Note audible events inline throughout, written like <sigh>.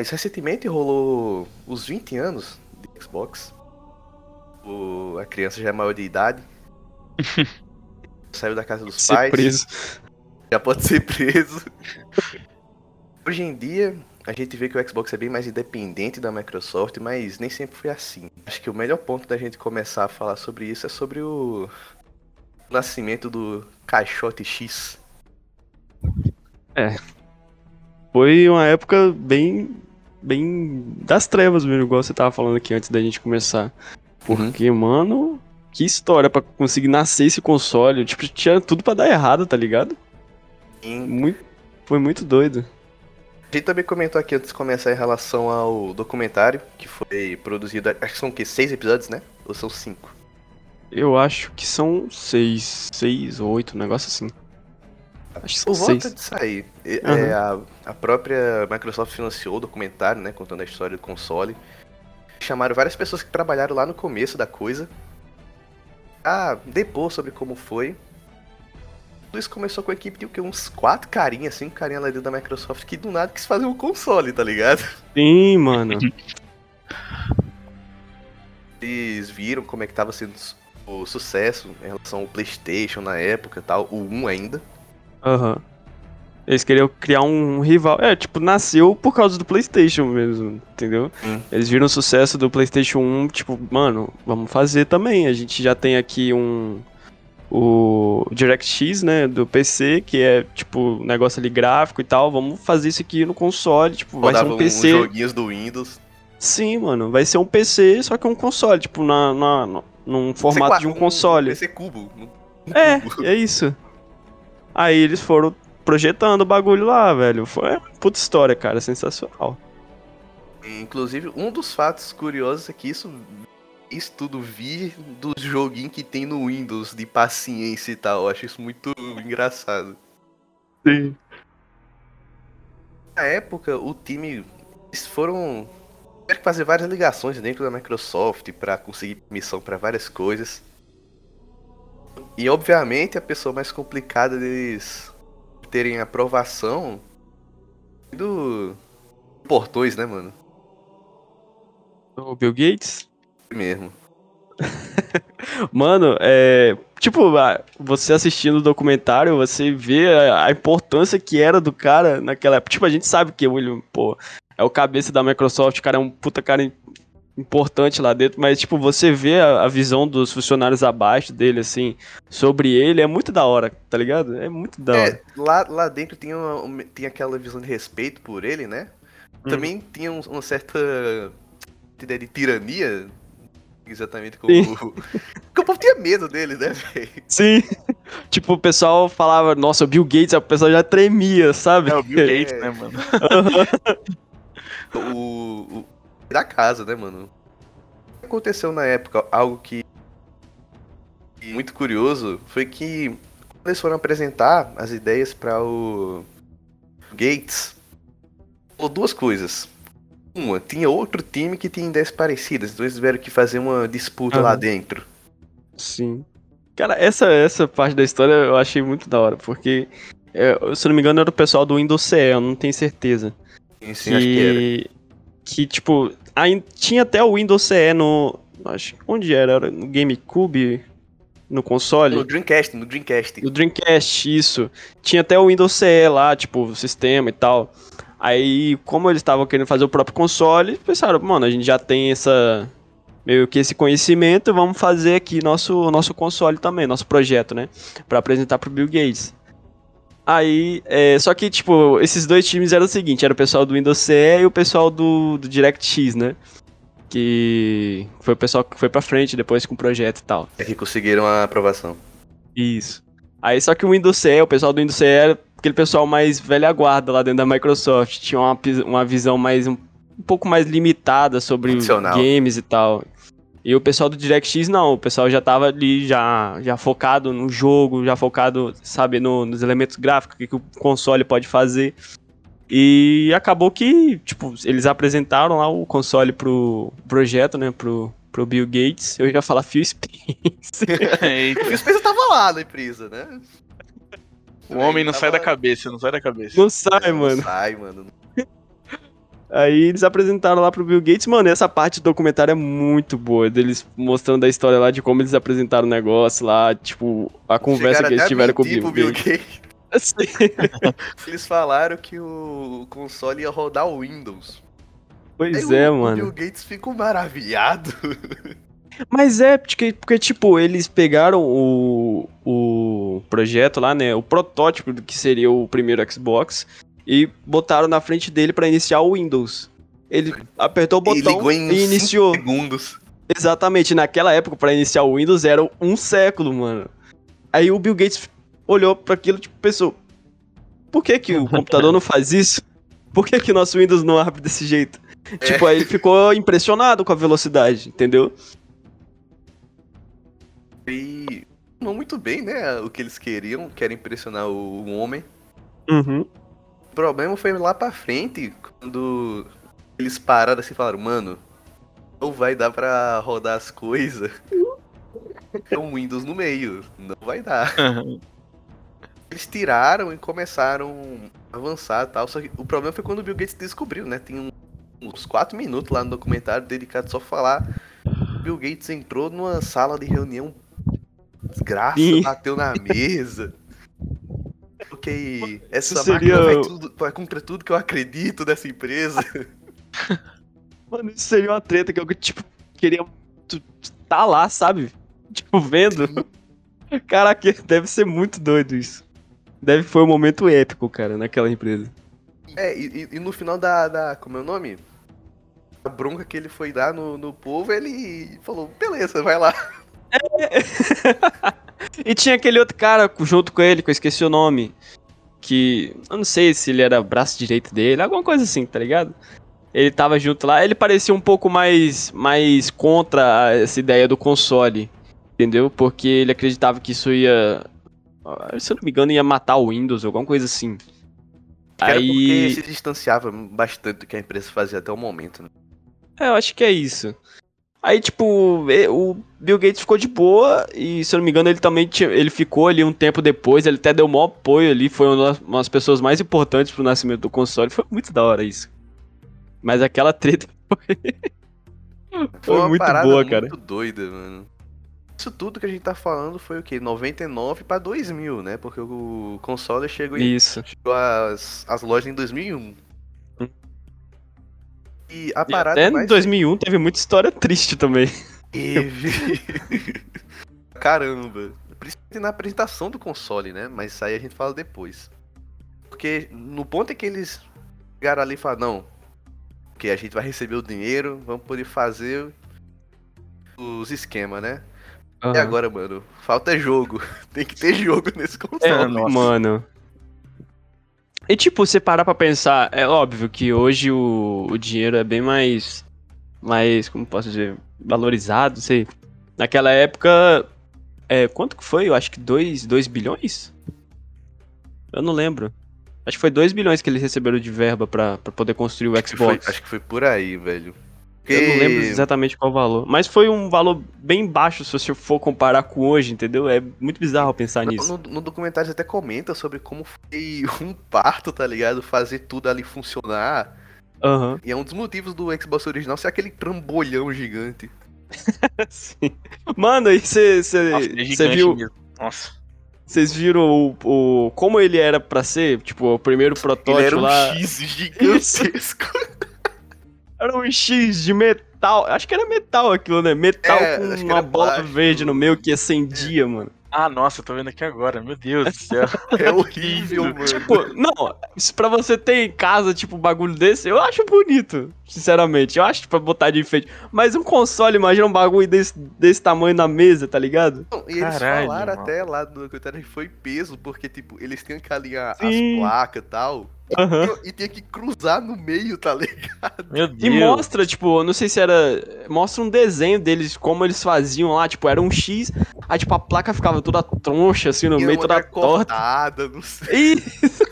Mas recentemente rolou os 20 anos de Xbox. O, a criança já é maior de idade. <laughs> Saiu da casa dos Ser pais. preso. Já pode ser preso. Hoje em dia, a gente vê que o Xbox é bem mais independente da Microsoft, mas nem sempre foi assim. Acho que o melhor ponto da gente começar a falar sobre isso é sobre o nascimento do Caixote X. Foi uma época bem. Bem. das trevas mesmo, igual você tava falando aqui antes da gente começar. Porque, mano, que história pra conseguir nascer esse console. Tipo, tinha tudo pra dar errado, tá ligado? Em- Muito, foi muito doido. A gente também comentou aqui antes de começar em relação ao documentário, que foi produzido. Acho que são o quê? Seis episódios, né? Ou são cinco? Eu acho que são seis, seis ou oito, um negócio assim. Acho que são Por volta seis. de sair. Aham. é, a, a própria Microsoft financiou o documentário, né? Contando a história do console. Chamaram várias pessoas que trabalharam lá no começo da coisa. A depor sobre como foi. Tudo isso começou com a equipe de? Uns quatro carinhas, cinco carinhas lá dentro da Microsoft que do nada quis fazer um console, tá ligado? Sim, mano. <laughs> Eles viram como é que tava sendo o sucesso em relação ao Playstation na época e tal, o 1 ainda. Aham. Eles queriam criar um rival. É, tipo, nasceu por causa do PlayStation mesmo, entendeu? Hum. Eles viram o sucesso do PlayStation 1, tipo, mano, vamos fazer também. A gente já tem aqui um. O DirectX, né, do PC, que é, tipo, negócio ali gráfico e tal. Vamos fazer isso aqui no console, tipo, vai ser um uns PC. joguinhos do Windows. Sim, mano, vai ser um PC, só que um console, tipo, na, na, num formato de um console. PC cubo. um É, cubo. é isso. Aí eles foram projetando o bagulho lá, velho. Foi uma puta história, cara, sensacional. Inclusive, um dos fatos curiosos é que isso, isso tudo vi do joguinho que tem no Windows de paciência e tal. Eu acho isso muito engraçado. Sim. Na época, o time eles foram tiveram que fazer várias ligações dentro da Microsoft para conseguir permissão para várias coisas. E obviamente a pessoa mais complicada deles terem aprovação do portões, né, mano? O Bill Gates? Mesmo. <laughs> Mano, é. Tipo, você assistindo o documentário, você vê a, importância que era do cara naquela época. Tipo, a gente sabe que o William, pô, é o cabeça da Microsoft, o cara é um puta cara importante lá dentro, mas, tipo, você vê a, a visão dos funcionários abaixo dele, assim, sobre ele, é muito da hora, tá ligado? É muito da hora. É, lá, lá dentro tinha, uma, tinha aquela visão de respeito por ele, né? Hum. Também tinha um- uma certa ideia de tirania, exatamente como. Porque <laughs> o povo tinha medo dele, né, velho? Sim. tipo, o pessoal falava, nossa, o Bill Gates, o pessoal já tremia, sabe? É o Bill Gates, né, mano? O, o- da casa, né, mano? O que aconteceu na época, algo que que muito curioso, foi que quando eles foram apresentar as ideias para o Gates, falou duas coisas. Uma, tinha outro time que tinha ideias parecidas, então eles tiveram que fazer uma disputa lá Aham. dentro. Sim. Cara, essa, essa parte da história eu achei muito da hora, porque, é, se não me engano, era o pessoal do Windows CE, eu não tenho certeza. Sim, sim, acho que era. que, que, tipo, aí tinha até o Windows CE no. Acho, onde era? Era no GameCube? No console? No Dreamcast, no Dreamcast. No Dreamcast, isso. Tinha até o Windows CE lá, tipo, o sistema e tal. Aí, como eles estavam querendo fazer o próprio console, pensaram, mano, a gente já tem essa. meio que esse conhecimento, vamos fazer aqui nosso, nosso console também, nosso projeto, né? Pra apresentar pro Bill Gates. Aí, é, só que, tipo, esses dois times eram o seguinte: era o pessoal do Windows CE e o pessoal do, do DirectX, né? Que foi o pessoal que foi pra frente depois com o projeto e tal. É que conseguiram a aprovação. Isso. Aí só que o Windows CE, o pessoal do Windows CE era aquele pessoal mais velha guarda lá dentro da Microsoft. Tinha uma, uma visão mais um, um pouco mais limitada sobre games e tal. E o pessoal do DirectX não, o pessoal já tava ali já, já focado no jogo, já focado, sabe, no- nos elementos gráficos, o que, que o console pode fazer. E acabou que, tipo, eles apresentaram lá o console pro projeto, né, pro, pro Bill Gates. Eu ia falar Phil Spencer. <laughs> O Spencer tava lá na empresa, né? o homem não sai da Tava- cabeça, não sai da cabeça. Não sai, Não mano. Sai, mano. Aí eles apresentaram lá pro Bill Gates, mano, essa parte do documentário é muito boa, deles mostrando a história lá de como eles apresentaram o negócio lá, tipo, a conversa que eles tiveram com o Bill, pro Gates. Gates. <laughs> <laughs> Eles falaram que o console ia rodar o Windows. Pois Aí é, o, mano. O Bill Gates ficou maravilhado. <laughs> Mas é, porque, porque, tipo, eles pegaram o, o projeto lá, né? O protótipo do que seria o primeiro Xbox e botaram na frente dele pra iniciar o Windows. Ele apertou o e botão ligou em e iniciou. segundos. Exatamente, naquela época, pra iniciar o Windows, era um século, mano. Aí o Bill Gates olhou pra aquilo, tipo, pensou: por que, que o <laughs> computador não faz isso? Por que, que nosso Windows não abre desse jeito? Tipo, aí ele ficou impressionado com a velocidade, entendeu? E não muito bem, né? O que eles queriam, querem impressionar o, o homem. Uhum. O problema foi lá pra frente, quando eles pararam assim e falaram, mano, não vai dar pra rodar as coisas. É um Windows no meio, não vai dar. <laughs> Eles tiraram e começaram a avançar e tal. Só que o problema foi quando o Bill Gates descobriu, né? Tem um- uns 4 minutos lá no documentário dedicado só a falar. Bill Gates entrou numa sala de reunião desgraça, bateu na mesa. Essa Isso seria máquina vai, o- tudo, vai contra tudo que eu acredito dessa empresa. <laughs> Mano, isso seria uma treta que eu, tipo, queria tá lá, sabe? Tipo, vendo. Caraca, deve ser muito doido isso. Deve foi um momento épico, cara, naquela empresa. É, e, e- no final da, da. Como é o nome? A bronca que ele foi dar no, no povo, ele falou, beleza, vai lá. <laughs> <laughs> e tinha aquele outro cara junto com ele, que eu esqueci o nome. Que. Eu não sei se ele era braço direito dele, alguma coisa assim, tá ligado? Ele tava junto lá, ele parecia um pouco mais, mais contra essa ideia do console. Entendeu? Porque ele acreditava que isso ia. Se eu não me engano, ia matar o Windows, alguma coisa assim. Era porque Aí. se distanciava bastante do que a empresa fazia até o momento, né? É, eu acho que é isso. Aí, tipo, o Bill Gates ficou de boa e, se eu não me engano, ele também tinha, ele ficou ali um tempo depois, ele até deu o maior apoio ali, foi uma das- pessoas mais importantes pro nascimento do console, foi muito da hora isso. Mas aquela treta <laughs> foi, foi uma muito boa, muito cara. doida, mano. Isso tudo que a gente tá falando foi o quê? 99 pra 2000, né? Porque o console chegou, em, Isso. chegou às, às lojas em 2001. E a E parada até em mais 2001 teve muita história triste também. Teve. <laughs> Caramba. Principalmente na apresentação do console, né? Mas isso aí a gente fala depois. Porque no ponto em que eles chegaram ali e falaram, não, porque a gente vai receber o dinheiro, vamos poder fazer os esquemas, né? E Aham. agora, mano, falta jogo. <laughs> Tem que ter jogo nesse console. É, nossa. Mano. E tipo, você parar pra pensar, é óbvio que hoje o, o dinheiro é bem mais. Mais, como posso dizer, valorizado, sei. Naquela época. É, quanto que foi? Eu acho que 2 bilhões? Eu não lembro. Acho que foi 2 bilhões que eles receberam de verba pra, pra poder construir o Acho que foi- Xbox. acho que foi por aí, velho. Eu não lembro exatamente qual o valor. Mas foi um valor bem baixo se você for comparar com hoje, entendeu? É muito bizarro pensar No, nisso. no, no documentário você até comenta sobre como foi <laughs> um parto, tá ligado? Fazer tudo ali funcionar. Aham. E é um dos motivos do Xbox original ser aquele trambolhão gigante. <laughs> Sim. Mano, aí você ele é viu, mesmo. Nossa. vocês viram o, o como ele era pra ser, tipo, o primeiro Ele protótipo era um lá. X <laughs> gigantesco. Era um X de metal. Acho que era metal aquilo, né? Metal É, com acho que uma era bola plástico. verde no meio que acendia, mano. Ah, nossa, eu tô vendo aqui agora. Meu Deus do céu. <laughs> É horrível, mano. Tipo, não, isso pra você ter em casa, tipo, um bagulho desse, eu acho bonito, sinceramente. Eu acho pra botar de enfeite. Mas um console, imagina um bagulho desse, desse tamanho na mesa, tá ligado? Não, e eles Caralho, falaram mano. até lá no documentário que foi peso, porque, tipo, eles tinham que alinhar Sim. as placas e tal. Aham. E tinha que cruzar no meio, tá ligado? Meu E Deus. mostra, tipo, eu não sei se era. Mostra um desenho deles, como eles faziam lá, tipo, era um X, aí tipo, a placa ficava toda troncha, assim, no Tinha meio, toda torta. cortada, não sei. Isso!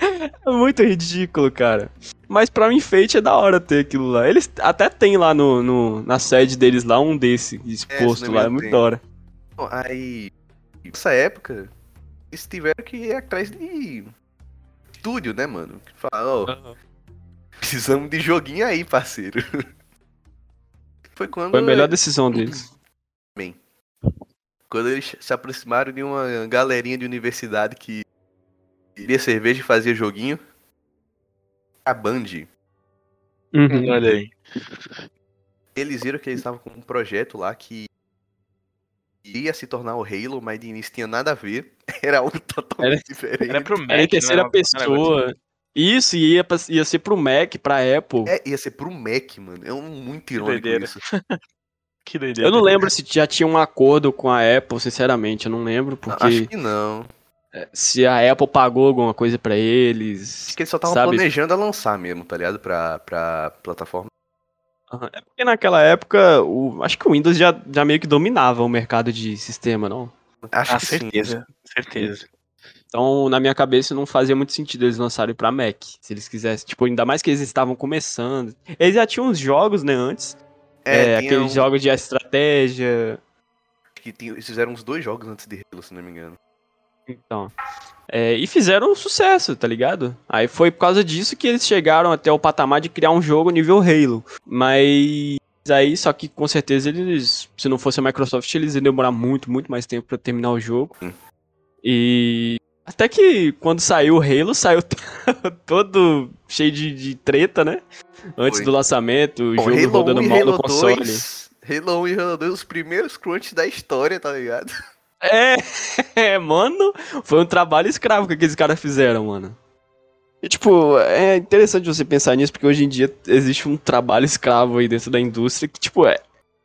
<laughs> é muito ridículo, cara. Mas pra um enfeite é da hora ter aquilo lá. Eles até tem lá no, no- na sede deles lá um desse exposto se não me lá, é muito tem. da hora. Bom, Aí, nessa época, eles tiveram que ir atrás de estúdio, né, mano? Que Fala, ó, Precisamos de joguinho aí, parceiro. <laughs> Foi quando. Foi a melhor decisão deles. Quando eles se aproximaram de uma galerinha de universidade que queria cerveja e fazia joguinho. A Band. Uhum. Olha aí. Eles viram que eles estavam com um projeto lá que ia se tornar o Halo, mas de início tinha nada a ver. <laughs> Era algo totalmente diferente. Era pro Mac, Era em terceira não era- não era pessoa. Isso, e ia, pra- ia ser pro Mac, pra Apple. É, ia ser pro Mac, mano. É um muito irônico doideira. isso. <laughs> Que doideira. Eu não lembro se já tinha um acordo com a Apple, sinceramente, eu não lembro, porque Acho que não. se a Apple pagou alguma coisa pra eles. Acho que eles só estavam planejando a lançar mesmo, tá ligado? Pra, pra plataforma. Aham. É porque naquela época, o, acho que o Windows já, já meio que dominava o mercado de sistema, não? Acho Ah, que sim. certeza. Certeza. Então, na minha cabeça, não fazia muito sentido eles lançarem pra Mac. Se eles quisessem, tipo, ainda mais que eles estavam começando. Eles já tinham uns jogos, né, antes. É, tinha aqueles um- jogos de estratégia. que tinha- eles fizeram uns dois jogos antes de Halo, se não me engano. Então. é, e fizeram um sucesso, tá ligado? Aí foi por causa disso que eles chegaram até o patamar de criar um jogo nível Halo. Mas aí, só que com certeza eles, se não fosse a Microsoft, eles iam demorar muito, muito mais tempo pra terminar o jogo. E até que quando saiu o Halo, <laughs> saiu todo cheio de, de treta, né? Antes Foi. do lançamento, o Bom, jogo Halo rodando 1 mal Halo no console. 2. Halo 1 e Halo 2, os primeiros crunch da história, tá ligado? <laughs> É, <laughs> é, mano, foi um trabalho escravo que aqueles caras fizeram, mano. E, tipo, é interessante você pensar nisso, porque hoje em dia existe um trabalho escravo aí dentro da indústria que, tipo, é,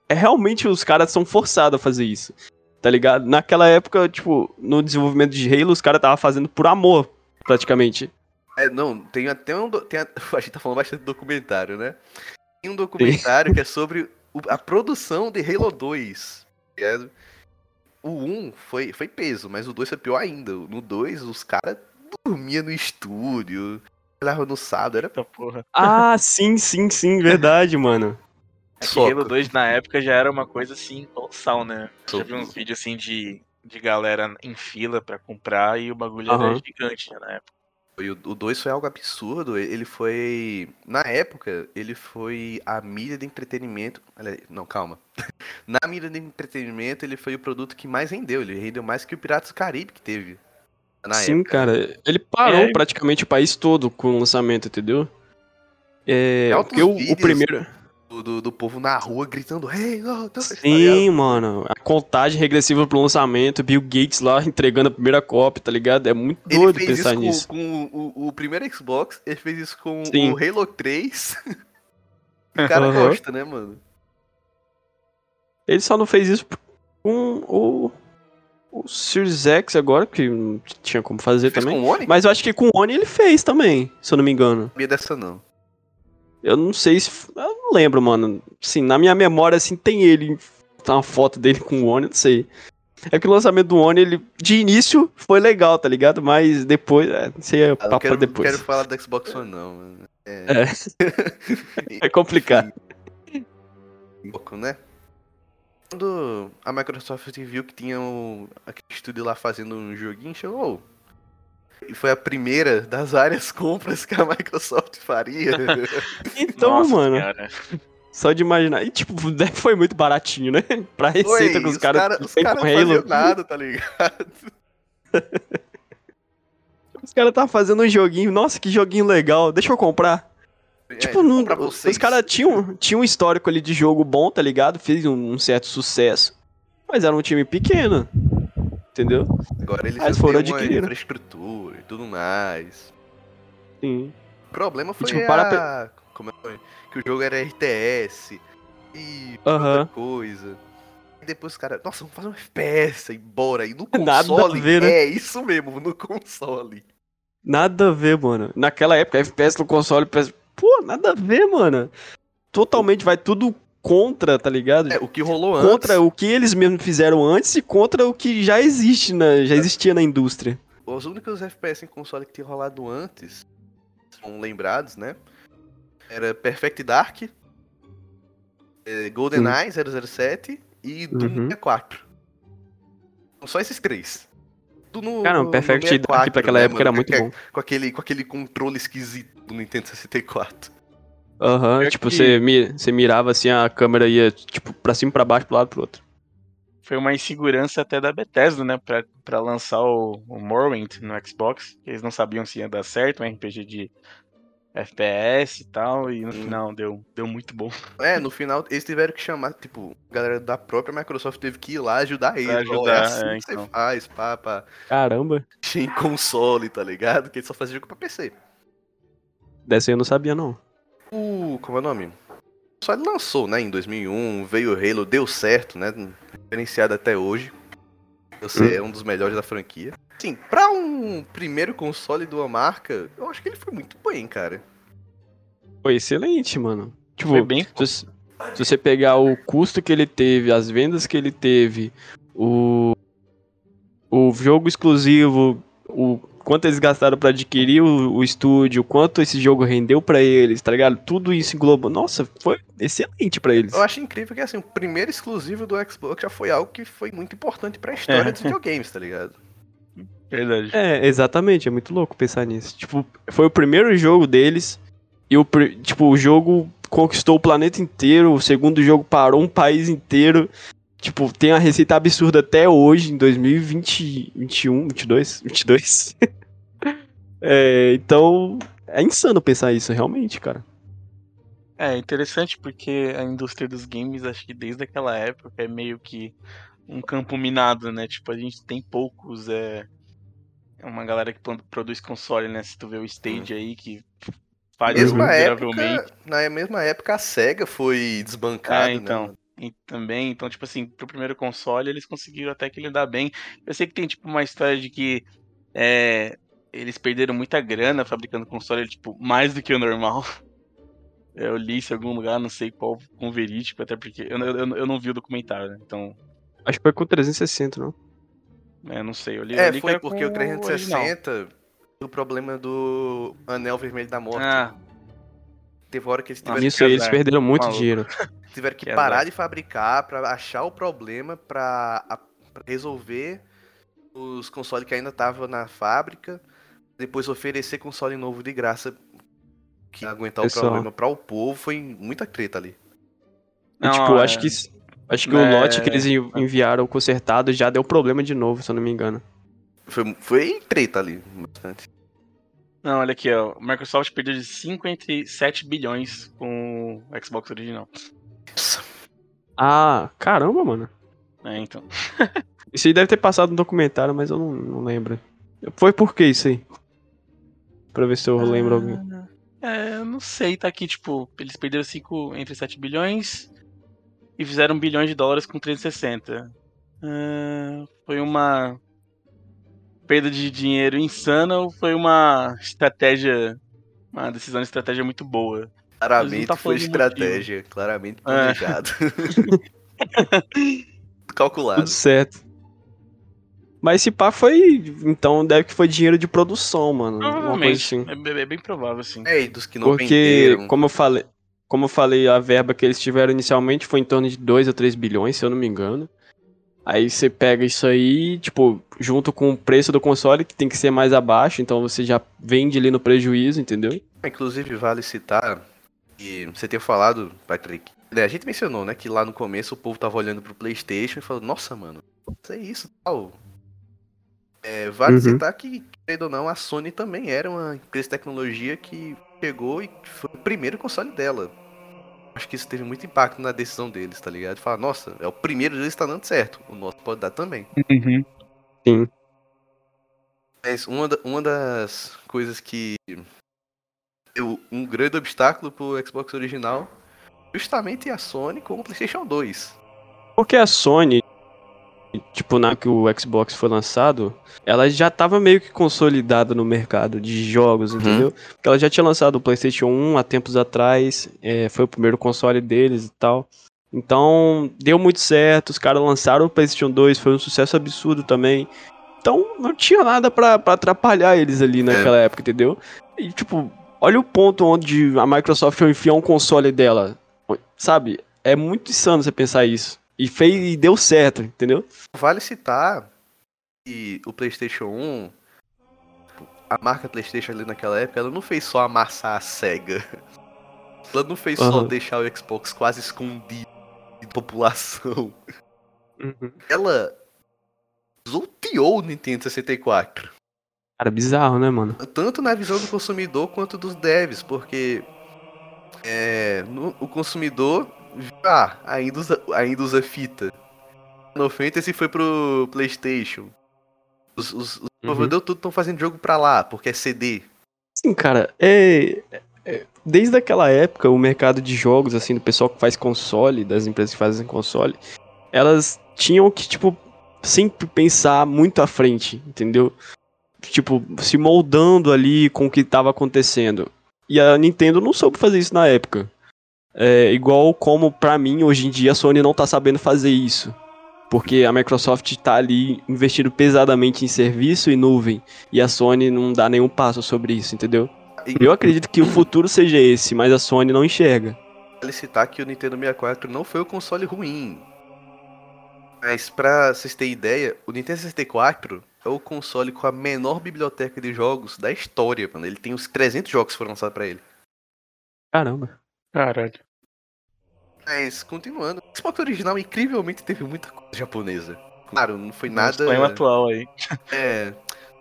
é realmente os caras são forçados a fazer isso, tá ligado? Naquela época, tipo, no desenvolvimento de Halo, os caras estavam fazendo por amor, praticamente. É, não, tem até um. do- Tem a, <laughs> a gente tá falando bastante de documentário, né? Tem um documentário que é sobre o- a produção de Halo 2. tá ligado? O 1 foi, foi peso, mas o 2 foi pior ainda. No 2, os caras dormiam no estúdio, trabalhavam no sábado, era Eita porra. Ah, sim, sim, sim, verdade, mano. <laughs> É que. Halo 2 na época já era uma coisa assim, colossal, né? Já Soco. vi uns vídeos assim de, de galera em fila pra comprar e o bagulho Aham. era gigante né, na época. E o 2 foi algo absurdo. Ele foi. Na época, ele foi a mídia de entretenimento. Não, calma. <laughs> Na mídia de entretenimento, ele foi o produto que mais rendeu. Ele rendeu mais que o Piratas do Caribe que teve. Na Sim, época. cara. Ele parou É. praticamente o país todo com o lançamento, entendeu? É, porque o, primeiro. Do, do, do povo na rua gritando, hey, oh, tá Sim, mano. A contagem regressiva pro lançamento, Bill Gates lá entregando a primeira cópia, tá ligado? É muito Ele doido fez pensar isso com, nisso. com o, o primeiro Xbox, ele fez isso com Sim. o Halo 3. <laughs> o cara Aham. gosta, né, mano? Ele só não fez isso com o, o Series X agora, que não tinha como fazer Fez também. com o Oni? Mas eu acho que com o Oni ele fez também, se eu não me engano. Não sabia dessa, não. Eu não sei se. Eu não lembro, mano. Sim, na minha memória, assim, tem ele. Tá uma foto dele com o Oni, não sei. É que o lançamento do Oni, ele, de início, foi legal, tá ligado? Mas depois. É, isso aí é Ah, não papo quero, depois. quero falar do Xbox One, não. mano. É, É. <laughs> É complicado. um pouco, né? Quando a Microsoft viu que tinha um, aquele estúdio lá fazendo um joguinho, chegou. E foi a primeira das várias compras que a <laughs> Microsoft faria. Então, Nossa mano, senhora. só de imaginar. E, tipo, <laughs> foi muito baratinho, né? <laughs> Pra receita que os os caras cara, os têm cara não faziam nada, tá ligado? Os caras estavam fazendo um joguinho. Nossa, que joguinho legal. Deixa eu comprar. Tipo, é, não, pra vocês. os caras tinham, tinham um histórico ali de jogo bom, tá ligado? Fez um, um certo sucesso. Mas era um time pequeno. Entendeu? Agora eles já foram adquirindo. infraestrutura e tudo mais. Sim. O problema foi tipo, a... para Como é que foi? Que o jogo era RTS e Aham. outra coisa. E depois os caras, nossa, vamos fazer um FPS e bora. E no <laughs> a console, ver, né? é isso mesmo, no console. Nada a ver, mano. Naquela época, FPS no console, PS... pô, nada a ver, mano. Totalmente vai tudo contra, tá ligado? É, o que rolou antes. contra o que eles mesmos fizeram antes e contra o que já existe na, já existia na indústria. Os únicos FPS em console que tinha rolado antes, são lembrados, né? Era Perfect Dark, é, GoldenEye 007 e Doom Uhum. 64. São só esses três. Tudo no, Cara, o no Perfect 64, Dark pra aquela né, época era mano? muito Com- bom. Com aquele, com aquele controle esquisito do Nintendo 64. Aham, Pior tipo, que- você mirava assim, a câmera ia, tipo, pra cima, pra baixo, pro lado, pro outro. Foi uma insegurança até da Bethesda, né? Pra, pra lançar o, o Morrowind no Xbox. que Eles não sabiam se ia dar certo, um RPG de FPS e tal. E no Hum. final deu, deu muito bom. É, no final eles tiveram que chamar, tipo, a galera da própria Microsoft teve que ir lá ajudar eles. Pra Ó, é ajudar, assim é, que você então. faz, pá, pá. Caramba, Em console, tá ligado? Que ele só fazia jogo pra PC. dessa aí eu não sabia, não. O. Como é o nome? Só ele lançou, né? Em 2001, veio o Halo, deu certo, né? Diferenciado até hoje. Você é um dos melhores da franquia. Sim, pra um primeiro console de uma marca, eu acho que ele foi muito bem, cara. Foi excelente, mano. Tipo, Foi bem. se, você- se você pegar o custo que ele teve, as vendas que ele teve, o, o jogo exclusivo, o quanto eles gastaram pra adquirir o, o estúdio, quanto esse jogo rendeu pra eles, tá ligado? Tudo isso englobou. Nossa, foi excelente pra eles. Eu acho incrível que assim, o primeiro exclusivo do Xbox já foi algo que foi muito importante pra história É. dos videogames, tá ligado? Verdade. É, exatamente, é muito louco pensar nisso. Tipo, foi o primeiro jogo deles e o tipo, o jogo conquistou o planeta inteiro, o segundo jogo parou um país inteiro. Tipo, tem uma receita absurda até hoje, em 2020, 21, 22, 22. é, então, é insano pensar isso, realmente, cara. É interessante porque a indústria dos games, acho que desde aquela época é meio que um campo minado, né? Tipo, a gente tem poucos. É, é uma galera que pro- produz console, né? Se tu vê o Stage aí, que falha Mesma consideravelmente. época, na mesma época a SEGA foi desbancada, É, então. né? E também, então, tipo assim, pro primeiro console eles conseguiram até que lidar bem. Eu sei que tem, tipo, uma história de que é, eles perderam muita grana fabricando console, tipo, mais do que o normal. <laughs> Eu li isso em algum lugar, não sei qual com verídico, até porque eu, eu, eu não vi o documentário, né? Então, Acho que foi com 360, não? é, não sei. Eu li, eu É, li que foi porque com o original. 360, o problema do anel vermelho da morte. Ah, Teve hora que eles tiveram, Nisso aí eles perderam muito Maluco. dinheiro. <laughs> tiveram que que parar azar. de fabricar pra achar o problema pra, a- pra resolver os consoles que ainda estavam na fábrica, depois oferecer console novo de graça que aguentar Pessoal. o problema pra o povo, foi muita treta ali. Não, tipo, é- acho que, acho que é- o lote que eles en- enviaram consertado já deu problema de novo, se eu não me engano. Foi, foi treta ali, bastante. Não, olha aqui, ó. O Microsoft perdeu de 5 entre 7 bilhões com o Xbox original. Ah, caramba, mano. É, então. <laughs> Isso aí deve ter passado no documentário, mas eu não, não lembro. Foi por que isso aí? Pra ver se eu lembro alguém. É, eu não sei, tá aqui, tipo, eles perderam 5 entre 7 bilhões e fizeram bilhões de dólares com 360. Ah, foi uma perda de dinheiro insana ou foi uma estratégia, uma decisão de estratégia muito boa? Claramente tá foi estratégia, claramente É. planejado. <laughs> Calculado. Tudo certo. Mas esse pá foi. Então deve que foi dinheiro de produção, mano. Uma coisa Provavelmente. assim. É, bem- é bem provável, assim. É, e dos que não Porque, venderam. como eu falei. Como eu falei, a verba que eles tiveram inicialmente foi em torno de 2 a 3 bilhões, se eu não me engano. Aí você pega isso aí, tipo, junto com o preço do console, que tem que ser mais abaixo, então você já vende ali no prejuízo, entendeu? Inclusive, vale citar que você tinha falado, Patrick. né, A gente mencionou, né, que lá no começo o povo tava olhando pro PlayStation e falou: Nossa, mano, isso é isso tal. É, vale Uhum. citar que, querendo ou não, a Sony também era uma empresa de tecnologia que chegou e foi o primeiro console dela. Acho que isso teve muito impacto na decisão deles, tá ligado? Falar, nossa, é o primeiro deles tá dando certo. O nosso pode dar também. Sim. Mas uma, da- uma das coisas que um grande obstáculo pro Xbox original justamente a Sony com o PlayStation 2. Porque a Sony, tipo, na que o Xbox foi lançado, ela já tava meio que consolidada no mercado de jogos, entendeu? Porque ela já tinha lançado o PlayStation 1 há tempos atrás, é, foi o primeiro console deles e tal. Então, deu muito certo, os caras lançaram o PlayStation 2, foi um sucesso absurdo também. Então, não tinha nada pra atrapalhar eles ali naquela época, entendeu? E, tipo, olha o ponto onde a Microsoft enfiar um console dela, sabe? É muito insano você pensar isso. E fez e deu certo, entendeu? Vale citar que o PlayStation 1, a marca PlayStation ali naquela época, ela não fez só amassar a SEGA. ela não fez só deixar o Xbox quase escondido de população. Uhum. Ela zulteou o Nintendo 64. Cara, bizarro, né, mano? Tanto na visão do consumidor quanto dos devs, porque é, no, o consumidor ah, ainda usa, ainda usa fita. No Fantasy foi pro PlayStation. Os, os, os uhum. tudo estão fazendo jogo pra lá, porque é CD. Sim, cara, é, é, Desde aquela época, o mercado de jogos, assim, do pessoal que faz console, das empresas que fazem console, elas tinham que, tipo, sempre pensar muito à frente, entendeu? Tipo, se moldando ali com o que estava acontecendo. E a Nintendo não soube fazer isso na época. É igual como, pra mim, hoje em dia, a Sony não tá sabendo fazer isso. Porque a Microsoft tá ali investindo pesadamente em serviço e nuvem. E a Sony não dá nenhum passo sobre isso, entendeu? Eu acredito que o futuro seja esse, mas a Sony não enxerga. Vale citar que o Nintendo 64 não foi o console ruim. Mas pra vocês terem ideia, o Nintendo 64 é o console com a menor biblioteca de jogos da história, mano. Ele tem uns 300 jogos que foram lançados pra ele. Caramba. Caralho. Mas, continuando, o Xbox original incrivelmente teve muita coisa japonesa. Claro, não foi nada. Não atual aí. <laughs> É.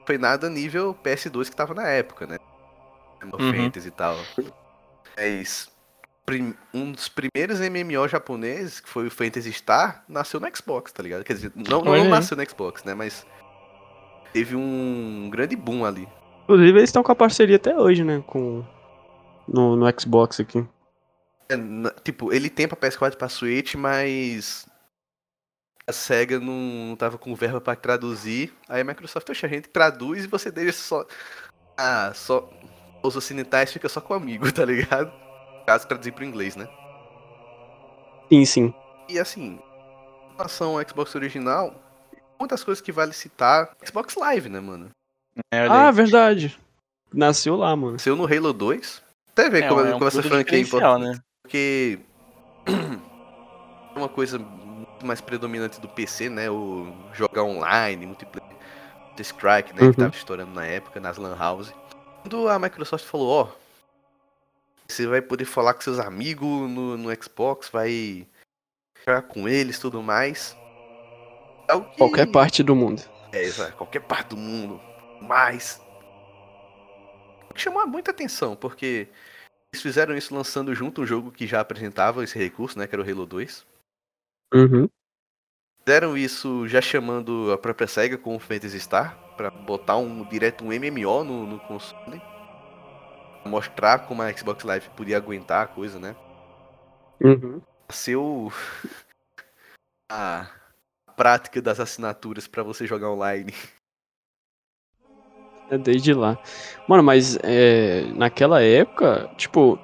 Foi nada nível PS2 que tava na época, né? uhum. Fantasy e tal. Mas um dos primeiros MMO japoneses, que foi o Fantasy Star, nasceu no Xbox, tá ligado? Quer dizer, não, não nasceu no Xbox, né? Mas teve um grande boom ali. Inclusive, eles estão com a parceria até hoje, né? Com... No, no Xbox aqui. É, tipo, ele tem pra PS4 e pra Switch, mas a SEGA não, não tava com verba pra traduzir. Aí a Microsoft, a gente traduz e você deixa só. Ah, só os ocidentais fica só com amigo, <laughs> tá ligado? Caso traduzir pro inglês, né? Sim, sim. E assim, em relação ao Xbox original, muitas coisas que vale citar, Xbox Live, né, mano? É, ah, verdade. Nasceu lá, mano. Nasceu no Halo 2. Até ver é, como, é um como essa franquia é importante. Né? Porque <clears throat> é uma coisa muito mais predominante do PC, né? O jogar online, multiplayer. The Strike, né? Uhum. Que tava estourando na época, nas Lan House. Quando a Microsoft falou, ó, você vai poder falar com seus amigos no, no Xbox, vai jogar com eles tudo mais. É que... Qualquer parte do mundo. É, exato, qualquer parte do mundo. Mas. Chamou muita atenção, porque eles fizeram isso lançando junto um jogo que já apresentava esse recurso, né? Que era o Halo 2. Uhum. Fizeram isso já chamando a própria SEGA com o Phantasy Star para botar um direto um MMO no, no console. Mostrar como a Xbox Live podia aguentar a coisa, né? Uhum. Seu <laughs> a prática das assinaturas para você jogar online. <laughs> É desde lá. Mano, mas é, naquela época, tipo,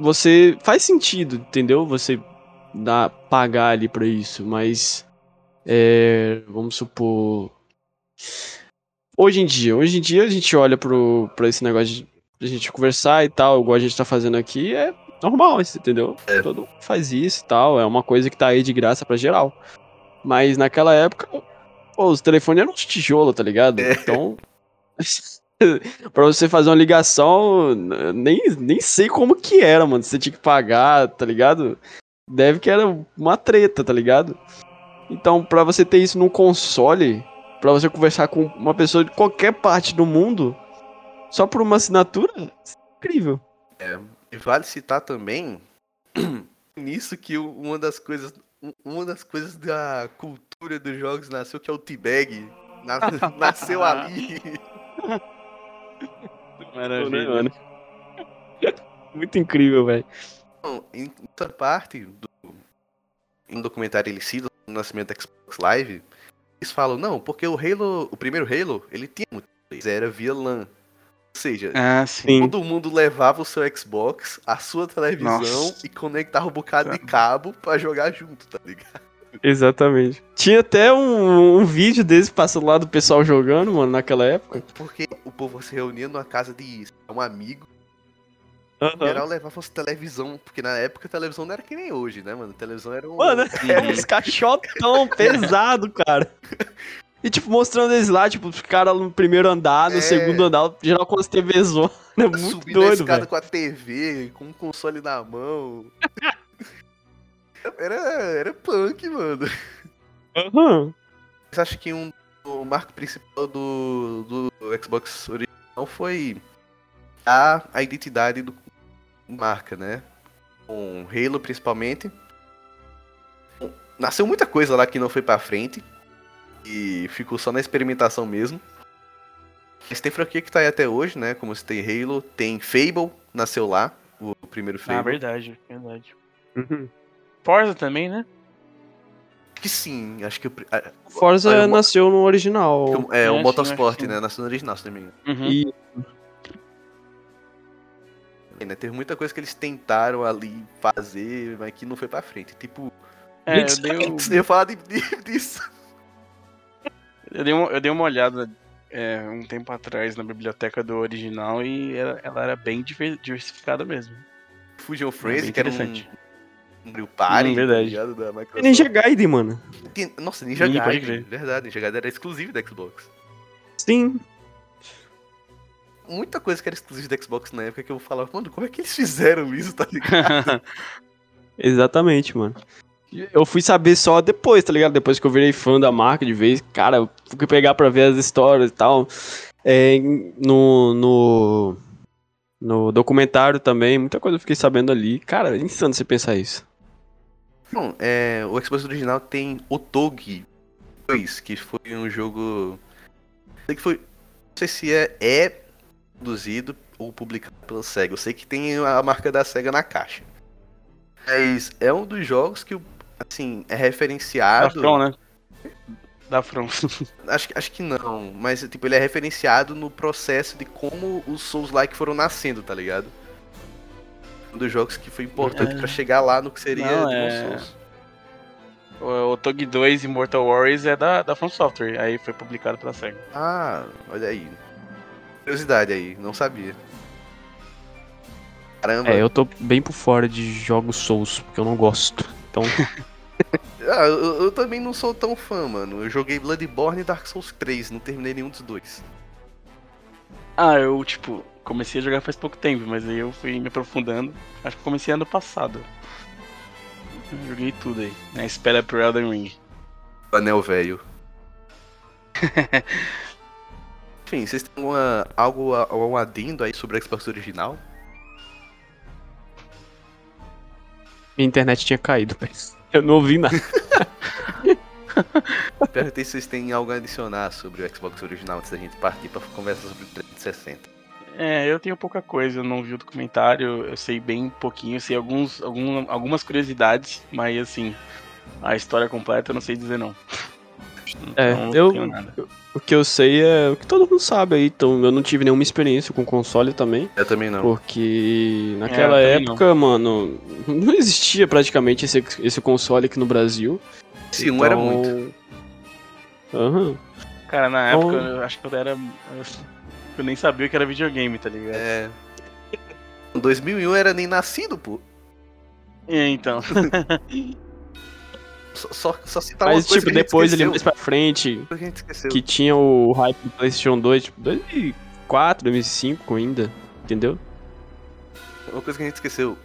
você faz sentido, entendeu? Você dá pagar ali para isso, mas é, vamos supor Hoje em dia, hoje em dia a gente olha pro, pra esse negócio de a gente conversar e tal, igual a gente tá fazendo aqui, é normal, entendeu? É. Todo mundo faz isso e tal, é uma coisa que tá aí de graça pra geral. Mas naquela época, pô, os telefones eram de tijolo, tá ligado? É. Então. <laughs> pra você fazer uma ligação, nem, nem sei como que era, mano. Você tinha que pagar, tá ligado? Deve que era uma treta, tá ligado? Então, pra você ter isso num console, para você conversar com uma pessoa de qualquer parte do mundo, só por uma assinatura, é incrível. É, e vale citar também <clears throat> nisso que uma das coisas, uma das coisas da cultura dos jogos nasceu que é o T-Bag. <laughs> nasceu ali. <laughs> Maravilha, mano. Muito incrível, velho. Em outra parte do em um documentário ele cita o nascimento da Xbox Live, eles falam, não, porque o Halo, o primeiro Halo, ele tinha muito era via LAN. Ou seja, ah, todo mundo levava o seu Xbox, a sua televisão Nossa. e conectava um bocado de cabo para jogar junto, tá ligado? Exatamente. Tinha até um, um vídeo desse passando lá do pessoal jogando, mano, naquela época. Porque o povo se reunia numa casa de um amigo Uhum. Geral levava as televisão, porque na época a televisão não era que nem hoje, né, mano? A televisão era um. Mano, <laughs> era uns caixotão pesado, cara. <laughs> E, tipo, mostrando eles lá, tipo, os caras no primeiro andar, no É. segundo andar, geral com as TVs zona. <laughs> É muito Subindo a doido, escada velho. com a TV, com um console na mão. <laughs> era, era punk, mano. Aham. Mas acho que um, o marco principal do, do Xbox original foi a, a identidade do marca, né? Com Halo principalmente. Nasceu muita coisa lá que não foi pra frente. E ficou só na experimentação mesmo. Mas tem franquia que tá aí até hoje, né? Como se tem Halo, tem Fable, nasceu lá, o primeiro Ah, Fable. verdade, verdade. Uhum. Forza também, né? que sim, acho que a- Forza nasceu no original. é, É, o Motorsport, que né? Nasceu no original, se não me engano. Uhum. E né? Teve muita coisa que eles tentaram ali fazer, mas que não foi pra frente. Tipo, É, <laughs> eu um- eu ia falar de, de- disso. Eu dei uma, eu dei uma olhada é, um tempo atrás na biblioteca do original e ela, ela era bem diver- diversificada mesmo. Fusion Frenzy, bem que era um, interessante. um Mario Party, Hum, verdade. tá ligado? Da e Microsoft. Ninja Gaiden, mano. Nossa, Ninja Sim, Gaiden, crer. verdade. Ninja Gaiden era exclusivo da Xbox. Sim. Muita coisa que era exclusiva da Xbox na época que eu falava, mano, como é que eles fizeram isso, tá ligado? <laughs> Exatamente, mano. Eu fui saber só depois, tá ligado? Depois que eu virei fã da marca de vez. Cara, eu fui pegar pra ver as histórias e tal. É, no, no, no documentário também, muita coisa eu fiquei sabendo ali. Cara, é insano você pensar isso. Bom, é, o Xbox original tem Otogi 2, que foi um jogo. Sei que foi. Não sei se é, é produzido ou publicado pela SEGA. Eu sei que tem a marca da SEGA na caixa. Mas é um dos jogos que, assim, é da referenciado. From, né? Da From. <laughs> Acho, que- acho que não, mas tipo, ele é referenciado no processo de como os Souls-like foram nascendo, tá ligado? Um dos jogos que foi importante É. pra chegar lá no que seria Não, Demon é- Souls. O, o Tog 2 Immortal Warriors é da, da From Software, aí foi publicado pela SEGA. Ah, olha aí. Curiosidade aí, não sabia. Caramba. É, eu tô bem por fora de jogos Souls, porque eu não gosto. Então, <laughs> <laughs> Ah, eu, eu também não sou tão fã, mano. Eu joguei Bloodborne e Dark Souls 3, não terminei nenhum dos dois. Ah, eu, tipo, comecei a jogar faz pouco tempo, mas aí eu fui me aprofundando. Acho que comecei ano passado. Eu joguei tudo aí, na espera pro Elden Ring. Anel Velho. <laughs> Enfim, vocês têm alguma, algo, algum adendo aí sobre o Xbox original? minha internet tinha caído, velho. Eu não ouvi nada. <laughs> Perguntei se vocês têm algo a adicionar sobre o Xbox original antes da gente partir pra conversar sobre o 360. É, eu tenho pouca coisa, eu não vi o documentário, eu sei bem pouquinho, sei alguns, algum, algumas curiosidades, mas assim, a história completa eu não sei dizer não. É, Então, não eu- tenho nada. O que eu sei é o que todo mundo sabe aí, então eu não tive nenhuma experiência com console também. Eu também não. Porque naquela É, época, mano, não existia praticamente esse, esse console aqui no Brasil. Se um era Então- muito. Aham. Cara, na Bom. época eu acho que eu era. Eu, nem sabia que era videogame, tá ligado? É. Em 2001 era nem nascido, pô. É, então. <laughs> Só, só, só citar Mas, tipo, depois ele mais pra frente, que que tinha o hype do PlayStation 2, tipo, 2004, 2005 ainda, entendeu? Uma coisa que a gente esqueceu.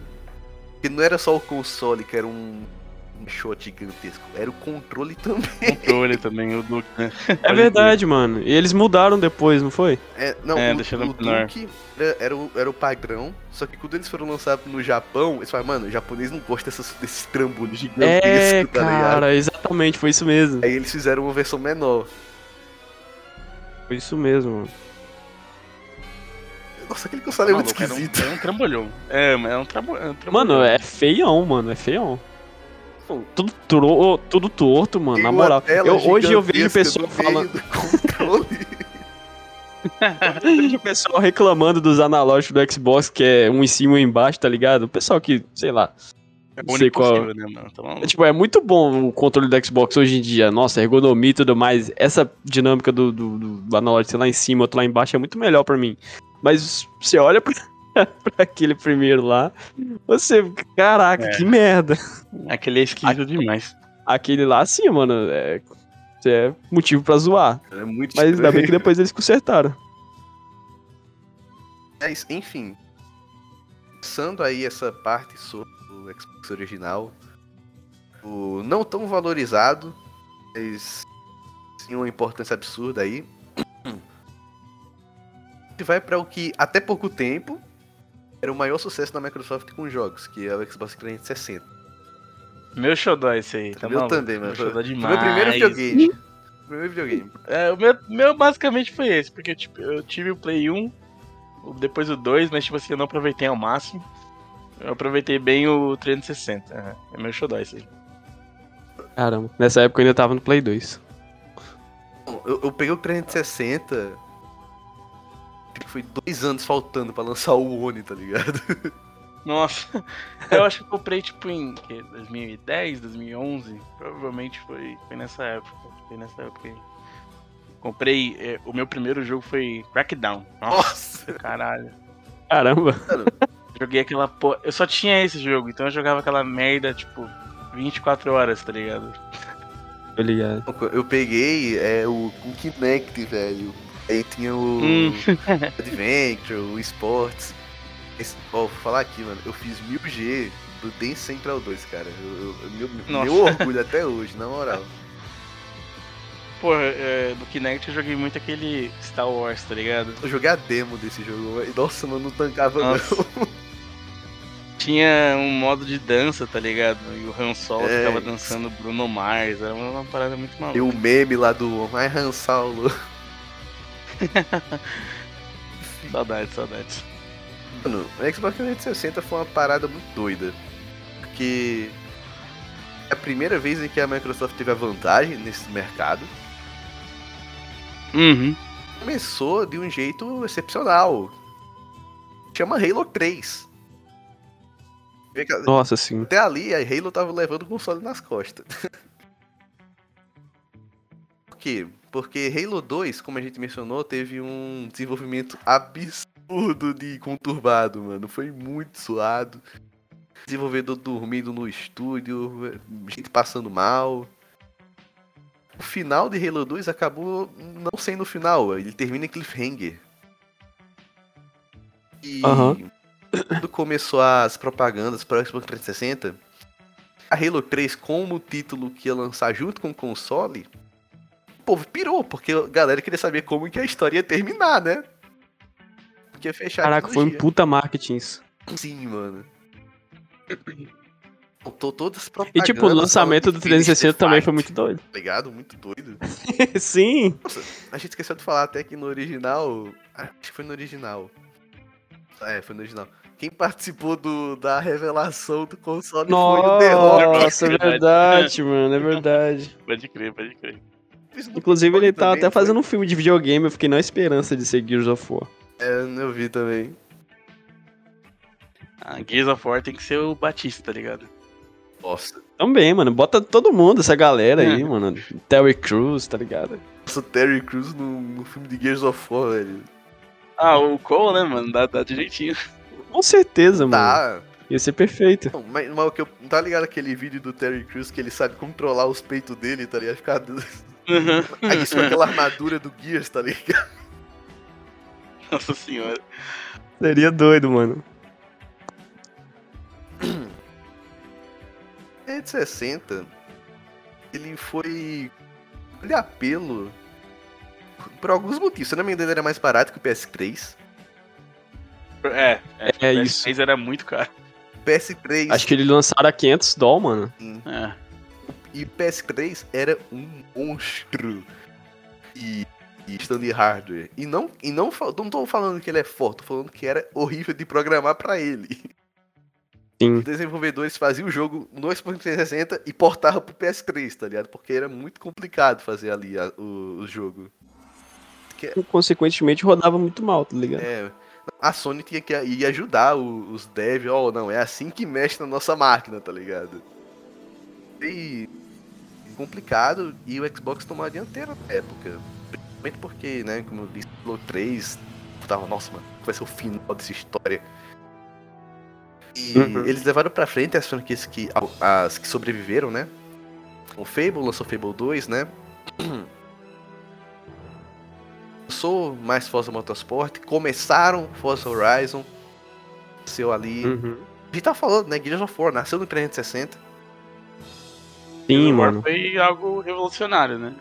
Que não era só o console que era um shot gigantesco, era o controle também. Controle também, o Duke, né? É verdade, mano. E eles mudaram depois, não foi? É, não, É, o, deixando o menor. Duke era, era, o, era o padrão, só que quando eles foram lançados no Japão, eles falaram, mano, o japonês não gosta dessas, desses trambolhos gigantescos, É, tá ligado? cara, exatamente, foi isso mesmo. Aí eles fizeram uma versão menor. Foi isso mesmo, mano. Nossa, aquele console é muito Maluco, era um, esquisito. um trambolhão. É, mas é um, é um trambolhão. Mano, é feião, mano, é feião. Tudo, tro- tudo torto, mano, tem na moral. Eu- hoje eu vejo pessoa falando. Eu <laughs> vejo o pessoal reclamando dos analógicos do Xbox, que é um em cima e um embaixo, tá ligado? O pessoal que, sei lá. É não sei qual- né, mano? Então, É, tipo, é muito bom o controle do Xbox hoje em dia. Nossa, ergonomia e tudo mais. Essa dinâmica do, do, do analógico ser lá em cima, outro lá embaixo, é muito melhor pra mim. Mas você olha pra, <laughs> pra aquele primeiro lá, você. Caraca, É. que merda. aquele é esquisito demais. Aquele lá, sim, mano. É, é motivo pra zoar. É muito Mas ainda bem que depois eles consertaram. Mas, enfim. Passando aí essa parte sobre o Xbox original. O não tão valorizado, mas sim uma importância absurda aí. <clears throat> E vai para o que até pouco tempo era o maior sucesso da Microsoft com jogos, que é o Xbox 360. Meu xodó esse aí, tá meu maluco? também, mano. Meu xodó foi demais. meu primeiro videogame. primeiro videogame. É, o meu, meu basicamente foi esse, porque tipo, eu tive o Play 1, o- depois o 2, mas tipo assim, eu não aproveitei ao máximo. Eu aproveitei bem o 360. É, é meu xodó esse aí. Caramba, nessa época eu ainda tava no Play 2. Bom, Eu, eu peguei o 360. Que Foi dois anos faltando pra lançar o One, tá ligado? <laughs> Nossa, eu acho que eu comprei tipo em que, 2010, 2011. Provavelmente foi, foi nessa época. Foi nessa época aí. Comprei. é, o meu primeiro jogo foi Crackdown. Nossa, Nossa! caralho. Caramba. Joguei aquela porra. Eu só tinha esse jogo, então eu jogava aquela merda, tipo, 24 horas, tá ligado? Tô ligado. Eu peguei é, o, o Kinect, velho. Aí tinha o Hum. <laughs> Adventure, o Sports. Esse, ó, vou falar aqui, mano. Eu fiz 1000G do Dance Central 2, cara. Eu, eu- meu, meu orgulho até hoje, na moral. Porra, é, do Kinect eu joguei muito aquele Star Wars, tá ligado? Eu joguei a demo desse jogo. e, Nossa, mano, não tancava Nossa. não. Tinha um modo de dança, tá ligado? E o Han Solo É, ficava dançando Bruno Mars. Era uma, uma parada muito maluca. o meme lá do My Han Solo. <laughs> Saudades, saudades. Mano, o Xbox 360 foi uma parada muito doida. Porque é a primeira vez em que a Microsoft teve a vantagem nesse mercado. Uhum. Começou de um jeito excepcional. Chama Halo 3. Vê que Nossa, sim. Até ali a Halo tava levando o console nas costas. <laughs> Por quê? Porque Halo 2, como a gente mencionou, teve um desenvolvimento absurdo de conturbado, mano. Foi muito suado. Desenvolvedor dormindo no estúdio, gente passando mal. O final de Halo 2 acabou não sendo o final, ele termina em cliffhanger. E Aham. quando começou as propagandas para o Xbox 360, a Halo 3 como o título que ia lançar junto com o console, o povo pirou, porque a galera queria saber como que a história ia terminar, né? Porque ia fechar Caraca, foi um puta marketing isso. Sim, mano. Faltou todas as E tipo, o lançamento do de Finish 360 the também Fight, foi muito doido. Ligado? Muito doido. <laughs> sim. A gente esqueceu de falar até que no original. Acho que foi no original. É, foi no original. Quem participou do, da revelação do console foi o The Rock. Nossa, é verdade, <laughs> mano, é verdade. Pode crer, pode crer. Inclusive, ele tá até foi- fazendo um filme de videogame, eu fiquei na esperança de ser Gears of War. É, eu vi também. Ah, Gears of War tem que ser o Batista, tá ligado? Nossa, Também, mano, bota todo mundo, essa galera aí, É. mano. Terry Crews, tá ligado? nossa, o Terry Crews no, no filme de Gears of War, velho. Ah, o Cole, né, mano? Dá, dá direitinho. Com certeza, mano. Tá. Ia ser perfeito. Não, mas, mas o que eu. Tá ligado aquele vídeo do Terry Crews que ele sabe controlar os peitos dele, tá ligado? Ficar. Aí isso com aquela armadura do Gears, tá ligado? Nossa senhora. Seria doido, mano. É de 60. Ele foi. de apelo. Por alguns motivos. Se eu não me engano, ele era mais barato que o PS3. É, é, É o isso. PS3 era muito caro. PS3 Acho que ele lançaram a 500 doll, mano. É. e PS3 era um monstro. E, e hardware. E não, e não, não tô falando que ele é forte, tô falando que era horrível de programar pra ele. Sim. Os desenvolvedores faziam o jogo no Xbox 360 e portavam pro PS3, tá ligado? Porque era muito complicado fazer ali a- o, o jogo. Consequentemente, rodava muito mal, tá ligado? É, a Sony tinha que ir ajudar os devs, ó, não, é assim que mexe na nossa máquina, tá ligado? E complicado e o Xbox tomou a dianteira na época. Principalmente porque, né, como eu disse, o 3 tava, nossa, mano, vai ser o final dessa história. E Uhum. eles levaram pra frente as franquias que, as que sobreviveram, né? O Fable lançou Fable 2, né? <clears throat> Sou mais Forza Motorsport, começaram Forza Horizon, seu ali. Uhum. A gente tá falando, né? Gears of War nasceu no 360. Sim, mano. Foi algo revolucionário, né?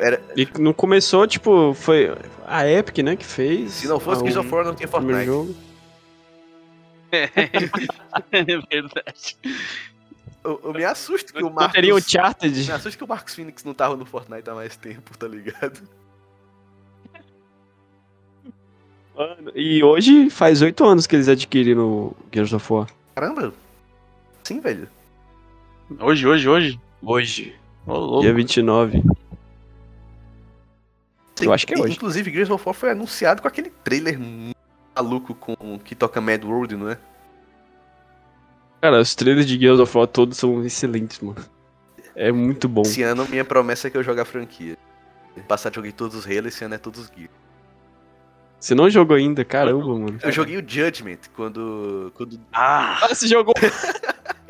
Era, E não começou, tipo, foi a Epic, né, que fez. se não fosse Gears o of War, não tinha Fortnite. jogo. <laughs> É verdade. Eu, eu me assusto que o Marcos. teria Uncharted. Me assusta que o Marcos Phoenix não tava no Fortnite há mais tempo, tá ligado? Mano, E hoje faz oito anos que eles adquiriram o Gears of War. Caramba! Sim, velho. Hoje, hoje, hoje. Hoje. Ô, louco. Dia 29. Sim, Eu acho que é hoje. Inclusive, Gears of War foi anunciado com aquele trailer maluco com que toca Mad World, não é? Cara, os trailers de Gears of War todos são excelentes, mano. É muito bom. Esse ano, minha promessa é que eu jogue a franquia. Passar, joguei todos os Halo, esse ano é todos os Gears. Você não jogou ainda? Caramba, mano. Eu joguei o Judgment quando. quando... Ah, Ah, você jogou, <laughs>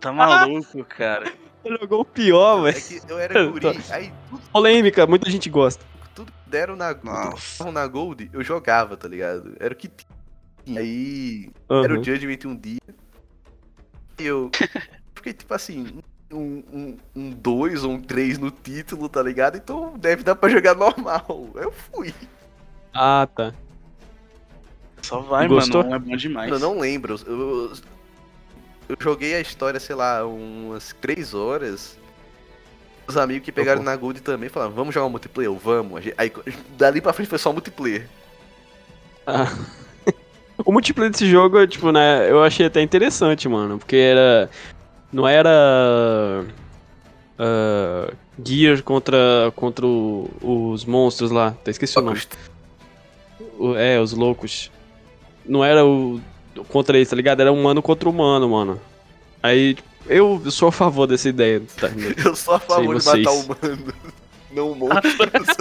tá maluco, <laughs> cara. você jogou o pior, É velho. que eu era guri, aí tudo, Polêmica, muita gente gosta. tudo que deram na, tudo na Gold, eu jogava, tá ligado? Era o que tinha. Aí. Era Aham. o Judgment um dia. E eu <laughs> fiquei tipo assim, um 2 ou um 3 no título, tá ligado? Então deve dar pra jogar normal. Eu fui. Ah, tá. Só vai, Gostou? mano. É bom demais. Eu não lembro. Eu, eu, eu joguei a história, sei lá, umas 3 horas. Os amigos que pegaram Uhum. na Gold também falaram, vamos jogar um multiplayer? Vamos. Aí dali pra frente foi só multiplayer. Ah. <laughs> O multiplayer desse jogo, tipo, né, eu achei até interessante, mano, porque era. Não era. ah, Gear contra, contra o- os monstros lá, até esqueci o nome. O- é, os loucos. Não era o. contra eles, tá ligado? Era humano contra humano, mano. Aí, eu sou a favor dessa ideia, tá? Eu sou a favor de matar vocês. humano. <laughs> Não <laughs> monstros.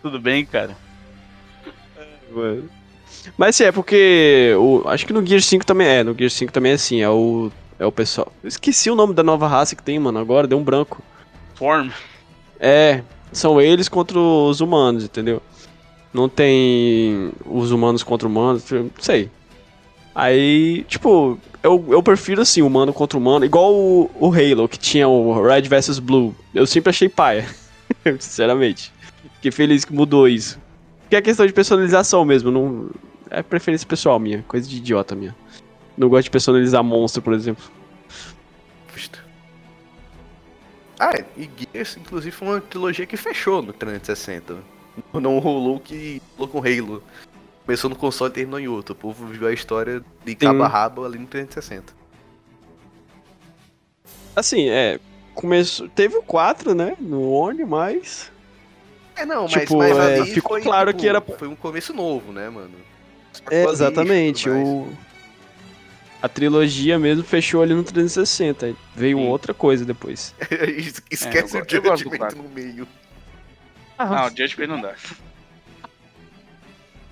Tudo bem, cara. Mano. Mas assim, é porque. O, acho que no Gear 5 também é. No Gear 5 também é assim. É o. É o pessoal. Eu esqueci o nome da nova raça que tem, mano. Agora deu um branco. Form. É. São eles contra os humanos, entendeu? Não tem os humanos contra humanos. Não sei. Aí, tipo, eu, eu prefiro assim, humano contra humano. Igual o, o Halo, que tinha o Red vs Blue. Eu sempre achei paia. <laughs> Sinceramente. Fiquei feliz que mudou isso. Porque é questão de personalização mesmo. Não, é preferência pessoal minha. Coisa de idiota minha. Não gosto de personalizar monstro, por exemplo. Ah, e Gears, inclusive, foi uma trilogia que fechou no 360. <laughs> Não rolou o que rolou com Halo. Começou no console e terminou em outro. O povo viu a história de cabo a rabo ali no 360. Assim, é. Começou, teve o 4, né? No One, mas. É, não, mas, Tipo, mas é, ficou foi, claro tipo, que era- Foi um começo novo, né, mano? É, exatamente. O... A trilogia mesmo fechou ali no 360. aí Veio Sim. outra coisa depois. <laughs> Esquece É, o Judgment no meio. Não, o Judgment não dá.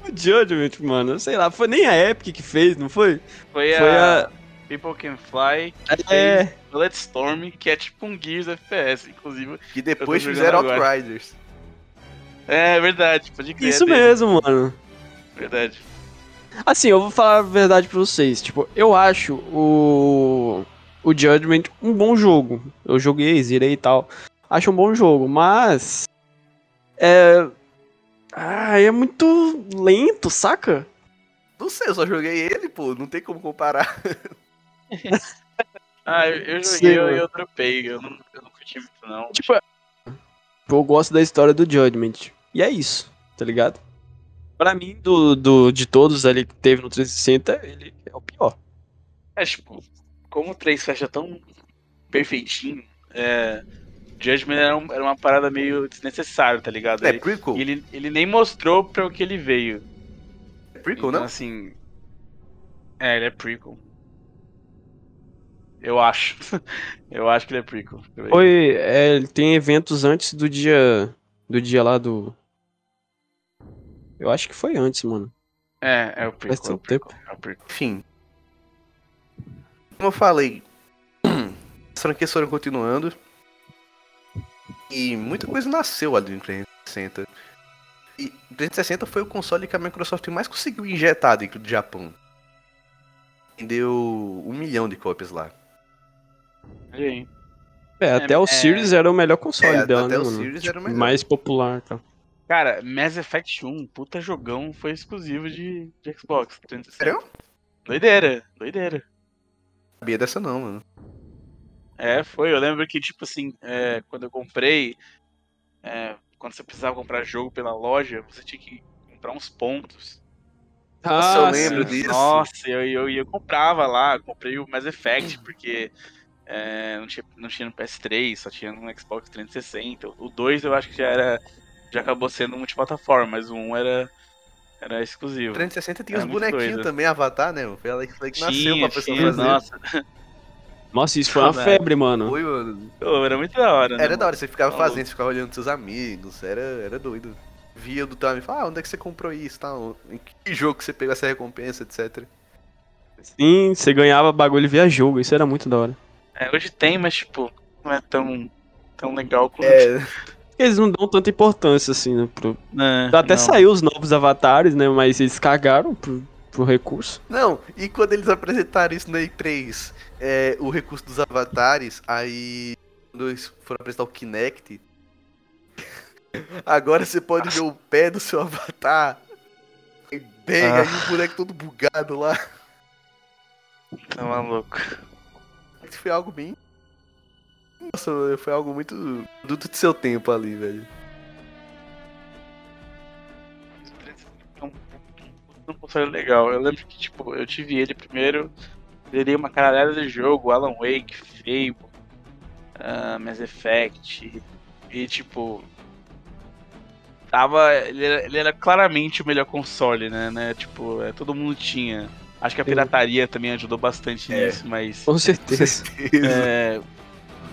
O Judgment, mano, sei lá, foi nem a Epic que fez, não foi? Foi, Foi a... a- People Can Fly, que fez É. Bulletstorm, que é tipo um Gears FPS, inclusive. Que depois fizeram. Outriders. É verdade, pode crer. Isso é dele, mesmo, mano. Verdade. Assim, eu vou falar a verdade pra vocês. Tipo, eu acho o. O Judgment um bom jogo. Eu joguei, zirei e tal. Acho um bom jogo, mas. É. Ah, é muito lento, saca? Não sei, eu só joguei ele, pô. Não tem como comparar. <laughs> Ah, eu, eu joguei e eu, eu dropei. Eu não, eu não curti muito, não. Tipo, eu gosto da história do Judgment. E é isso, tá ligado? Pra mim, do, do, de todos ali que teve no 360, ele é o pior. É, tipo, como o 3 fecha tão perfeitinho, é, Judgment era, um- era uma parada meio desnecessária, tá ligado? É Ele, prequel? ele, ele nem mostrou pra o que ele veio. É prequel, então, não? assim. É, ele é prequel. Eu acho. <laughs> Eu acho que ele é prequel. Foi, é, ele tem eventos antes do dia, do dia lá do... Eu acho que foi antes, mano. É, é o prequel. Faz É o tanto prequel, é o prequel. Enfim. Como eu falei, <clears throat> as franquias foram continuando. E muita coisa nasceu ali no 360. E o 360 foi o console que a Microsoft mais conseguiu injetar dentro do Japão. Vendeu um milhão de cópias lá. Aí. É, até o é- Series era o melhor console É, dela, até né, o mano? Series era o melhor. Mais popular, tá? Cara, Mass Effect 1, puta jogão, foi exclusivo de, de Xbox 360. Sério? Doideira, doideira. Sabia dessa não, mano. É, foi. Eu lembro que, tipo assim, é, quando eu comprei, é, quando você precisava comprar jogo pela loja, você tinha que comprar uns pontos. Nossa, eu Ah, lembro sim. disso. Nossa, eu, eu, eu comprava lá, comprei o Mass Effect, porque é, não, tinha, não tinha no PS3, só tinha no Xbox 360. O 2 eu acho que já era. Já acabou sendo multiplataforma, mas o 1 era, era exclusivo. 360 tinha É os bonequinhos doido. também, Avatar, né? Foi ela que nasceu Tinha, pra pessoa tinha, fazer. nossa, Nossa, isso foi uma febre, mano. Foi, mano. pô, era muito da hora. né, Era da hora, você ficava Maluco. fazendo, você ficava olhando seus amigos, era, era doido. Via do teu amigo e falava, ah, onde é que você comprou isso, tal? Em que jogo que você pegou essa recompensa, etc. Sim, você ganhava bagulho via jogo, isso era muito da hora. É, hoje tem, mas tipo, não é tão, tão legal quanto. É, Eles não dão tanta importância, assim, né? Pro... né, Até não. saiu os novos avatares, né? Mas eles cagaram pro, pro recurso. Não, e quando eles apresentaram isso no E3, é, o recurso dos avatares, aí quando eles foram apresentar o Kinect, <laughs> agora você pode ver o pé do seu avatar. E pega Ah. aí o boneco todo bugado lá. Tá maluco. Isso foi algo bem. Nossa, foi algo muito. Produto de seu tempo ali, velho. Um console legal. Eu lembro que, tipo, eu tive ele primeiro, zerei uma caralhada de jogo, Alan Wake, Fable, ah, Mass Effect, e tipo. Tava. Ele era, ele era claramente o melhor console, né? né? Tipo, é, todo mundo tinha. Acho que a Sim. pirataria também ajudou bastante É. nisso, mas. Com certeza. É,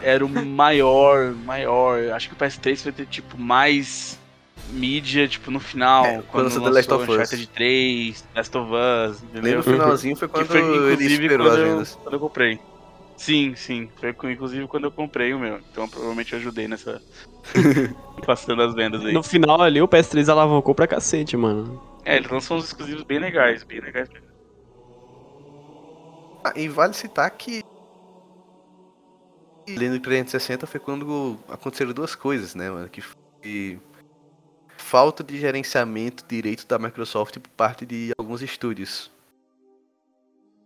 era o maior, maior. Acho que o PS3 vai ter, tipo, mais mídia, tipo, no final. É, quando lançou The Last of Us. Uncharted 3, Last of Us, Nem entendeu? no finalzinho foi Que quando foi, ele inclusive, esperou quando as eu, quando eu comprei. Sim, sim. Foi com- inclusive quando eu comprei o meu. Então provavelmente eu ajudei nessa. <laughs> passando as vendas aí. No final ali, o PS3 alavancou pra cacete, mano. É, ele lançou uns exclusivos bem legais, bem legais. mesmo. Ah, e vale citar que. Além do 360 foi quando aconteceram duas coisas, né, mano? Que foi falta de gerenciamento direito da Microsoft por parte de alguns estúdios.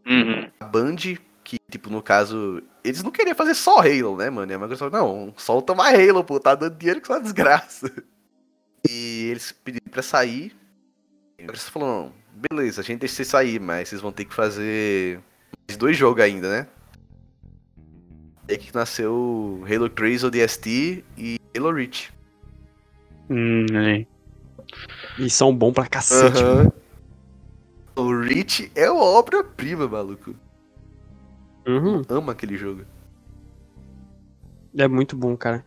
Uhum. A Band, que, tipo, no caso, eles não queriam fazer só Halo, né, mano? E a Microsoft, não, solta mais Halo, pô, tá dando dinheiro que só desgraça. E eles pediram pra sair. E a Microsoft falou, não, beleza, a gente deixa vocês sair, mas vocês vão ter que fazer mais dois jogos ainda, né? Aí que nasceu o Halo 3 ODST e Halo Reach. Hum. E são bons pra cacete. mano. Aham. O Reach é uma obra-prima, maluco. Uhum. Amo aquele jogo. É muito bom, cara.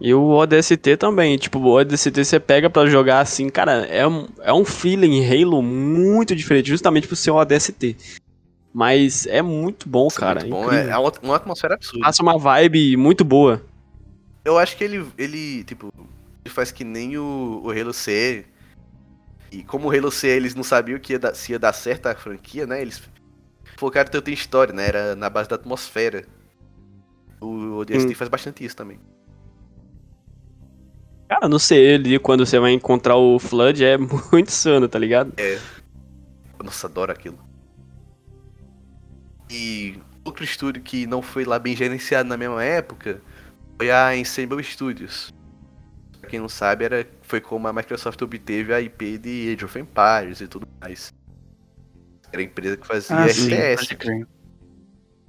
E o ODST também, tipo, o ODST você pega pra jogar assim, cara, é um, é um feeling Halo muito diferente, justamente por ser o ODST. Mas é muito bom, Isso é cara. muito bom, incrível. é uma atmosfera absurda. Passa uma vibe muito boa. Eu acho que ele, ele tipo, faz que nem o, o Halo C. E como o Halo C eles não sabiam que ia dar- se ia dar certo a franquia, né? Eles focaram tanto em história, né? Era na base da atmosfera. O ODST Hum. faz bastante isso também. Cara, não sei, ali quando você vai encontrar o Flood é <laughs> muito insano, tá ligado? Nossa, adoro aquilo. E outro estúdio que não foi lá bem gerenciado na mesma época foi a Ensemble Studios. Quem não sabe, era, foi como a Microsoft obteve a IP de Age of Empires e tudo mais. Era a empresa que fazia Ah, RTS.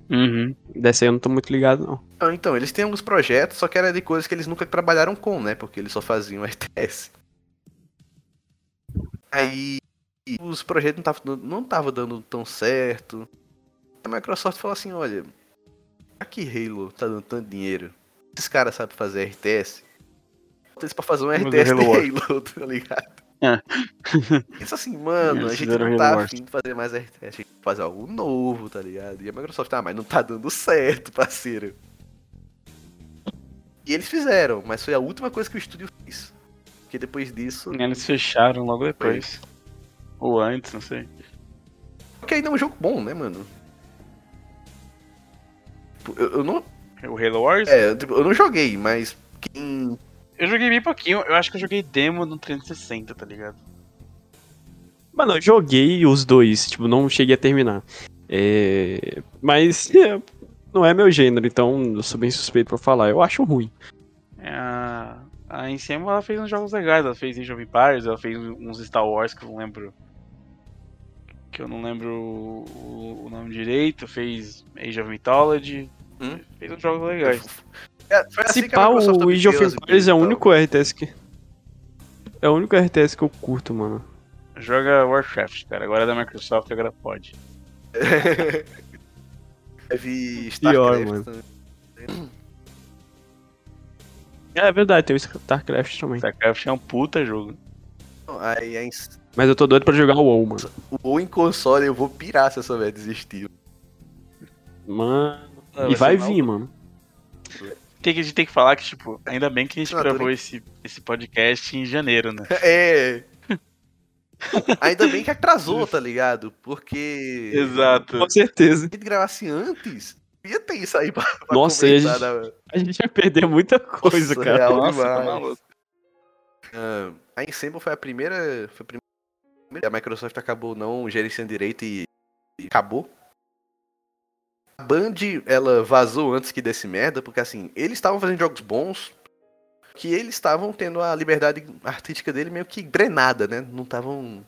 Uhum. Dessa aí eu não tô muito ligado, não. Então, então, eles têm alguns projetos, só que era de coisas que eles nunca trabalharam com, né? Porque eles só faziam <laughs> RTS. Aí os projetos não estavam não tava dando tão certo. A Microsoft falou assim, olha, aqui Halo tá dando tanto dinheiro. Esses caras sabem fazer RTS. Eles pra fazer um RTS de <laughs> Halo tá ligado? É. Isso assim, mano, a gente não Halo tá Wars. afim de fazer mais RTS, a gente tem que fazer algo novo, tá ligado? E a Microsoft, ah, mas não tá dando certo, parceiro. E eles fizeram, mas foi a última coisa que o estúdio fez. Porque depois disso. Eles fecharam logo depois. Ou antes, não sei. Porque ainda é um jogo bom, né, mano? Tipo, Eu, eu não. O Halo Wars? É, tipo, eu não joguei, mas quem. Eu joguei bem pouquinho. Eu acho que eu joguei demo no 360, tá ligado? Mano, eu joguei os dois, tipo, não cheguei a terminar. É... Mas <laughs> é, não é meu gênero, então eu sou bem suspeito pra falar. Eu acho ruim. É, A, a Insemo, ela fez uns jogos legais. Ela fez Age of Empires, ela fez uns Star Wars que eu não lembro. Que eu não lembro o, o nome direito. Fez Age of Mythology. Hum? Fez uns jogos legais. É, foi Se assim que o Age of Empires é o único RTS que. É o único RTS que eu curto, mano. Joga Warcraft, cara. Agora é da Microsoft, agora pode. <laughs> Teve Pior, StarCraft mano. também. É verdade, tem o StarCraft também. StarCraft é um puta jogo. Aí, aí, Mas eu tô doido pra jogar o WoW, mano. ou em console eu vou pirar se eu souber desistir. Mano. Ah, e vai ser vir, mano. Tem que, a gente tem que falar que, tipo, ainda bem que a gente Assinatura, gravou esse, esse podcast em janeiro, né? <laughs> É. Ainda bem que atrasou, tá ligado? Porque. Exato. Com certeza. Se a gente gravasse antes, ia ter isso aí pra, pra Nossa, a gente- né? A gente vai perder muita coisa, Nossa, cara. real Nossa, tá maluco. Ah, a Ensemble foi a primeira. Foi a primeira. A Microsoft acabou não gerenciando direito e, e acabou. A Band, ela vazou antes que desse merda, porque assim, eles estavam fazendo jogos bons, que eles estavam tendo a liberdade artística dele meio que drenada, né? Não estavam.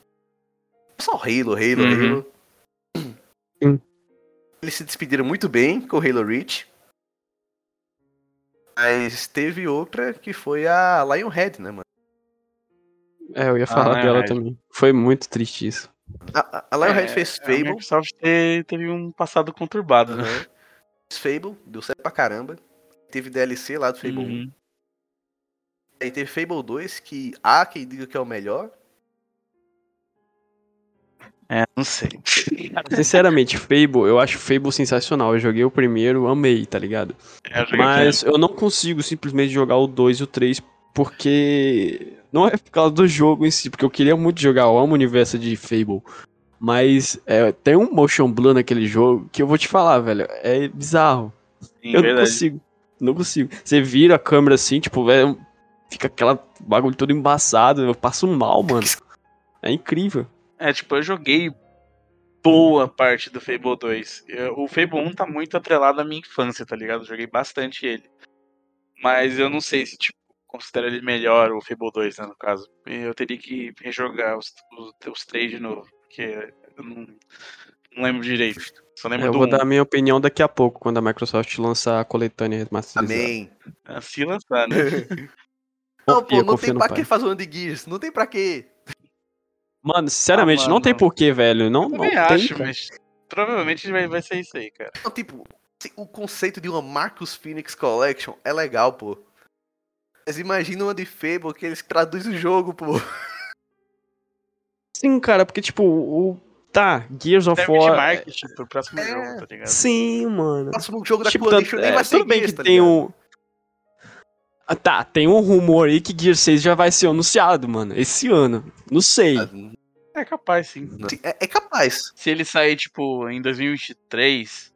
Só Halo, Halo, Uhum. Halo. Sim. Eles se despediram muito bem com o Halo Reach. Mas teve outra que foi a Lionhead, né, mano? É, eu ia falar Ah, dela é. também. Foi muito triste isso. A, a- a Lionhead É, fez A Fable. Microsoft te- teve um passado conturbado, né? Fez Fable, deu certo pra caramba. Teve DLC lá do Fable 1. Uhum. Aí teve Fable 2, que há quem diga que é o melhor. É, não sei. Sinceramente, Fable, eu acho Fable sensacional. Eu joguei o primeiro, amei, tá ligado? É, eu Mas eu não consigo simplesmente jogar o 2 e o 3 porque. Não é por causa do jogo em si, porque eu queria muito jogar, eu amo o universo de Fable. Mas é, tem um motion blur naquele jogo que eu vou te falar, velho. É bizarro. Sim, eu não verdade. consigo. Não consigo. Você vira a câmera assim, tipo, é, um- fica aquela bagulho todo embaçado. Eu passo mal, mano. É incrível. É, tipo, eu joguei boa parte do Fable 2. Eu- o Fable 1 tá muito atrelado à minha infância, tá ligado? Eu joguei bastante ele. Mas eu não sei se, tipo, considero ele melhor, o Fable 2, né, no caso. Eu teria que rejogar os, os, os três de novo, porque eu não, não lembro direito. Só lembro É, eu do vou um. dar a minha opinião daqui a pouco, quando a Microsoft lançar a coletânea remasterizada. Amém. Ah, Se lançar, né? <laughs> Não, pô, não tem pra pai. que fazer um de Gears. Não tem pra quê. Mano, sinceramente, Ah, não tem mano. porquê, velho. Não, Eu não tem, acho, cara. mas provavelmente vai, vai ser isso aí, cara. Não, tipo, o conceito de uma Marcus Phoenix Collection é legal, pô. Mas imagina uma de Fable que eles traduzem o jogo, pô. Sim, cara, porque, tipo, o. Tá, Gears of Termo de War. marketing pro próximo É. jogo, tá ligado? Sim, mano. O próximo jogo da Tipo, tanto- nem é, vai ser tudo bem Gears, que tá tem um. Ah, tá, tem um rumor aí que Gear 6 já vai ser anunciado, mano. Esse ano. Não sei. É capaz, sim. Sim, É, é capaz. Se ele sair, tipo, em 2023.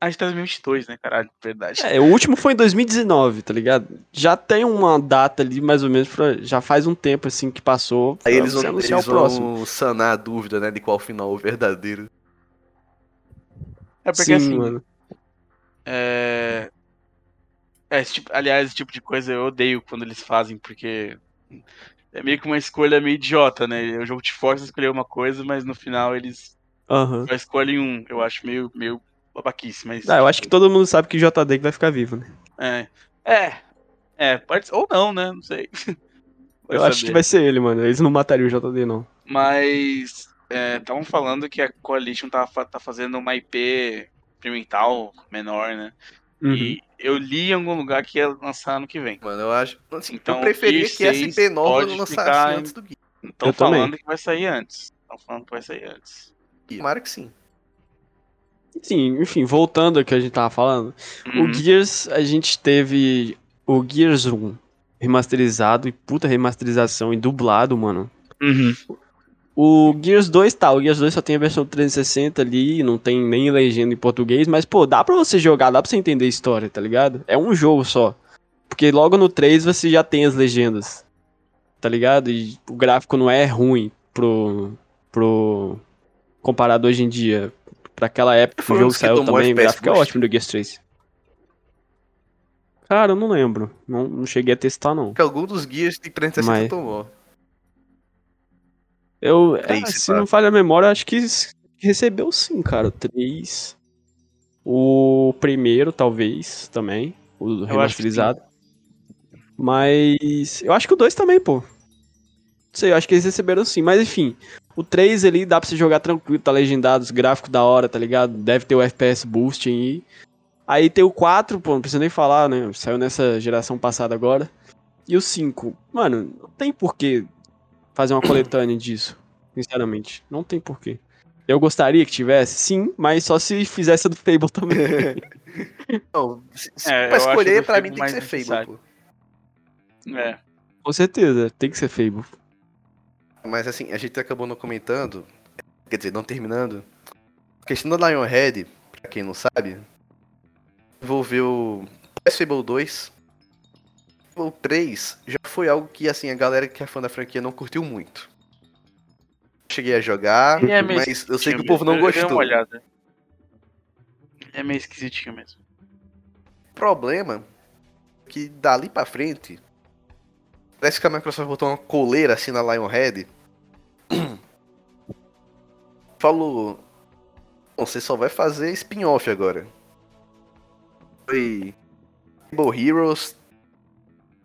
A gente tá em 2022, né, caralho? Verdade. É, o último foi em 2019, tá ligado? Já tem uma data ali, mais ou menos, pra, já faz um tempo assim que passou. Aí eles vão, eles o próximo. vão sanar a dúvida, né, de qual final o verdadeiro. É porque Sim, assim. mano. É... é esse tipo- aliás, esse tipo de coisa eu odeio quando eles fazem, porque é meio que uma escolha meio idiota, né? O jogo te força a escolher uma coisa, mas no final eles Aham. só escolhem um. Eu acho meio, meio babaquice, mas. Ah, eu acho que todo mundo sabe que o JD vai ficar vivo, né? É. É. É, pode. Ou não, né? Não sei. <laughs> Vai eu acho que vai ser ele, mano. Eles não matariam o JD, não. Mas estavam falando que a Coalition tá, tá fazendo uma IP experimental menor, né? Uhum. E eu li em algum lugar que ia lançar ano que vem. Mano, eu acho. Assim, Então, eu preferia que essa 6 IP nova lançasse antes do Gears. Estão Eu também. falando que vai sair antes. Estão falando que vai sair antes. Tomara que sim. Sim, enfim, voltando ao que a gente tava falando. Uhum. O Gears, a gente teve o Gears 1 remasterizado e puta remasterização e dublado, mano. Uhum. O Gears 2 tá, o Gears 2 só tem a versão 360 ali, não tem nem legenda em português, mas pô, dá pra você jogar, dá pra você entender a história, tá ligado? É um jogo só. Porque logo no 3 você já tem as legendas, tá ligado? E o gráfico não é ruim pro. pro. comparado hoje em dia. Pra aquela época que o um jogo saiu também, o gráfico é ótimo do Gears 3. Cara, eu não lembro. Não, não cheguei a testar, não. Que algum dos guias de 360 Mas- tomou. Eu, é, se não falha a memória, acho que recebeu sim, cara. O 3. O primeiro, talvez, também. O remasterizado. Mas. Eu acho que o 2 também, pô. Não sei, eu acho que eles receberam sim. Mas enfim. O 3 ali dá pra você jogar tranquilo, tá legendado, os gráficos da hora, tá ligado? Deve ter o FPS boost aí. Aí tem o 4, pô, não precisa nem falar, né? Saiu nessa geração passada agora. E o 5. Mano, não tem porquê fazer uma coletânea disso. Sinceramente. Não tem porquê. Eu gostaria que tivesse, sim, mas só se fizesse a do Fable também. <laughs> Não, se, se É, pra escolher, pra mim tem que ser Fable, pô. É. Com certeza, tem que ser Fable. Mas assim, a gente acabou não comentando, quer dizer, não terminando. A questão da Lionhead, pra quem não sabe, envolveu pós-Fable 2. Fable 3 já foi algo que, assim, a galera que é fã da franquia não curtiu muito. Cheguei a jogar, é mas eu sei que o povo não. Eu gostou. uma olhada. É meio esquisitinho mesmo. O problema é que dali pra frente, parece que a Microsoft botou uma coleira assim na Lionhead. <coughs> Falou, "Bom, você só vai fazer spin-off agora. Foi Fable Heroes,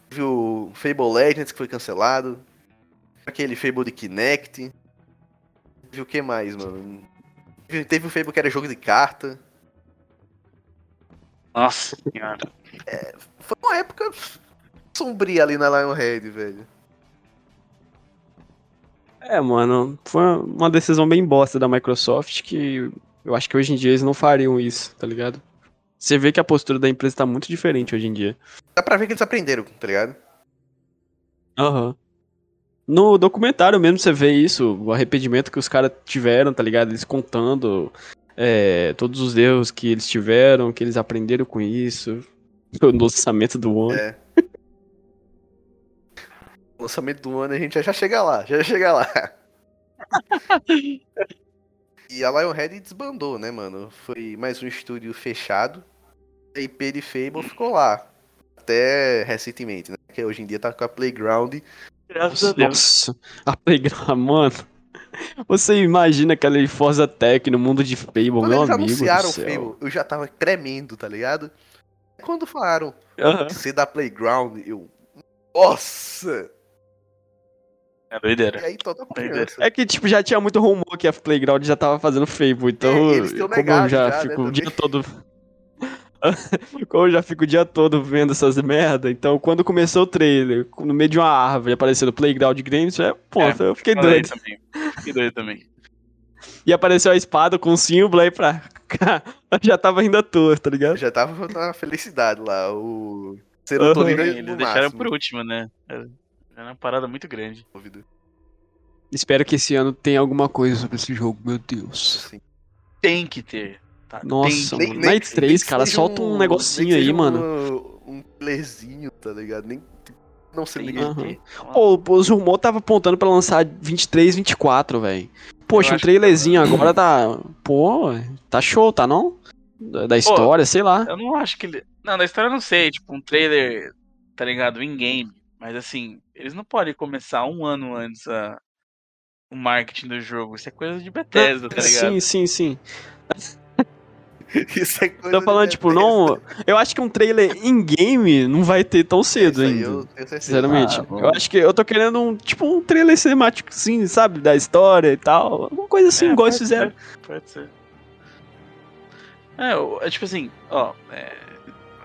teve o Fable Legends que foi cancelado, aquele Fable de Kinect, teve o que mais, mano? Teve, teve o Fable que era jogo de carta. Nossa senhora. Foi uma época sombria ali na Lionhead, velho. É, mano, foi uma decisão bem bosta da Microsoft que eu acho que hoje em dia eles não fariam isso, tá ligado? Você vê que a postura da empresa tá muito diferente hoje em dia. Dá pra ver que eles aprenderam, tá ligado? Aham. No documentário mesmo você vê isso, o arrependimento que os caras tiveram, tá ligado? Eles contando é, todos os erros que eles tiveram, que eles aprenderam com isso. <laughs> No lançamento do One. É. Lançamento do ano a gente já chega lá, já chega lá. <laughs> e a Lionhead desbandou, né, mano? Foi mais um estúdio fechado. A IP de Fable ficou lá. Até recentemente, né? Que hoje em dia tá com a Playground. Graças a Deus. Nossa, a Playground, mano. Você imagina aquela Forza Tech no mundo de Fable, Quando meu eles amigo anunciaram do o céu. Fable, eu já tava tremendo, tá ligado? Quando falaram Aham. ser da Playground, eu. Nossa! É E doideira. aí toda Doideira. criança. É que, tipo, já tinha muito rumor que a Playground já tava fazendo Fable, então, É, eles como eu já, já, né, fico o também. dia todo... <laughs> como eu já fico o dia todo vendo essas merda, então quando começou o trailer, no meio de uma árvore, aparecendo Playground Games, já, ponto, É, eu fiquei doido. também. Fiquei doido também. E apareceu a espada com o símbolo aí pra... <laughs> já tava rindo à toa, tá ligado? Já tava na felicidade lá, o serotonina Uhum. Eles deixaram máximo. por último, né? Era era uma parada muito grande. dúvida. Espero que esse ano tenha alguma coisa sobre esse jogo, meu Deus. Assim. Tem que ter. Tá? Nossa, Tem, mano. tem. Night 3, que cara, solta um negocinho nem que aí, seja mano. Um, um playerzinho, tá ligado? Nem, não sei nem que ter. Pô, os rumores tava apontando pra lançar 23, 24, velho. Poxa, Eu um trailerzinho agora tá. Pô, tá show, tá não? Da, da história, sei lá. Eu não acho que ele. Não, da história eu não sei. Tipo, um trailer, tá ligado? In-game. Mas assim, eles não podem começar um ano antes a... o marketing do jogo. Isso é coisa de Bethesda, tá ligado? Sim, sim, sim. <laughs> Isso é coisa Tô falando, de tipo, Bethesda. não. Eu acho que um trailer in-game não vai ter tão cedo Isso aí ainda. eu tenho certeza. Sinceramente. Ah, eu acho que eu tô querendo um, tipo, um trailer cinemático, assim, sabe? Da história e tal. Alguma coisa assim, É, igual eles pode fizeram. ser, Pode ser. É, eu- é tipo assim, ó. É...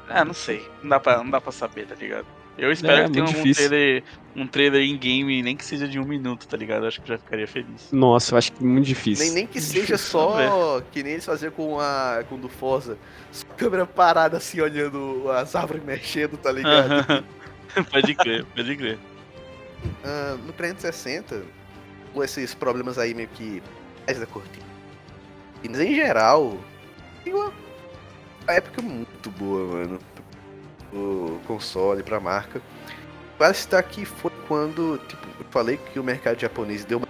Ah, não sei. Não dá, pra, não dá pra saber, tá ligado? Eu espero É, que tenha muito um difícil. trailer, um trailer em game, nem que seja de um minuto, tá ligado? Acho que eu já ficaria feliz. Nossa, eu acho que é muito difícil. Nem, nem que Difícil, seja só que nem eles faziam com a com o do Forza. Só a câmera parada assim, olhando as árvores mexendo, tá ligado? <laughs> Pode crer, pode crer. Ah, no 360, com esses problemas aí meio que mais da cortina. E em geral, tem uma época muito boa, mano. O console, pra marca. Vale citar que foi quando, tipo, eu falei que o mercado japonês deu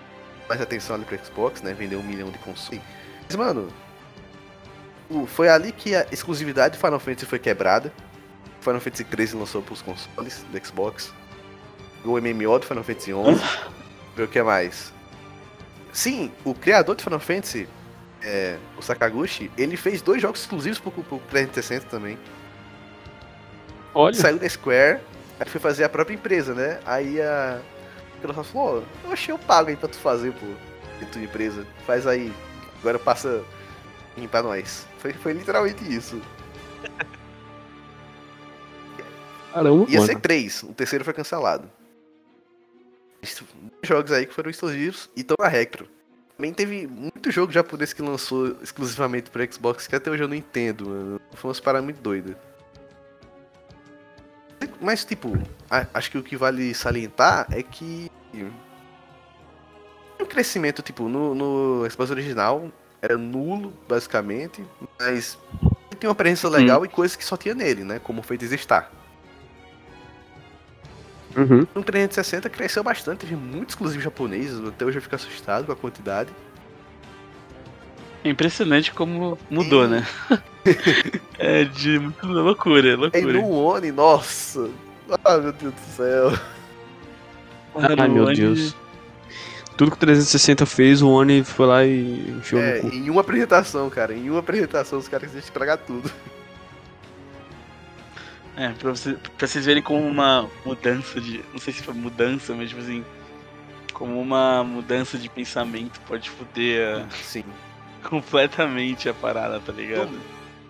mais atenção ali pro Xbox, né? Vendeu um milhão de consoles. Mas, mano, o- foi ali que a exclusividade do Final Fantasy foi quebrada. Final Fantasy XIII lançou pros consoles do Xbox. O MMO do Final Fantasy XI. Ver o que mais. Sim, o criador de Final Fantasy, é, o Sakaguchi, ele fez dois jogos exclusivos pro, pro 360 também. Olha, Saiu da Square, aí foi fazer a própria empresa, né? Aí a Microsoft falou, "Ó, eu achei eu pago aí pra tu fazer, pô, de tua empresa. Faz aí, agora passa em pra nós. Foi, foi literalmente isso. <laughs> caramba, Ia mano. ser três, o terceiro foi cancelado. Jogos aí que foram exclusivos e estão na Retro. Também teve muito jogo japonês que lançou exclusivamente pro Xbox que até hoje eu não entendo, mano. Foi umas paradas muito doidas. Mas, tipo, acho que o que vale salientar é que. O crescimento, tipo, no, no Xbox original era nulo, basicamente, mas tem uma presença legal e coisas que só tinha nele, né? Como foi Desestar. Uhum. No 360 cresceu bastante, teve muito exclusivo japonês, até hoje eu fico assustado com a quantidade. É impressionante como mudou, né? <laughs> é de loucura, loucura. no One, nossa! Ah, meu Deus do céu. Ai, meu One- Deus. Tudo que o 360 fez, o One foi lá e enfiou É, no cu. em uma apresentação, cara, em uma apresentação os caras quisem estragar tudo. É, pra, você, pra vocês verem como uma mudança de. Não sei se foi mudança, mas tipo assim. Como uma mudança de pensamento pode foder a- Sim. Completamente a parada, tá ligado?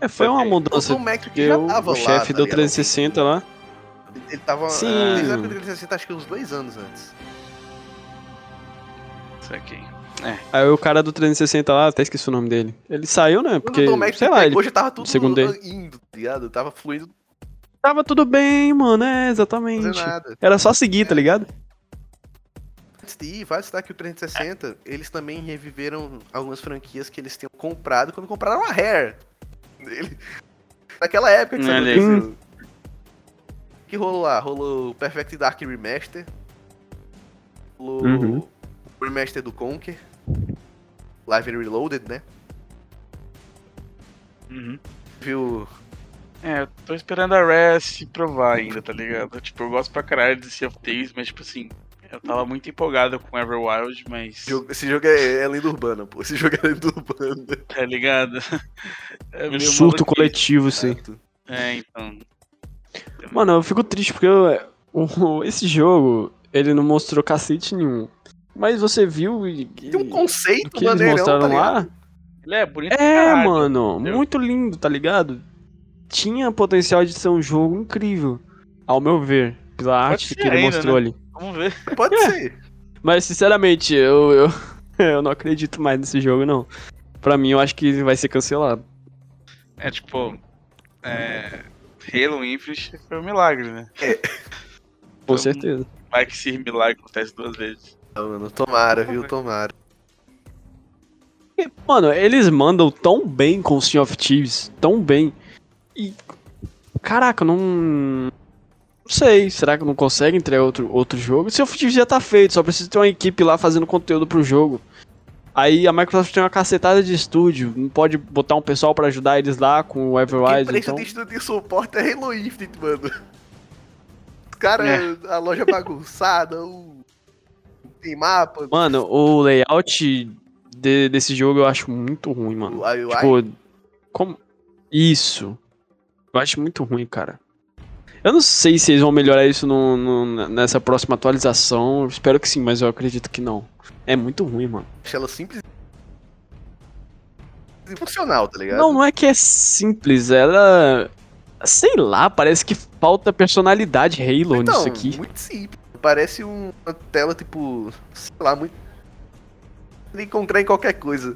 É, foi uma mudança. O Mac que já o, tava o lá, chefe tá do ligado? 360 lá. Ele tava. Sim. Desde a época do 360, acho que uns dois anos antes. Isso aqui. Aí o cara do 360 lá, até esqueci o nome dele. Ele saiu, né? Porque, Quando o Mac sei lá, ele já tava tudo segundo indo, tá ligado? Tava fluindo, tava tudo bem, mano. É, não exatamente. Era só seguir, tá ligado? Ir, vale citar que o 360, eles também reviveram algumas franquias que eles tinham comprado quando compraram a Rare. Ele... Naquela época que isso Olha aí. aconteceu. O que rolou lá? Rolou o Perfect Dark Remaster. Rolou Uhum. o Remaster do Conker. Live and Reloaded, né? Uhum. Viu? É, eu tô esperando a Rare se provar ainda, tá ligado? Tipo, eu gosto pra caralho de Sea of Thieves, mas tipo assim, eu tava muito empolgado com Everwild, mas. Esse jogo é, é lenda urbana, pô. Esse jogo é lenda urbana. Tá ligado? <laughs> É meio Surto coletivo, sim. É, então. Mano, eu fico triste porque eu- <laughs> o- esse jogo, ele não mostrou cacete nenhum. Mas você viu e, Tem um conceito que eles maneirão, mostraram tá lá? Ele é bonito É, caralho. mano, entendeu? muito lindo, tá ligado? Tinha potencial de ser um jogo incrível, ao meu ver, pela arte ser que ele ainda, mostrou né? ali. Vamos ver. Pode É. ser. Mas, sinceramente, eu, eu, <laughs> eu não acredito mais nesse jogo, não. Pra mim, eu acho que vai ser cancelado. É tipo. É. Halo Infinite foi um milagre, né? Com Então- certeza. Vai que esse milagre acontece duas vezes. Ah, mano, tomara, viu? <laughs> Tomara. Mano, eles mandam tão bem com o Sea of Thieves, tão bem. E. Caraca, não. Não sei, será que não consegue entregar outro, outro jogo? Of Thieves já tá feito, só precisa ter uma equipe lá fazendo conteúdo pro jogo. Aí a Microsoft tem uma cacetada de estúdio, não pode botar um pessoal pra ajudar eles lá com o Quem Everwise, presta então... de estudo de suporte é Halo Infinite, mano. Os caras, É. a loja bagunçada, o... tem mapa, Mano, o layout de- desse jogo eu acho muito ruim, mano. o UI. Tipo, como. Isso. Eu acho muito ruim, cara. Eu não sei se eles vão melhorar isso no, no- nessa próxima atualização. Espero que sim, mas eu acredito que não. É muito ruim, mano. Acho ela simples e funcional, tá ligado? Não, não é que é simples, ela. Sei lá, parece que falta personalidade Halo Então, nisso aqui. muito simples. Parece um- uma tela, tipo, sei lá, muito. Encontrar em qualquer coisa.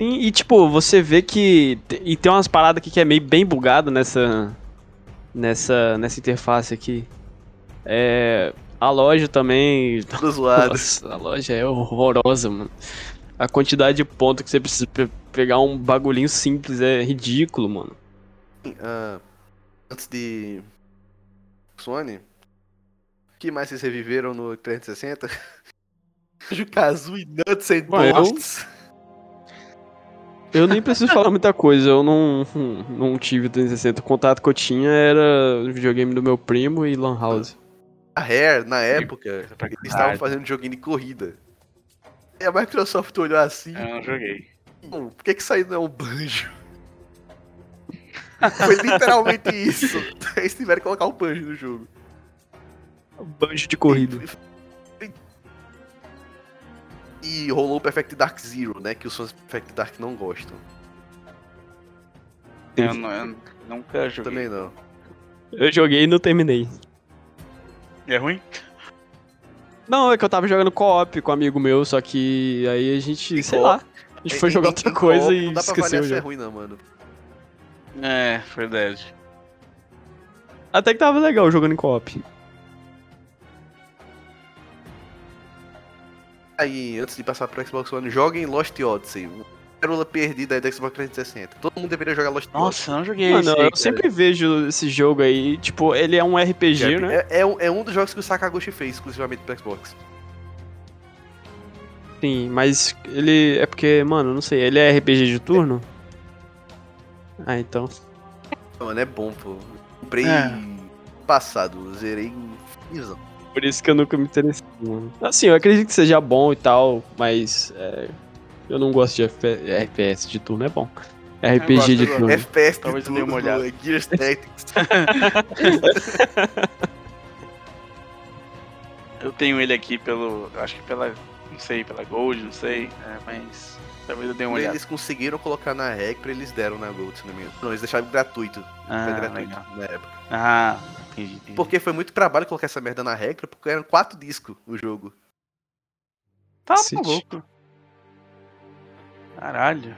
E, e, tipo, você vê que. E tem umas paradas aqui que é meio bem bugado nessa. Nessa, nessa interface aqui. É. A loja também. Tudo zoado. Nossa, a loja é horrorosa, mano. A quantidade de pontos que você precisa pe- pegar um bagulhinho simples é ridículo, mano. Ah, antes de. Sony. O que mais vocês reviveram no 360? <laughs> Jukazu e Nuts and Bom, Bolts. Eu nem preciso falar muita coisa, eu não, não tive 360. O contato que eu tinha era o videogame do meu primo e Lan House. A Rare, na época, eles estavam fazendo joguinho de corrida. E a Microsoft olhou assim. Eu não joguei. "Hum, por que, que isso aí não é um banjo? <laughs> Foi literalmente isso. <laughs> Eles tiveram que colocar o banjo no jogo. Banjo de corrida. E rolou o Perfect Dark Zero, né? Que os fãs do Perfect Dark não gostam. Eu, não- eu nunca joguei. Também não. Eu joguei e não terminei. É ruim? Não, é que eu tava jogando co-op com um amigo meu, só que aí a gente, Em sei lá. A gente foi Em- jogar em- outra coisa e Não dá pra esqueceu avaliar o se é jogo. ruim, não, mano. É, verdade. Até que tava legal jogando em co-op. Aí, antes de passar pro Xbox One, joguem Lost Odyssey. uma Pérola perdida aí do Xbox 360. Todo mundo deveria jogar Lost Odyssey. Nossa, eu não joguei Mano, esse eu cara. sempre vejo esse jogo aí, tipo, ele é um RPG, né? É, é um, é um dos jogos que o Sakaguchi fez exclusivamente pro Xbox. Sim, mas ele é porque, mano, não sei, ele é RPG de turno? Ah, então. Mano, é bom, pô. Comprei É. passado, zerei em finzão. Por isso que eu nunca me interessei, mano. Assim, eu acredito que seja bom e tal, mas é, eu não gosto de FP FPS de turno, é bom. RPG de turno. FPS Talvez de eu dê uma tudo, olhada. é Gears Tactics. <laughs> Eu tenho ele aqui pelo. Acho que pela. Não sei, pela Gold, não sei. é, mas. Talvez eu dê uma olhada. eles conseguiram colocar na regra, eles deram na Gold, se não me engano. Não, eles deixaram gratuito. Foi Ah, gratuito legal. na época. Ah, entendi. entendi. Porque foi muito trabalho colocar essa merda na regra, porque eram quatro discos o jogo. Tá maluco. Caralho.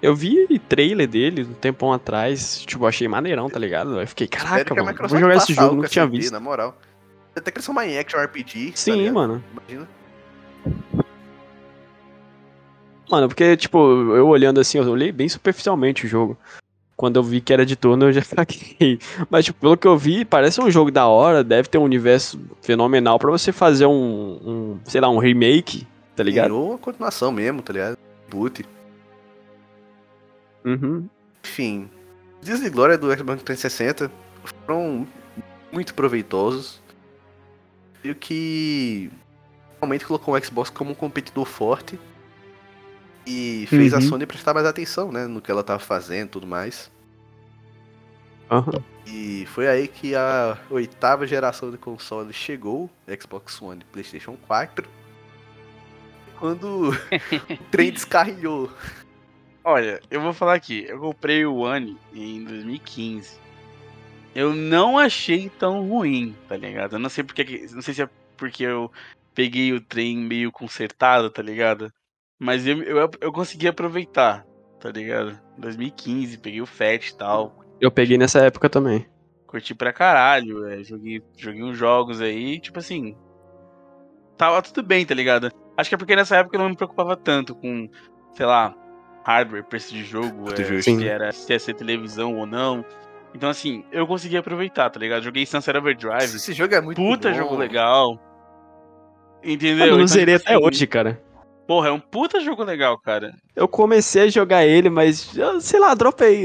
Eu vi trailer dele um tempão atrás, tipo, achei maneirão, tá ligado? Eu fiquei, caraca, mano, vou jogar esse jogo, nunca tinha visto. Na moral. Até que eles são uma em action RPG. tá Sim, ligado? mano. Imagina. Mano, porque, tipo, eu olhando assim, eu olhei bem superficialmente o jogo. Quando eu vi que era de turno, eu já <laughs> caguei. Mas, tipo, pelo que eu vi, parece um jogo da hora, deve ter um universo fenomenal pra você fazer um, um sei lá, um remake, tá ligado? Ou uma continuação mesmo, tá ligado? Boot. Uhum. Enfim, os dias de glória do Xbox 360 foram muito proveitosos. E o que realmente colocou o Xbox como um competidor forte. E fez a Uhum. Sony prestar mais atenção, né? No que ela tava fazendo e tudo mais. Aham. E foi aí que a oitava geração de console chegou, Xbox One e PlayStation 4. Quando o trem <laughs> descarrilhou. Olha, eu vou falar aqui. Eu comprei o One em 2015. Eu não achei tão ruim, tá ligado? Eu não sei porque. que- Não sei se é porque eu peguei o trem meio consertado, tá ligado? Mas eu, eu, eu consegui aproveitar, tá ligado? 2015, peguei o FAT e tal. Eu peguei nessa época também. Curti pra caralho, é, joguei, joguei uns jogos aí, tipo assim. Tava tudo bem, tá ligado? Acho que é porque nessa época eu não me preocupava tanto com, sei lá, hardware, preço de jogo, é, se, era, se ia ser televisão ou não. Então, assim, eu consegui aproveitar, tá ligado? Joguei Sunset Overdrive, Esse jogo é muito puta bom. jogo legal. Entendeu? Eu não Então, zerei tipo até assim, hoje, cara. Porra, é um puta jogo legal, cara. Eu comecei a jogar ele, mas, eu, sei lá, dropei.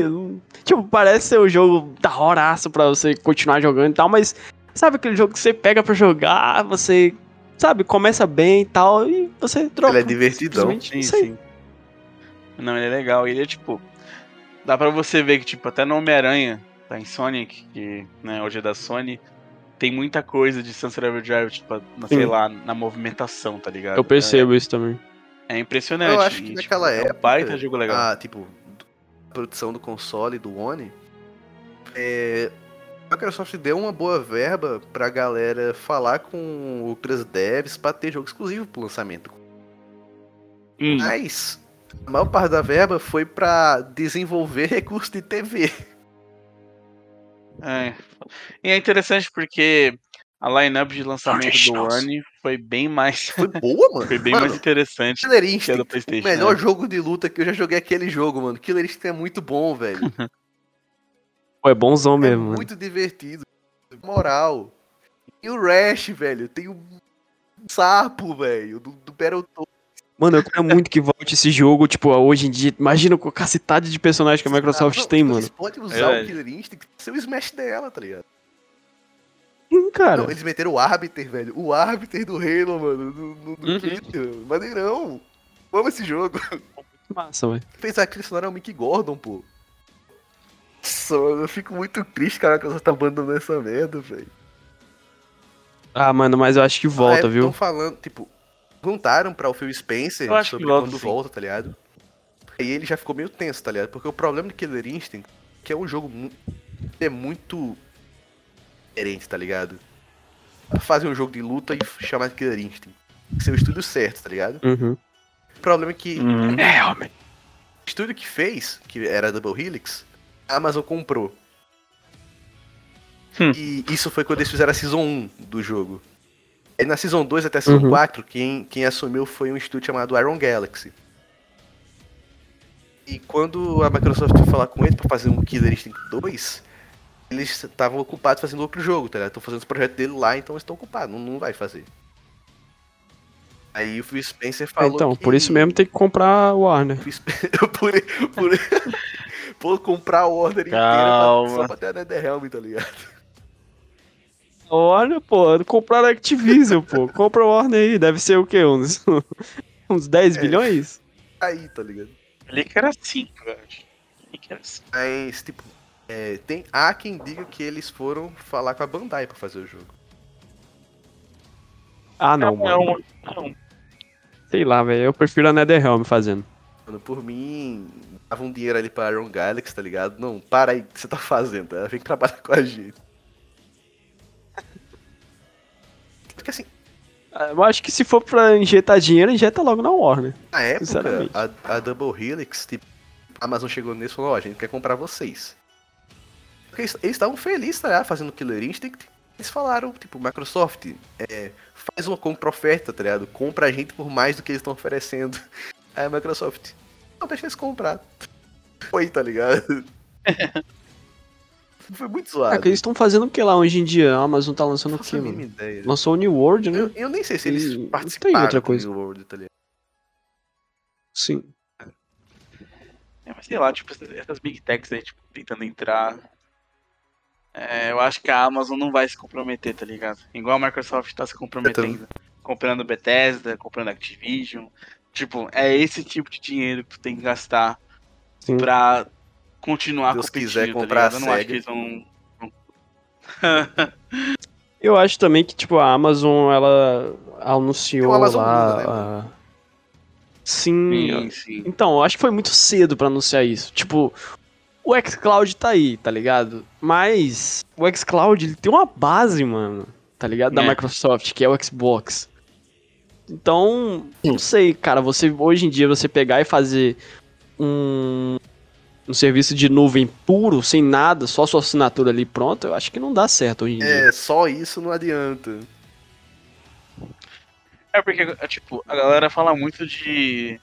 Tipo, parece ser um jogo da horaço pra você continuar jogando e tal, mas sabe aquele jogo que você pega pra jogar, você, sabe, começa bem e tal, e você dropa. Ele é divertidão. Isso aí. Não, ele é legal. Ele é tipo. Dá pra você ver que, tipo, até no Homem-Aranha, tá em Sonic, que né, hoje é da Sony, tem muita coisa de Sunset Overdrive, tipo, na, sei Sim. lá, na movimentação, tá ligado? Eu percebo isso também. É, impressionante. Eu acho que e, naquela tipo, época. É um baita jogo legal. A, tipo, produção do console do One é, a Microsoft deu uma boa verba pra galera falar com outras devs pra ter jogo exclusivo pro lançamento. Hum. Mas a maior parte da verba foi pra desenvolver recurso de TV. É. E é interessante porque a lineup de lançamento do One foi bem mais. <laughs> Foi boa, mano. Foi bem Mano, mais interessante Killer que Instinct, o PlayStation. melhor né? jogo de luta que eu já joguei é aquele jogo, mano. Killer Instinct é muito bom, velho. <laughs> Pô, é bonzão É mesmo, mano. muito divertido. Moral. E o Rash, velho. Tem um sapo, velho. Do, do Battletoads. Mano, eu quero muito que volte esse jogo, tipo, hoje em dia. Imagina com a cacetada de personagens que a Microsoft Não, tem, <laughs> mano. podem usar Verdade. o Killer Instinct ser o Smash dela, tá ligado? Sim, cara. Não, eles meteram o Arbiter, velho. O Arbiter do Halo, mano. No, no, no Uhum. Twitter. Maneirão. Amo esse jogo. <laughs> Massa, velho. Fez a Cristiano o Mick Gordon, pô. Nossa, mano, eu fico muito triste, cara, que ela tá abandonando essa merda, velho. Ah, mano, mas eu acho que volta, viu? Estão falando, tipo, perguntaram pra o Phil Spencer Eu acho sobre que volta, quando sim. volta, tá ligado? Aí ele já ficou meio tenso, tá ligado? Porque o problema de Killer Instinct é que é um jogo mu- é muito diferente, tá ligado? Fazer um jogo de luta e chamar de Killer Instinct. O estúdio certo, tá ligado? Uhum. O problema é que Uhum. É, homem. o estúdio que fez, que era a Double Helix, a Amazon comprou. Hum. E isso foi quando eles fizeram a Season 1 do jogo. E na Season 2 até a Season Uhum. 4, quem, quem assumiu foi um estúdio chamado Iron Galaxy. E quando a Microsoft foi falar com ele pra fazer um Killer Instinct 2, eles estavam ocupados fazendo outro jogo, tá ligado? Estão fazendo os projetos dele lá, então eles estão ocupados, não, não vai fazer. Aí o Phil Spencer falou Então, que- por isso mesmo tem que comprar o Warner. <laughs> por, por, <laughs> por comprar o order inteiro Calma. pra- só pra ter a NetherRealm, tá ligado? Olha, pô, compraram a Activision, pô. Compra o Warner aí, deve ser o quê? Uns, <laughs> uns 10 É. bilhões? Aí, tá ligado? Ali que era 5, velho. Ali que era 5. Mas, tipo, é, tem, há quem diga que eles foram falar com a Bandai pra fazer o jogo. Ah, não, Não, mano. não. Sei lá, velho. Eu prefiro a NetherRealm fazendo. Mano, por mim, dava um dinheiro ali pra Iron Galaxy, tá ligado? Não, para aí o que você tá fazendo, tá? Vem trabalhar com a gente. <laughs> Porque assim, Ah, Eu acho que se for pra injetar dinheiro, injeta logo na Warner. na época, a, a Double Helix, tipo, a Amazon chegou neles e falou, ó, a gente quer comprar vocês. Porque eles estavam felizes, tá ligado? Fazendo Killer Instinct. Eles falaram, tipo, Microsoft, é, faz uma compra oferta, tá ligado? Compra a gente por mais do que eles estão oferecendo. <laughs> Aí a Microsoft, não, deixa eles comprar. <laughs> Foi, tá ligado? <laughs> Foi muito zoado. que eles estão fazendo o que lá hoje em dia? A Amazon tá lançando o que, mano? ideia. Lançou o New World, né? Eu, eu nem sei se eles E não tem participaram outra do coisa. New World, tá ligado? Sim. É, mas sei lá, tipo, essas, essas big techs aí, tipo, tentando entrar. É, eu acho que a Amazon não vai se comprometer, tá ligado? Igual a Microsoft tá se comprometendo. Comprando Bethesda, comprando Activision. Tipo, é esse tipo de dinheiro que tu tem que gastar Sim. pra continuar Deus competindo, quiser tá comprar ligado? Eu a não acho que eles vão... <laughs> Eu acho também que, tipo, a Amazon, ela anunciou Amazon lá... Né, a- Sim, Sim, sim. Então, eu acho que foi muito cedo pra anunciar isso. Tipo, o xCloud tá aí, tá ligado? Mas o xCloud, ele tem uma base, mano, tá ligado? Da É. Microsoft, que é o Xbox. Então, não sei, cara, você hoje em dia você pegar e fazer um um serviço de nuvem puro, sem nada, só sua assinatura ali pronto, eu acho que não dá certo hoje em dia. É, só isso não adianta. É porque, é, tipo, a galera fala muito de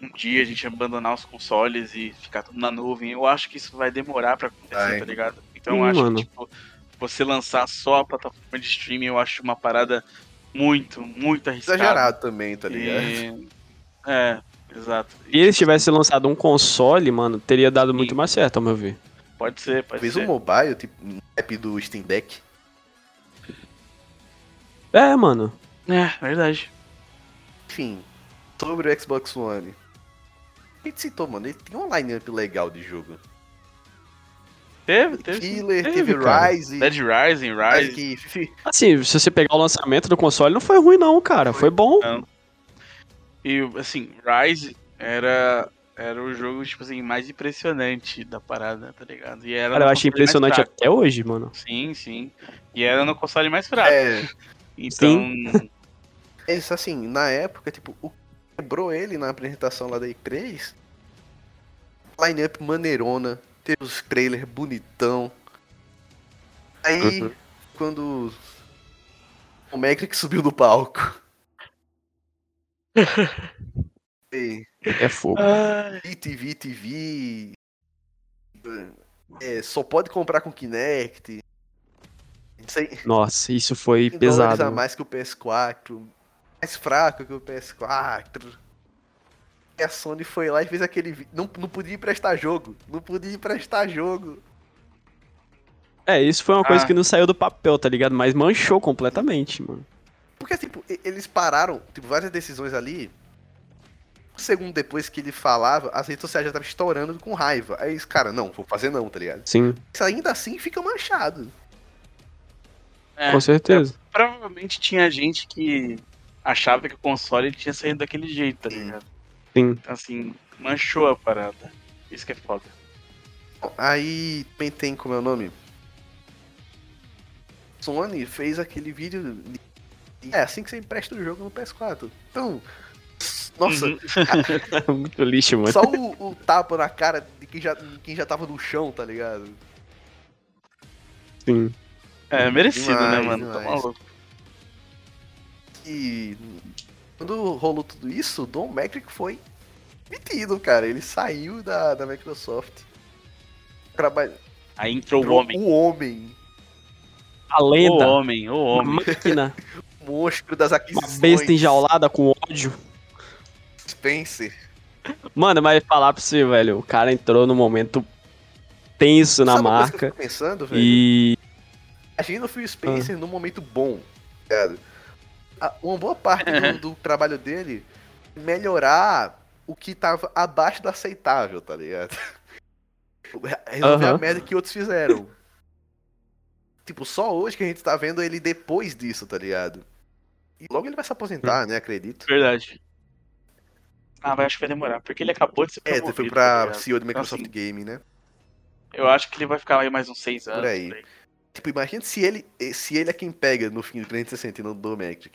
um dia a gente abandonar os consoles e ficar tudo na nuvem. Eu acho que isso vai demorar pra acontecer, Vai. tá ligado? Então eu acho mano. que, tipo, você lançar só a plataforma de streaming, eu acho uma parada muito, muito arriscada. Exagerado também, tá ligado? E... <laughs> É, exato. Se eles tivessem lançado um console, mano, teria dado Sim. muito mais certo, ao meu ver. Pode ser, pode Fez ser. um mobile, tipo, um app do Steam Deck. É, mano. É, verdade. Enfim, sobre o Xbox One. Gente citou, mano, ele tem uma lineup legal de jogo. Teve, teve. Killer, teve, teve. Rise, Dead Rising, Rise. <laughs> Assim, se você pegar o lançamento do console, não foi ruim não, cara. Foi bom. E, assim, Rise era, Era o jogo, tipo assim, mais impressionante da parada, tá ligado? E era Cara, eu mais impressionante até hoje, mano. Sim, sim. E era no console mais fraco. É, Então, é isso assim, na época, tipo, o que quebrou ele na apresentação lá da E3, line-up maneirona, teve os trailers bonitão. Aí, Uhum. quando o Mac subiu do palco. <laughs> e, É fogo. TV, TV. É, só pode comprar com Kinect. Isso aí, Nossa, isso foi 100 dólares pesado. a mais que o PS4. Mais fraco que o PS4. E a Sony foi lá e fez aquele vídeo. Não, não podia emprestar jogo. Não podia emprestar jogo. É, isso foi uma coisa Ah. que não saiu do papel, tá ligado? Mas manchou completamente, mano. Porque, tipo, eles pararam, tipo, várias decisões ali. Um segundo depois que ele falava, as redes sociais já estavam estourando com raiva. Aí eles, cara, não, vou fazer não, tá ligado? Sim, Isso ainda assim fica manchado. é, com certeza. provavelmente tinha gente que achava que o console tinha saído daquele jeito, tá Sim. ligado? Sim. Então, assim, manchou a parada. Isso que é foda. Aí também tem, como é o nome? Sony fez aquele vídeo. de- É assim que você empresta o jogo no PS4. Então. Nossa, Uhum. <laughs> Muito lixo, mano. só o, o tapa na cara de quem já, de quem já tava no chão, tá ligado? Sim. É, merecido, né, Demais, mano? Tá demais. maluco. E quando rolou tudo isso, o Don Macrick foi metido, cara. Ele saiu da, da Microsoft. Trabalha... Aí entrou o homem. O homem. A O lenda. homem, o Uma homem. máquina. <laughs> O monstro das Uma aquisições. besta enjaulada com ódio. Spencer. Mano, mas falar pra você, velho, o cara entrou no momento tenso na Sabe uma que eu marca. pensando, velho? E. Imagina o Phil Spencer num momento bom, tá ligado? A- Uma boa parte do, <laughs> do trabalho dele é melhorar o que tava abaixo do aceitável, tá ligado? <laughs> Resolver a Aham. merda que outros fizeram. Tipo, só hoje que a gente tá vendo ele depois disso, tá ligado? E logo ele vai se aposentar, né? Acredito. Verdade. Ah, mas acho que vai demorar, porque ele acabou de ser É, promovido. foi tá pra ligado? CEO do Microsoft assim, Game, né? Eu acho que ele vai ficar aí mais uns seis anos. aí. Tipo, imagina se ele, se ele é quem pega no fim do 360 e não do Mac.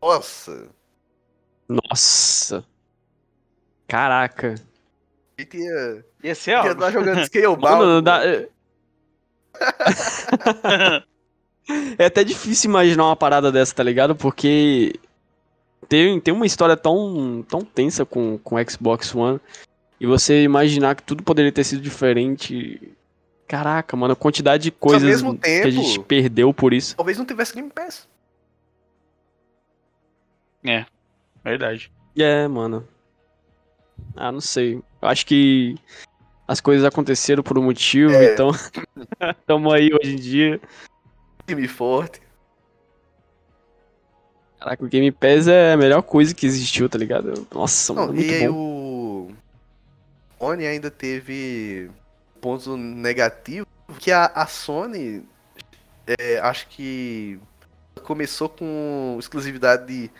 Nossa! Nossa. Caraca. Ele ia, Ia ser ia algo. estar jogando <laughs> Scalebound. Mano, não dá. <laughs> É até difícil imaginar uma parada dessa, tá ligado? Porque tem, tem uma história tão, tão tensa com, com o Xbox One. E você imaginar que tudo poderia ter sido diferente. Caraca, mano, a quantidade de coisas mesmo que a gente tempo- perdeu por isso. Talvez não tivesse Game Pass. Verdade. É, mano. Ah, não sei. Eu acho que as coisas aconteceram por um motivo, É. então. <laughs> Tamo aí hoje em dia. Time forte. Caraca, o Game Pass é a melhor coisa que existiu, tá ligado? Nossa, Não, mano, muito e aí bom. o. Sony ainda teve ponto negativo. Que a, a Sony. é, acho que. Começou com exclusividade de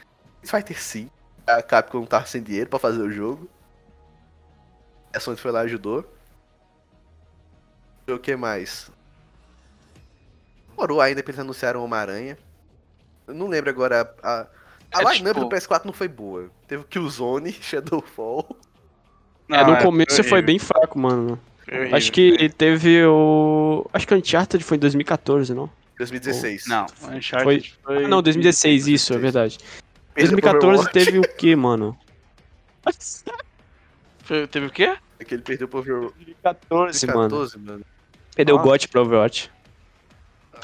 Fighter 5. A Capcom não tava sem dinheiro pra fazer o jogo. A Sony foi lá e ajudou. E o que mais? Demorou ainda pra eles anunciaram Homem-Aranha. Eu não lembro agora. A, a É, line-up tipo- do PS4 não foi boa. Teve Killzone, <laughs> Shadowfall. É, no Não, começo foi bem fraco, mano. Foi horrível. Acho que teve o. Acho que o Uncharted foi em 2014, não? 2016. Não, Uncharted foi... Ah, não, 2016, isso, é verdade. Perdeu pro 2014 Overwatch. teve o que, mano? <laughs> Foi- Teve o quê? É que ele perdeu pro Overwatch. 2014, mano. 2014, mano. Perdeu o Nossa. GOT pro Overwatch.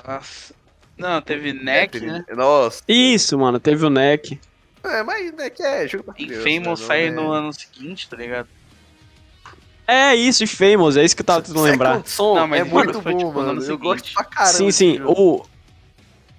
Nossa. Não, teve NEC, Teve- né? Nossa. Isso, mano, teve o NEC. É, mas é que é jogo pra Infamous né? sai Não no é- ano seguinte, tá ligado? É isso, Famous, é isso que eu tava tentando lembrar. Son Não, mas é muito foi, bom, tipo, no mano. ano Eu seguinte. gosto pra caramba. sim, sim. O.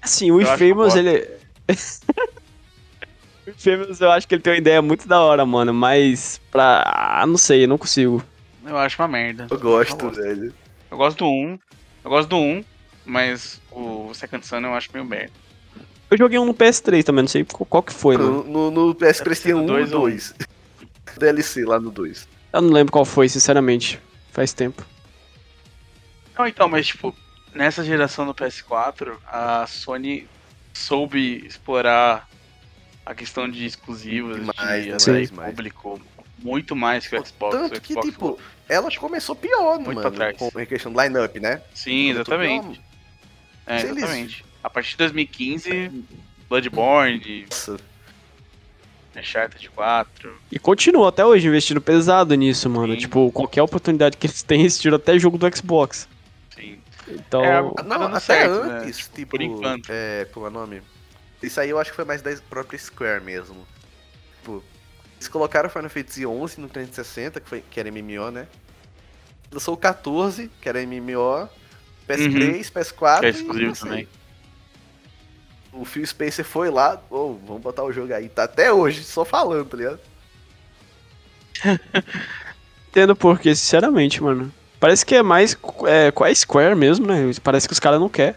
Assim, o Infamous, foda. ele. <laughs> o Infamous, eu acho que ele tem uma ideia muito da hora, mano. Mas pra. Ah, não sei, eu não consigo. Eu acho uma merda. Eu gosto, Eu velho. Eu gosto do 1. Eu gosto do 1, mas o Second Son eu acho meio merda. Eu joguei um no PS3 também, não sei qual, que foi, mano. No, no, no PS3 tinha no um e dois ou um? <laughs> 2. DLC lá no 2. Eu não lembro qual foi, sinceramente. Faz tempo. Não, então, mas tipo, nessa geração do PS4, a Sony soube explorar a questão de exclusivos, Mais, de mais, mais. público muito mais que o Xbox. Tanto o que, Xbox tipo, ela começou pior, Muito mano. pra trás. Com a questão do line-up, né? Sim, exatamente. É, exatamente. A partir de 2015, Bloodborne, Nossa, Uncharted 4. E continua até hoje investindo pesado nisso, mano. Sim. Tipo, qualquer oportunidade que eles têm, eles tiram até jogo do Xbox. Sim. Então. É, Não, Tá dando até certo, né? antes, tipo, por enquanto. É, como é o nome? Isso aí eu acho que foi mais da própria Square mesmo. Tipo, eles colocaram Final Fantasy XI no 360, que, foi, que era MMO, né? Lançou o 14, que era MMO, PS3, PS4 Que é e exclusivo não sei. O Phil Spencer foi lá, ô, vamos botar o jogo aí. Tá até hoje, só falando, tá ligado? <laughs> Entendo porque, sinceramente, mano. Parece que é mais é, com a Square mesmo, né? Parece que os caras não querem.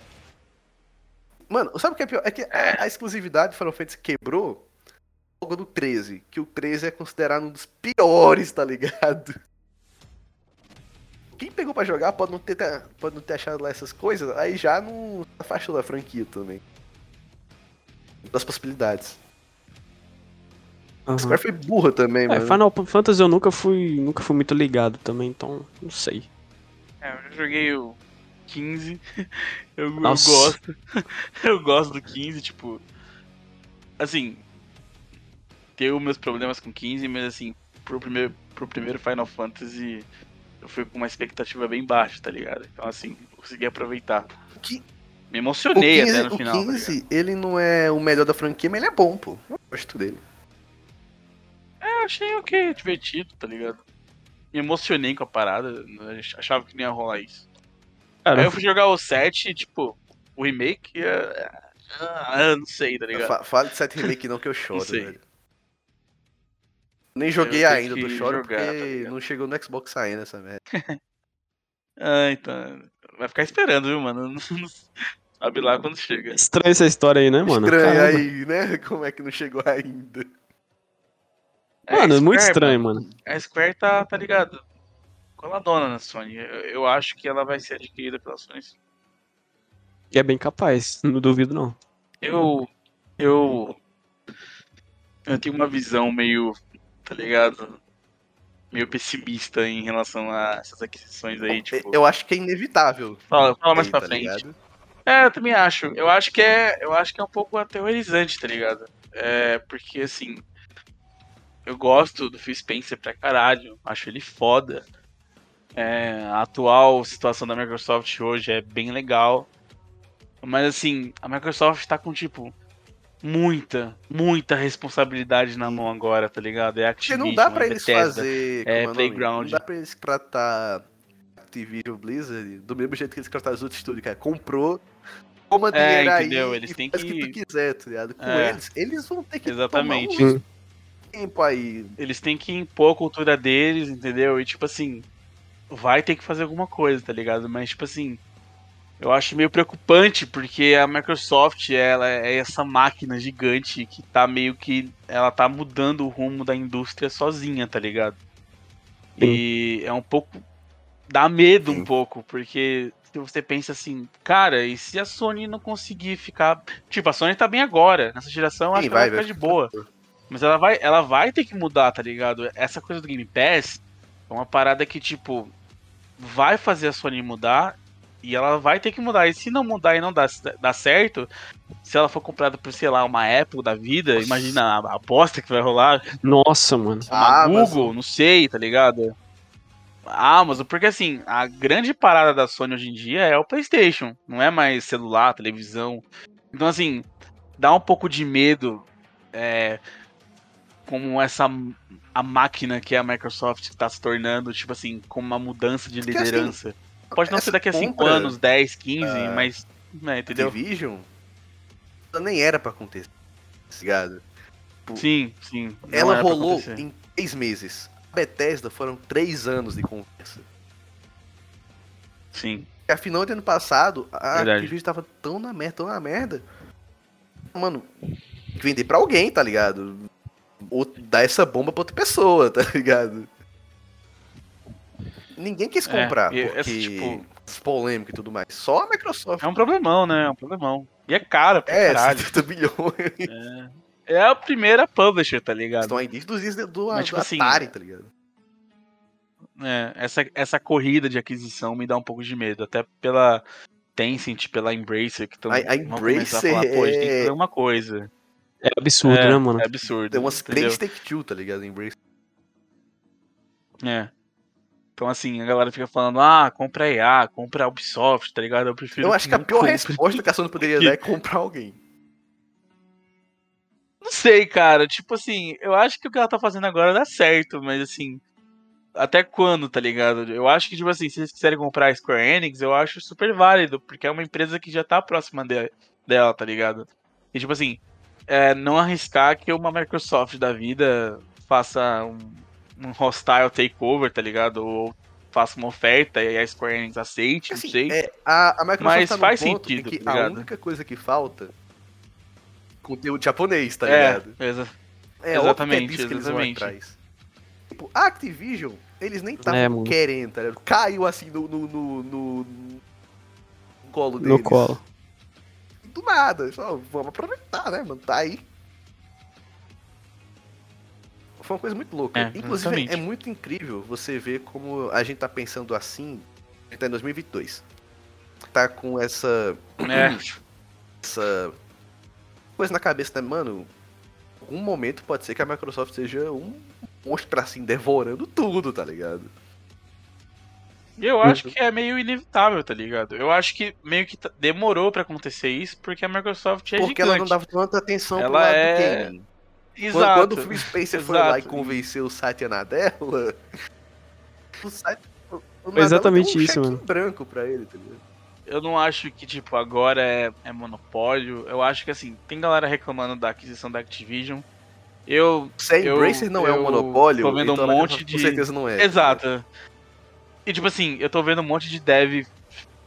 Mano, sabe o que é pior? É que a, a exclusividade do Final Fantasy quebrou logo do 13, que o 13 é considerado um dos piores, tá ligado? Quem pegou pra jogar pode não ter, pode não ter achado lá essas coisas, aí já não afastou da franquia também. Das possibilidades. A Square foi burra também, É, mano. Final Fantasy eu nunca fui, nunca fui muito ligado também, então não sei. É, eu já joguei o 15. <laughs> Eu, eu gosto. <laughs> eu gosto do 15, tipo. Assim. Tenho meus problemas com 15, mas assim, pro primeiro, pro primeiro Final Fantasy, eu fui com uma expectativa bem baixa, tá ligado? Então, assim, consegui aproveitar. Que- Me O emocionei 15, até no o final. tá 15, ele não é o melhor da franquia, mas ele é bom, pô. Eu gosto dele. eu achei ok, divertido, tá ligado? Me emocionei com a parada, achava que não ia rolar isso. Cara, Aí eu fui jogar o 7, tipo, o remake, é... ah, não sei, tá ligado? Fa fala de 7 Remake não que eu <laughs> choro, sei. velho. Nem joguei Eu ainda, que choro jogar, tá porque ligado? não chegou no Xbox ainda essa merda. <laughs> Ah, então. Vai ficar esperando, viu, mano? Não- <laughs> não Sabe lá quando chega. estranha essa história aí, né, mano? Estranho Caramba. aí, né? Como é que não chegou ainda? Mano, a é muito estranho, mano. A Square tá, tá ligado? Coladona na Sony. Eu, eu acho que ela vai ser adquirida pela Sony. E é bem capaz, não duvido não. Eu. Eu. Eu tenho uma visão meio. Tá ligado? Meio pessimista em relação a essas aquisições aí, tipo. Eu acho que é inevitável. Fala, fala mais aí, pra tá frente. ligado? É, eu também acho. Eu acho que é, eu acho que é um pouco aterrorizante, tá ligado? É, porque assim, eu gosto do Phil Spencer pra caralho, acho ele foda. É, a atual situação da Microsoft hoje é bem legal. Mas assim, a Microsoft tá com tipo muita, muita responsabilidade na mão agora, tá ligado? É Porque Activision, não dá pra é eles Bethesda. fazer. é? Playground. Não dá pra eles tratar Activision Blizzard do mesmo jeito que eles trataram os outros estúdios, cara. Comprou, toma É, dinheiro aí. entendeu? Eles e têm faz o que- que tu quiser, tá ligado? Com É. eles, eles vão ter que Exatamente. tomar um tempo aí. eles têm que impor a cultura deles, entendeu? E tipo assim, vai ter que fazer alguma coisa, tá ligado? Mas tipo assim, eu acho meio preocupante porque a Microsoft, ela é essa máquina gigante que tá meio que ela tá mudando o rumo da indústria sozinha, tá ligado? E é um pouco dá medo um Sim. pouco, porque se você pensa assim, cara, e se a Sony não conseguir ficar, tipo, a Sony tá bem agora, nessa geração, acho Sim, que ela vai vai, ficar de vai. boa. Mas ela vai, ela vai ter que mudar, tá ligado? Essa coisa do Game Pass é uma parada que, tipo, vai fazer a Sony mudar e ela vai ter que mudar. E se não mudar e não dar, dar certo, se ela for comprada por, sei lá, uma Apple da vida, Nossa. imagina a, a aposta que vai rolar, Nossa, mano. uma Ah, mas- Google, não sei, tá ligado? A Amazon, porque assim, a grande parada da Sony hoje em dia é o PlayStation, não é mais celular, televisão. Então, assim, dá um pouco de medo é, como essa a máquina que é a Microsoft está se tornando, tipo assim, com uma mudança de Porque, assim, liderança. Pode não ser essa daqui a 5 compra, anos, 10, 15, ah, mas. Né, entendeu? Activision nem era pra acontecer. tá ligado? Sim, sim. não Ela rolou em três meses. A Bethesda foram três anos de conversa. Sim. E a final do ano passado, a Verdade. Activision tava tão na merda, tão na merda. Mano, tem que vender pra alguém, tá ligado? Ou dar essa bomba pra outra pessoa, <laughs> tá ligado? Ninguém quis comprar, e porque esse, tipo, polêmica e tudo mais. Só a Microsoft. é um problemão, né? É um problemão. E é caro pra É, caralho. 70 bilhões. É a primeira publisher, tá ligado? Estão aí desde os dias do, Mas, do tipo assim, Atari, tá ligado? É, essa, essa corrida de aquisição me dá um pouco de medo, até pela Tencent, pela Embracer, que estão A- a começar a Embracer falar, pô, a gente tem que é- fazer uma coisa. É absurdo, é, né, mano? É absurdo. Tem umas entendeu? três Take-Two, tá ligado? Embrace. É. Então, assim, a galera fica falando, ah, compra a EA, compra a Ubisoft, tá ligado? Eu prefiro Eu acho que a não pior compre. resposta que a Sony poderia <laughs> dar é comprar alguém. Não sei, cara. Tipo assim, eu acho que o que ela tá fazendo agora dá certo, mas assim. Até quando, tá ligado? Eu acho que, tipo assim, se eles quiserem comprar a Square Enix, eu acho super válido, porque é uma empresa que já tá próxima de- dela, tá ligado? E, tipo assim, é, não arriscar que uma Microsoft da vida faça um, um hostile takeover, tá ligado? Ou faça uma oferta e a Square Enix aceite, não Assim, sei. é, a, a Microsoft Mas tá faz sentido, tá a única coisa que falta conteúdo japonês, tá é, ligado? exa- É exatamente, óbvio que é disso que eles vão exatamente. atrás. Tipo, a Activision, eles nem estavam É, querendo, tá ligado? Caiu assim no, no, no, no- no colo deles. No colo. Do nada. Só, vamos aproveitar, né, mano? Tá aí. Foi uma coisa muito louca. É, Inclusive, exatamente. é muito incrível você ver como a gente tá pensando assim. A gente tá em 2022. Tá com essa, é. essa coisa na cabeça, né, mano? Em algum momento pode ser que a Microsoft seja um monstro assim, devorando tudo, tá ligado? E eu acho que é meio inevitável, tá ligado? Eu acho que meio que demorou pra acontecer isso, porque a Microsoft é Porque gigante. ela não dava tanta atenção pro Ela lado é- do gaming. Quando, Exato. quando o Phil Spencer foi lá e Exato. convenceu o Satya Nadella, o Satya, o Foi exatamente deu um isso, mano. em branco pra ele, tá ligado? Eu não acho que, tipo, agora é, é monopólio. Eu acho que, assim, tem galera reclamando da aquisição da Activision. Eu. Se a Eu- Embracer não é um eu monopólio, tô vendo então um a monte de- com certeza não é. Exato. E, tipo assim, eu tô vendo um monte de dev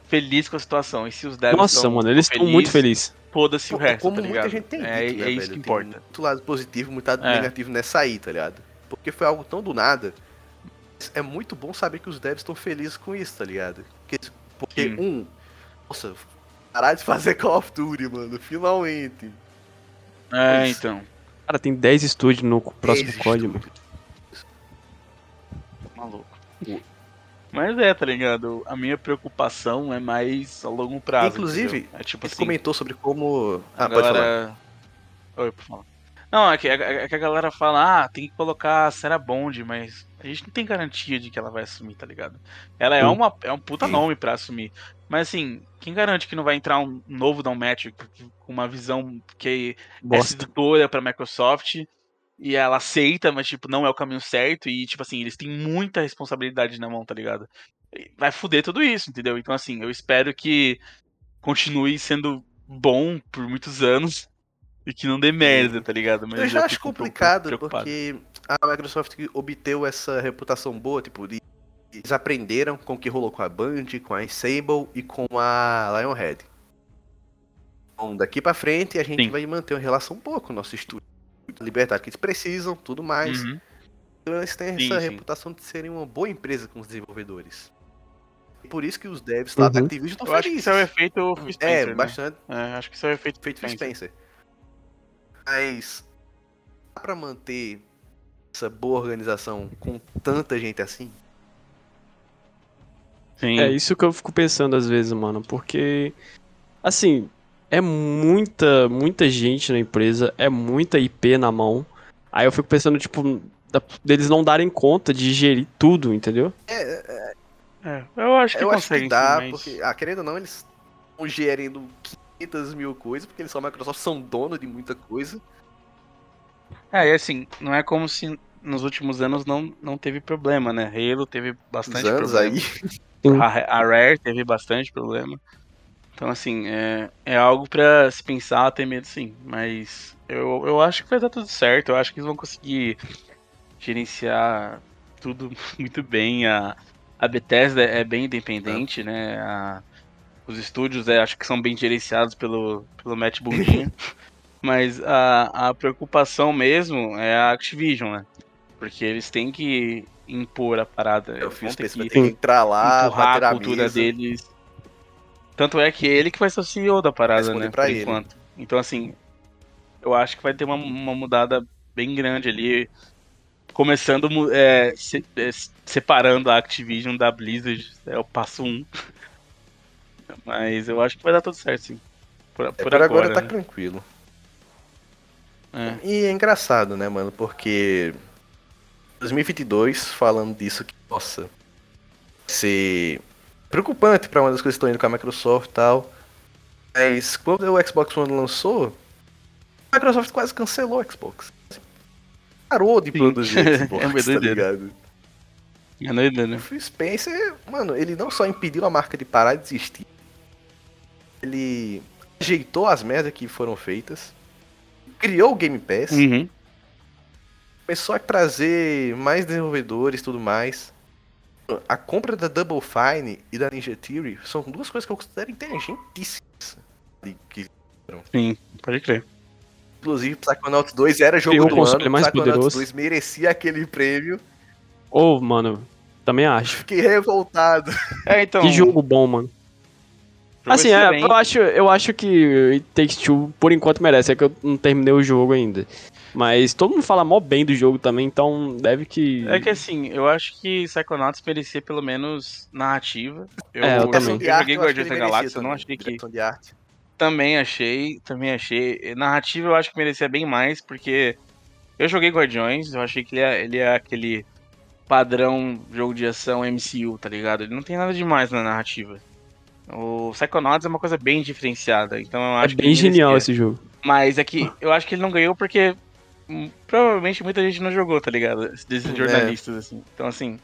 feliz com a situação. E se os devs Nossa, mano, eles estão muito felizes. Foda-se o resto, Como tá muita ligado? gente tem dito, é, né, é velho? isso que Tem importa. muito lado positivo, muito lado É. negativo nessa aí, tá ligado? Porque foi algo tão do nada. É muito bom saber que os devs estão felizes com isso, tá ligado? Porque, porque um, nossa, parar de fazer Call of Duty, mano, finalmente. É, Isso. então. Cara, tem 10 estúdios no próximo código. Maluco. Mas é, tá ligado? A minha preocupação é mais a longo prazo. Inclusive, é tipo Ele assim. comentou sobre como. A Ah, pode falar. galera. Oi, por falar. Não, é que, é que a galera fala, ah, tem que colocar a Sarah Bond, mas a gente não tem garantia de que ela vai assumir, tá ligado? Ela é, uma, é um puta nome pra assumir. Mas assim, quem garante que não vai entrar um novo Downmetric com uma visão que é Bosta. sedutora pra Microsoft e ela aceita, mas tipo, não é o caminho certo e tipo assim, eles têm muita responsabilidade na mão, tá ligado? Vai fuder tudo isso, entendeu? Então assim, eu espero que continue sendo bom por muitos anos <laughs> e que não dê merda, tá ligado? Mas Eu já acho um pouco complicado, porque a Microsoft obteve essa reputação boa, tipo, de- eles aprenderam com o que rolou com a Band, com a Sable e com a Lionhead. Então, daqui pra frente a gente Sim. vai manter uma relação boa com o nosso estúdio. Liberdade que eles precisam, tudo mais. Uhum. Então eles têm Sim, essa sim. reputação de serem uma boa empresa com os desenvolvedores. E por isso que os devs lá da Uhum. Activision estão Eu acho que felizes. isso é o efeito Phil Spencer, É, né? bastante É, acho que isso é o efeito feito Phil Spencer. Spencer. Mas dá pra manter essa boa organização com tanta gente assim? Sim. É isso que eu fico pensando às vezes, mano, porque assim, é muita, muita gente na empresa, é muita IP na mão. Aí eu fico pensando, tipo, da- deles não darem conta de gerir tudo, entendeu? É, É, eu acho que eu acho que dá, sim, mas... porque, ah, querendo ou não, eles estão gerindo 500 mil coisas, porque eles são a Microsoft, são dono de muita coisa. É, e assim, não é como se nos últimos anos não, não teve problema, né? Halo teve Os bastante anos problema. aí. A, a Rare teve bastante problema. Então, assim, é, é algo pra se pensar, ter medo sim. Mas eu, eu acho que vai dar tudo certo. Eu acho que eles vão conseguir gerenciar tudo <laughs> muito bem. A, a Bethesda é bem independente, né? A- os estúdios é, acho que são bem gerenciados pelo, pelo Matt Bundinha. <laughs> Mas a, a preocupação mesmo é a Activision, né? Porque eles têm que impor a parada. Eu Eles fiz ter que que entrar lá, empurrar a cultura mesa. deles. Tanto é que ele que vai ser o CEO da parada, né? pra por ele. enquanto. Então, assim, eu acho que vai ter uma, uma mudada bem grande ali. Começando, é, se- é, separando a Activision da Blizzard. É o passo um. <laughs> Mas eu acho que vai dar tudo certo, sim. Por, É, por por agora, agora. tá né? tranquilo. É. E é engraçado, né, mano? Porque 2022 falando disso que nossa ser preocupante pra uma das coisas que estão indo com a Microsoft e tal. Mas quando o Xbox One lançou, a Microsoft quase cancelou o Xbox. Parou de Sim. produzir <laughs> Xbox, É tá doideira. ligado? É doido, né? O Phil Spencer, mano, ele não só impediu a marca de parar de existir, ele ajeitou as merdas que foram feitas, criou o Game Pass, Uhum. começou a trazer mais desenvolvedores e tudo mais. A compra da Double Fine e da Ninja Theory são duas coisas que eu considero inteligentíssimas. que- Sim, pode crer. Inclusive, Psychonauts 2 era jogo do ano, mais Psychonauts poderoso. 2 merecia aquele prêmio. Ô, mano, também acho. <laughs> Fiquei revoltado. É, então. Que jogo bom, mano. jogo Assim, é, eu acho, eu acho que Takes Two, por enquanto, merece. É que eu não terminei o jogo ainda. Mas todo mundo fala mó bem do jogo também, então deve que. É que assim, eu acho que Psychonauts merecia pelo menos narrativa. Eu, É, eu também. joguei eu que Guardiões da Galáxia, eu não achei que. direção de arte. Também achei, também achei. Narrativa eu acho que merecia bem mais, porque eu joguei Guardiões, eu achei que ele é, ele é aquele padrão jogo de ação MCU, tá ligado? Ele não tem nada demais na narrativa. O Psychonauts é uma coisa bem diferenciada, então eu É acho que bem genial esse jogo. Mas é que eu acho que ele não ganhou porque provavelmente muita gente não jogou, tá ligado? Desses É. jornalistas, assim. Então, assim,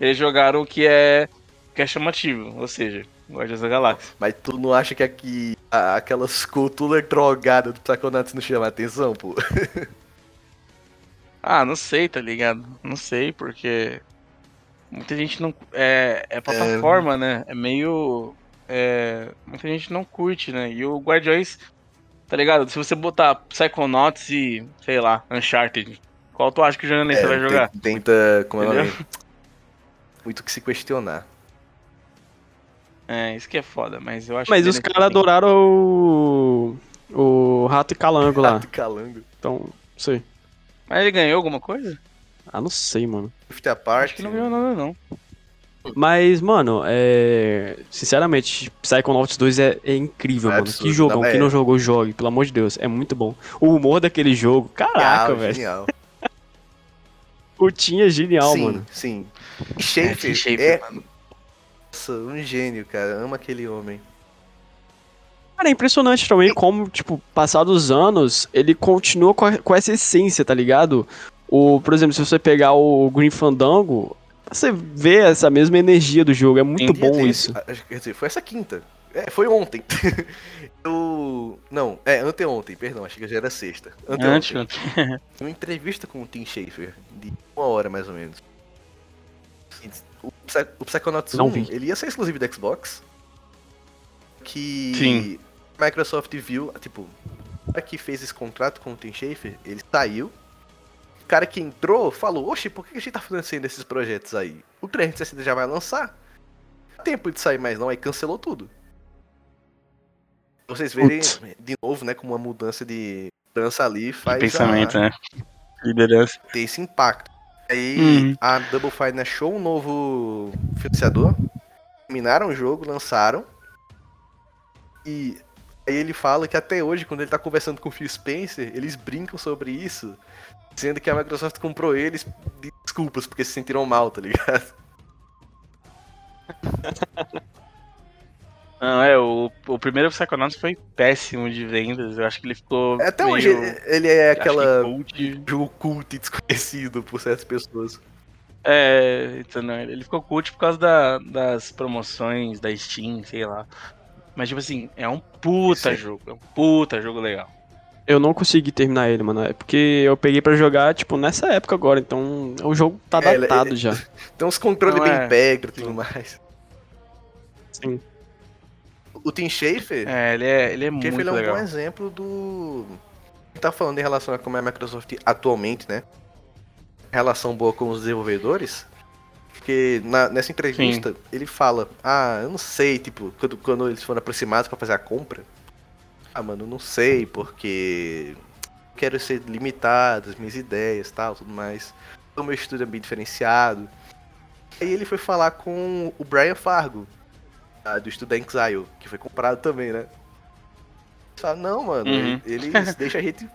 eles jogaram o que é, que é chamativo, ou seja, Guardiões da Galáxia. Mas tu não acha que aqui a- aquelas culturas drogadas do Psychonauts não chama atenção, pô? <laughs> Ah, não sei, tá ligado? Não sei, porque muita gente não. É, é plataforma, né? É meio. É, muita gente não curte, né? E o Guardiões, tá ligado? Se você botar Psychonauts e, sei lá, Uncharted, qual tu acha que o jornalista vai jogar? Tenta, como é o Entendeu? nome? Muito que se questionar. É, isso que é foda, mas eu acho Mas que os caras adoraram o. O Rato e Calango lá. Rato calango. Então, não sei. Mas ele ganhou alguma coisa? Ah, não sei, mano. Rift Apart. Acho que não ganhou nada, não. Mas, mano, é. Sinceramente, Psychonauts 2 é, é incrível, É mano. absurdo, Que jogão. Quem é. não jogou, jogue. Pelo amor de Deus. É muito bom. O humor daquele jogo. Caraca, velho. genial. <laughs> O Tim é genial, sim, mano. sim. É, Schaefer Tim Schafer, é, mano. nossa, um gênio, cara. Ama aquele homem. Cara, é impressionante também como, tipo, passados os anos, ele continua com, a- com essa essência, tá ligado? O, por exemplo, se você pegar o Green Fandango, você vê essa mesma energia do jogo. É muito Sim. bom isso. a- Quer dizer, foi essa quinta. É, foi ontem. <laughs> Eu. Não, é, anteontem, perdão, achei que já era sexta. Antes, Anteontem. <laughs> Uma entrevista com o Tim Schafer, de uma hora mais ou menos. O, Psy- o Psychonauts Não 1, vi. ele ia ser exclusivo do Xbox. Que Sim. Microsoft viu, tipo, o cara que fez esse contrato com o Tim Schafer, ele saiu. Cara que entrou falou, oxe, por que a gente tá financiando esses projetos aí? O 360 já vai lançar. Tempo de sair mais não, aí cancelou tudo. Vocês verem de novo, né, como uma mudança de dança ali faz pensamento, a- né? Liderança. ter esse impacto. Aí Uhum. a Double Fine achou um novo financiador, terminaram o jogo, lançaram. E aí ele fala que até hoje, quando ele tá conversando com o Phil Spencer, eles brincam sobre isso, dizendo que a Microsoft comprou eles de desculpas, porque se sentiram mal, tá ligado? <laughs> Não, é, o, o primeiro Psychonauts foi péssimo de vendas. Eu acho que ele ficou. Até meio, hoje ele- é aquela cult. jogo cult e desconhecido por certas pessoas. É, então, não, ele ficou cult por causa da- das promoções da Steam, sei lá. Mas, tipo assim, é um puta Sim. jogo. É um puta jogo legal. Eu não consegui terminar ele, mano. É porque eu peguei pra jogar, tipo, nessa época agora. Então, o jogo tá É, datado ele- já. <laughs> Tem uns controles bem é. pega e tudo mais. Sim. O Tim Schafer, É, ele é, ele é muito ele é um legal. bom exemplo do. Tá falando em relação a como é a Microsoft atualmente, né? relação boa com os desenvolvedores. Porque na- nessa entrevista ele fala, ah, eu não sei, tipo, quando, quando eles foram aproximados pra fazer a compra. Ah, mano, não sei, porque quero ser limitado, as minhas ideias tal, tudo mais. O meu estudo é bem diferenciado. Aí ele foi falar com o Brian Fargo, ah, do Student Exile, que foi comprado também, né? Ele fala, não, mano, Uhum. eles <laughs> deixam a gente.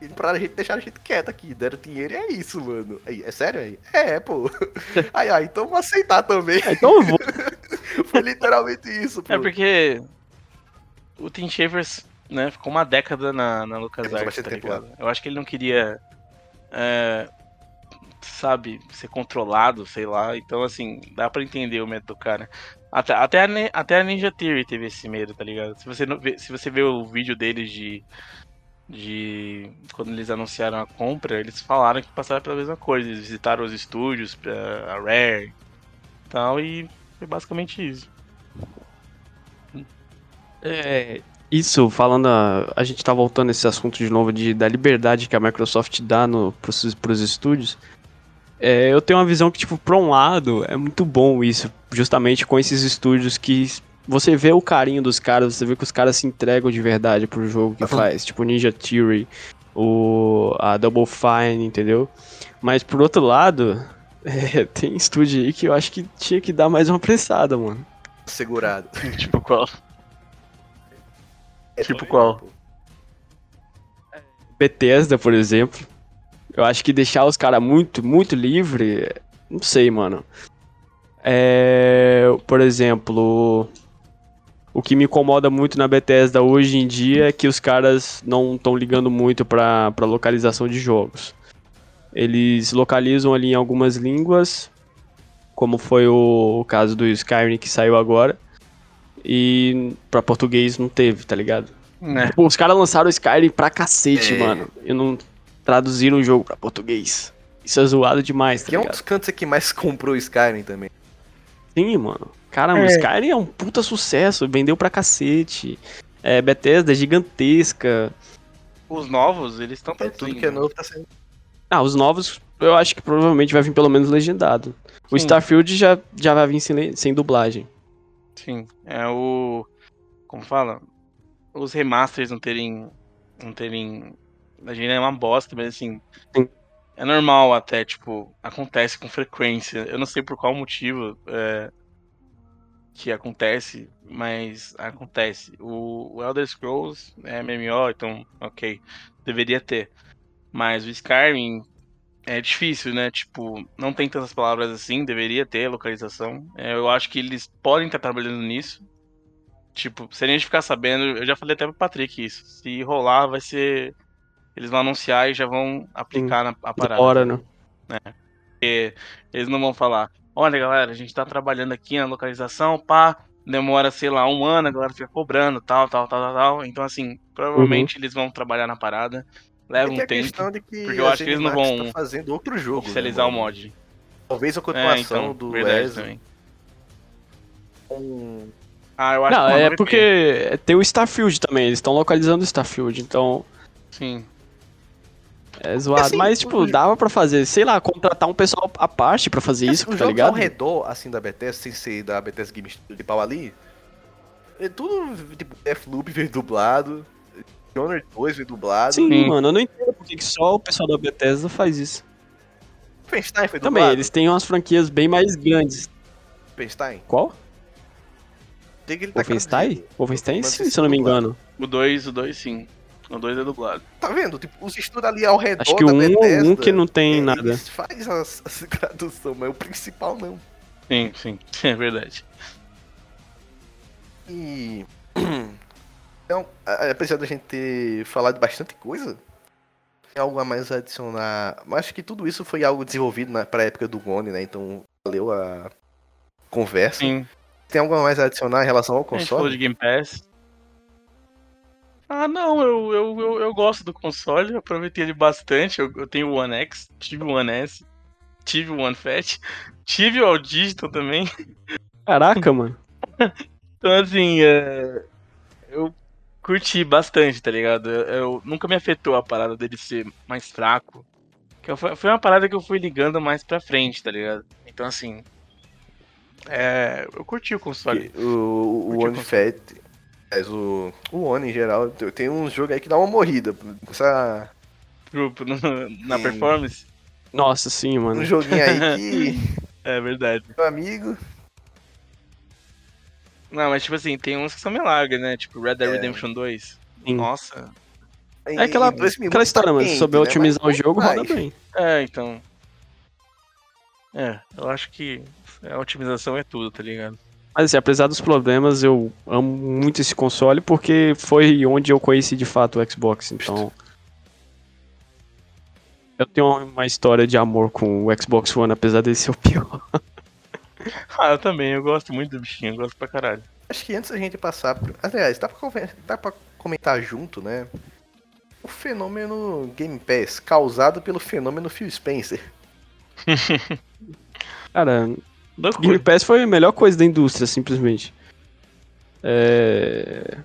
Eles a gente deixaram a gente quieto aqui, deram dinheiro e é isso, mano. Aí, é sério aí? É, pô. <laughs> Aí, aí, então vou aceitar também. Ah, Então eu vou. <laughs> Foi literalmente isso, pô. É porque o Tim Shavers, né, ficou uma década na, na LucasArts, tá ligado? Eu acho que ele não queria, é, sabe, ser controlado, sei lá. Então, assim, dá pra entender o medo do cara. Até, até, a, até a Ninja Theory teve esse medo, tá ligado? Se você, vê, se você vê o vídeo deles de, de... Quando eles anunciaram a compra, eles falaram que passaram pela mesma coisa. Eles visitaram os estúdios, a Rare e tal, e foi basicamente isso. É, isso, falando, a, a gente tá voltando a esse assunto de novo de, da liberdade que a Microsoft dá no, pros, pros estúdios. É, eu tenho uma visão que, tipo, pra um lado, é muito bom isso, justamente com esses estúdios que você vê o carinho dos caras, você vê que os caras se entregam de verdade pro jogo que faz, tipo Ninja Theory, o, a Double Fine, entendeu? Mas por outro lado, <laughs> é, tem estúdio aí que eu acho que tinha que dar mais uma pressada, mano. Segurado. <laughs> tipo qual? É, Tipo qual? pô. Bethesda, por exemplo. Eu acho que deixar os caras muito, muito livre, não sei, mano. É, por exemplo, o que me incomoda muito na Bethesda hoje em dia é que os caras não estão ligando muito pra, pra localização de jogos. Eles localizam ali em algumas línguas, como foi o caso do Skyrim que saiu agora, e pra português não teve, tá ligado? Né? Pô, os caras lançaram o Skyrim pra cacete, É. mano. E não traduziram o jogo pra português. Isso é zoado demais, tá Que é um ligado? dos cantos que mais <laughs> comprou Skyrim também. Sim, mano. Caramba, É. o Skyrim é um puta sucesso, vendeu pra cacete. É, Bethesda é gigantesca. Os novos, eles estão É, tudo que é novo tá sendo. Ah, os novos, eu acho que provavelmente vai vir pelo menos legendado. O Sim. Starfield já, já vai vir sem, sem dublagem. Sim, é o. Como fala? Os remasters não terem. Não terem. A gente é uma bosta, mas assim. Sim. É normal até, tipo, acontece com frequência. Eu não sei por qual motivo é, que acontece, mas acontece. O, o Elder Scrolls é MMO, então, ok, deveria ter. Mas o Skyrim é difícil, né? Tipo, não tem tantas palavras assim, deveria ter localização. É, eu acho que eles podem estar trabalhando nisso. Tipo, se a gente ficar sabendo, eu já falei até pro Patrick isso. Se rolar, vai ser. Eles vão anunciar e já vão aplicar na a Da parada. hora, né? Porque eles não vão falar, olha galera, a gente tá trabalhando aqui na localização, pá, demora, sei lá, um ano, a galera fica cobrando, tal, tal, tal, tal, tal. Então, assim, provavelmente eles vão trabalhar na parada, leva É um a tempo questão de que porque eu acho que eles não vão tá fazendo outro jogo. oficializar né, o mod. Talvez a É, continuação então, do também. com- Ah, eu acho Não, que é porque tem o Starfield também, eles estão localizando o Starfield, então. Sim. é zoado. assim, Mas, tipo, dava pra fazer, sei lá, contratar um pessoal à parte pra fazer isso, Os tá jogos ao ligado? redor, assim, da Bethesda, sem ser da Bethesda Game Studio de pau ali, é tudo, tipo, Deathloop <laughs> veio dublado, Dishonored 2 veio dublado, Sim, Sim. mano, eu não entendo por que só o pessoal da Bethesda faz isso. Wolfenstein foi Também, dublado. eles têm umas franquias bem mais grandes. Wolfenstein? Qual? Tem que ele tá Wolfenstein? sim, se eu não me engano. O 2, o 2 sim. O 2 é dublado. Tá vendo? Tipo, os estudos ali ao redor Acho que o da 1 Bethesda, um, um que não tem é, nada. Eles faz as, as <laughs> tradução, mas o principal não. Sim, sim. <laughs> É verdade. E. <clears throat> Então, a- apesar da gente ter falado bastante coisa, tem algo a mais a adicionar. Mas acho que tudo isso foi algo desenvolvido na, pra época do Gone, né? Então, valeu a conversa. Sim. Tem algo a mais a adicionar em relação ao A gente falou de console? Game Pass. Ah, não, eu, eu, eu, eu gosto do console, eu aproveitei ele bastante. Eu, eu tenho o One X, tive o One S, tive o One Fat, tive o All Digital também. Caraca, mano. <laughs> Então, assim, é, eu curti bastante, tá ligado? Eu, eu- nunca me afetou a parada dele ser mais fraco. Que foi, foi uma parada que eu fui ligando mais pra frente, tá ligado? Então, assim. É, eu curti o console. O, o o One Fat, mas o, o One em geral, tem uns jogos aí que dá uma morrida. Essa, Grupo no- <laughs> na Sim. performance. Nossa, sim, um mano. joguinho aí que, <laughs> É verdade. meu amigo, Não, mas tipo assim, tem uns que são milagres, né? Tipo Red Dead É. Redemption 2. Sim. Nossa. É aquela, aquela história, tá mano. quente, Souber né? otimizar Mas o jogo, vai. roda bem. É, então. É, eu acho que a otimização é tudo, tá ligado? Mas assim, apesar dos problemas, eu amo muito esse console porque foi onde eu conheci de fato o Xbox, então. Eu tenho uma história de amor com o Xbox One, apesar dele ser o pior. <laughs> <laughs> Ah, eu também, eu gosto muito do bichinho, eu gosto pra caralho. Acho que antes da gente passar. Pro... Aliás, dá pra, dá pra comentar junto, né? O fenômeno Game Pass causado pelo fenômeno Phil Spencer. <laughs> Cara, Game Loucura. Pass foi a melhor coisa da indústria, simplesmente. É...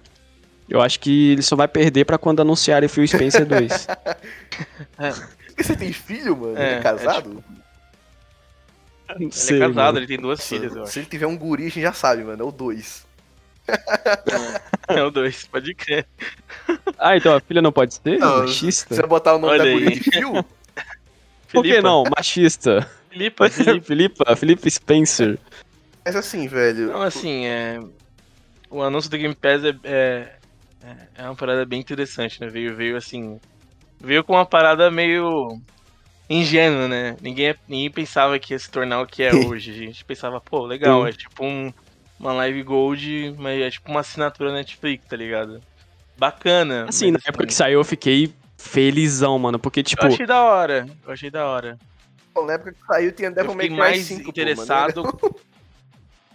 Eu acho que ele só vai perder pra quando anunciarem Phil Spencer 2. <laughs> E você tem filho, mano? É, ele é casado? Não Ele sei, é casado, mano. ele tem duas filhas, eu acho. Se ele tiver um guri, a gente já sabe, mano. É o 2. É o dois, pode crer. Ah, então a filha não pode ser? Não, Machista? Você vai botar o nome Olha da aí. guria de Phil? Por que Filipa. não? Machista. Filipa, Filipa. Filipa, Felipe Spencer. Mas assim, velho. Não, assim, é. O anúncio do Game Pass é, é, é uma parada bem interessante, né? Veio, veio assim. Veio com uma parada meio ingênua, né? Ninguém, ninguém pensava que ia se tornar o que é <laughs> hoje. A gente pensava, pô, legal, Sim. é tipo um, uma Live Gold, mas é tipo uma assinatura Netflix, tá ligado? Bacana. Assim, na época que saiu, eu fiquei felizão, mano. Porque, tipo, Eu achei da hora. Eu achei da hora. Na época que saiu, tinha Devil May fiquei Cry mais 5, pô, interessado. mano. <laughs>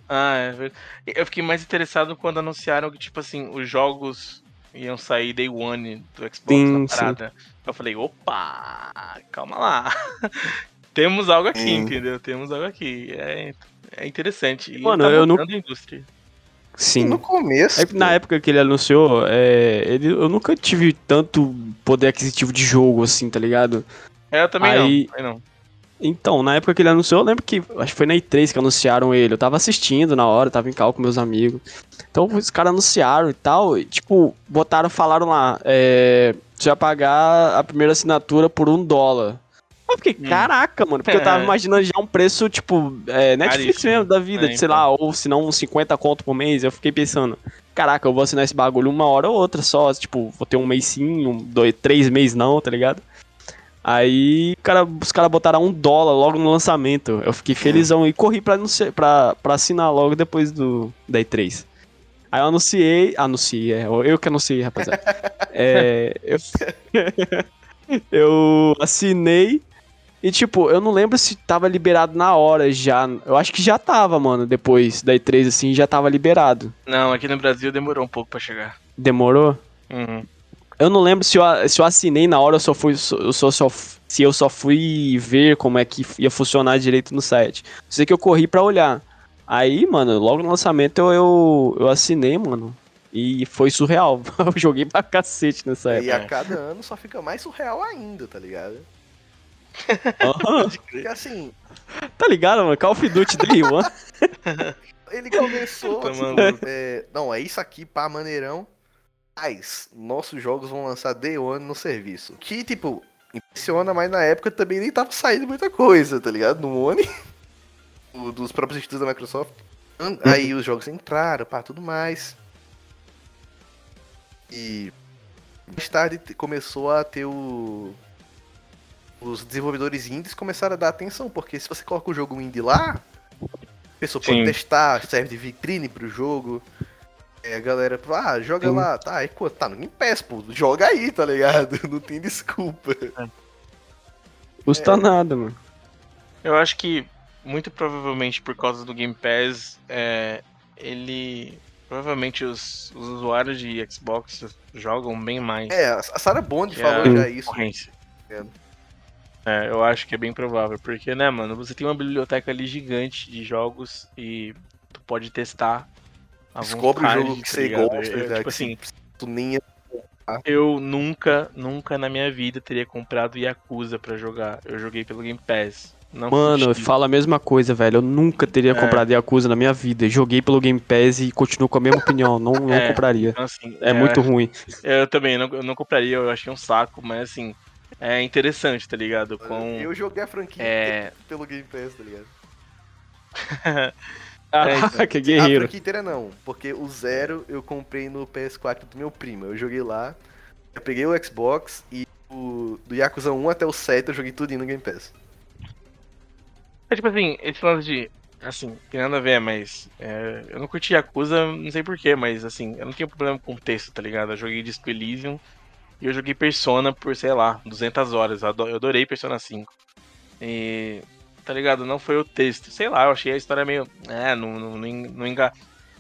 ah, é verdade. Eu fiquei mais interessado quando anunciaram que, tipo assim, os jogos iam sair day one do Xbox Sim, na parada. Eu falei, opa, calma lá. <laughs> Temos algo aqui, Sim. entendeu? Temos algo aqui. É, é interessante. E Mano, tá eu não- indústria. sim. No começo. Aí, na época que ele anunciou, é, ele, eu nunca tive tanto poder aquisitivo de jogo, assim, tá ligado? É, eu também Aí- não. Também não. Então, na época que ele anunciou, eu lembro que, acho que foi na E3 que anunciaram ele. Eu tava assistindo na hora, tava em cal com meus amigos. Então, os caras anunciaram e tal, e, tipo, botaram, falaram lá, é, você vai pagar a primeira assinatura por um dólar. Eu fiquei, Hum. caraca, mano, porque eu tava <laughs> É. imaginando já um preço, tipo, é, Netflix Caríssimo. mesmo da vida, É, de, sei então. lá, ou se não uns 50 conto por mês. Eu fiquei pensando, caraca, eu vou assinar esse bagulho uma hora ou outra só, tipo, vou ter um mês sim, um, dois, três meses não, tá ligado? Aí cara, os caras botaram um dólar logo no lançamento. Eu fiquei felizão e corri pra, anunciar, pra, pra assinar logo depois do da E3. Aí eu anunciei. Anunciei, é, eu que anunciei, rapaziada. <laughs> é, eu, <laughs> eu assinei. E tipo, eu não lembro se tava liberado na hora já. Eu acho que já tava, mano, depois da E3, assim, já tava liberado. Não, aqui no Brasil demorou um pouco pra chegar. Demorou? Uhum. Eu não lembro se eu, se eu assinei na hora, eu só fui, eu só, só, se eu só fui ver como é que ia funcionar direito no site. Sei que eu corri pra olhar. Aí, mano, logo no lançamento eu, eu, eu assinei, mano. E foi surreal. <laughs> Eu joguei pra cacete nessa E época. a cada ano só fica mais surreal ainda, tá ligado? Aham. <laughs> Porque assim, tá ligado, mano? Call of Duty Day One. <laughs> ele começou. Tá tipo, é, não, é isso aqui, pá, maneirão. Mas nossos jogos vão lançar Day One no serviço. Que, tipo, impressiona, mas na época também nem tava saindo muita coisa, tá ligado? No One. <laughs> dos próprios estudos da Microsoft. Aí os jogos entraram, pá, tudo mais. E mais tarde começou a ter o. Os desenvolvedores indies começaram a dar atenção, porque se você coloca o jogo indie lá, a pessoa pode Sim. testar, serve de vitrine pro jogo. É, a galera, ah, joga Sim. lá, tá, aí, pô, tá no Game Pass, pô, joga aí, tá ligado? <laughs> Não tem desculpa. Custa nada, mano. Eu acho que, muito provavelmente por causa do Game Pass, é, ele. Provavelmente os, os usuários de Xbox jogam bem mais. É, a Sarah Bond que falou já isso. É. É, eu acho que é bem provável, porque, né, mano, você tem uma biblioteca ali gigante de jogos e tu pode testar Descobre o vontade, jogo que tá você ligado? gosta, É, tipo que assim, tu nem ia Eu nunca, nunca na minha vida teria comprado Yakuza pra jogar. Eu joguei pelo Game Pass. Não Mano, curti. fala a mesma coisa, velho. Eu nunca teria É. comprado Yakuza na minha vida. Joguei pelo Game Pass e continuo com a mesma opinião. Não, não É. compraria. Então, assim, É muito ruim. Eu também não, eu não compraria, eu achei um saco, mas assim, é interessante, tá ligado? Com. Eu joguei a franquia É. pelo Game Pass, tá ligado? <laughs> Ah, que A guerreiro. franquia inteira não, porque o Zero eu comprei no PS4 do meu primo. Eu joguei lá, eu peguei o Xbox e o, do Yakuza 1 até o 7 eu joguei tudo no Game Pass. É tipo assim, esse lance de. Assim, tem nada a ver, mas. é, eu não curti Yakuza, não sei porquê, mas assim, eu não tenho problema com o texto, tá ligado? Eu joguei Disco Elysium e eu joguei Persona por, sei lá, 200 horas. Eu adorei Persona 5. E. Tá ligado? Não foi o texto. Sei lá, eu achei a história meio. É, não, não, não, não enga.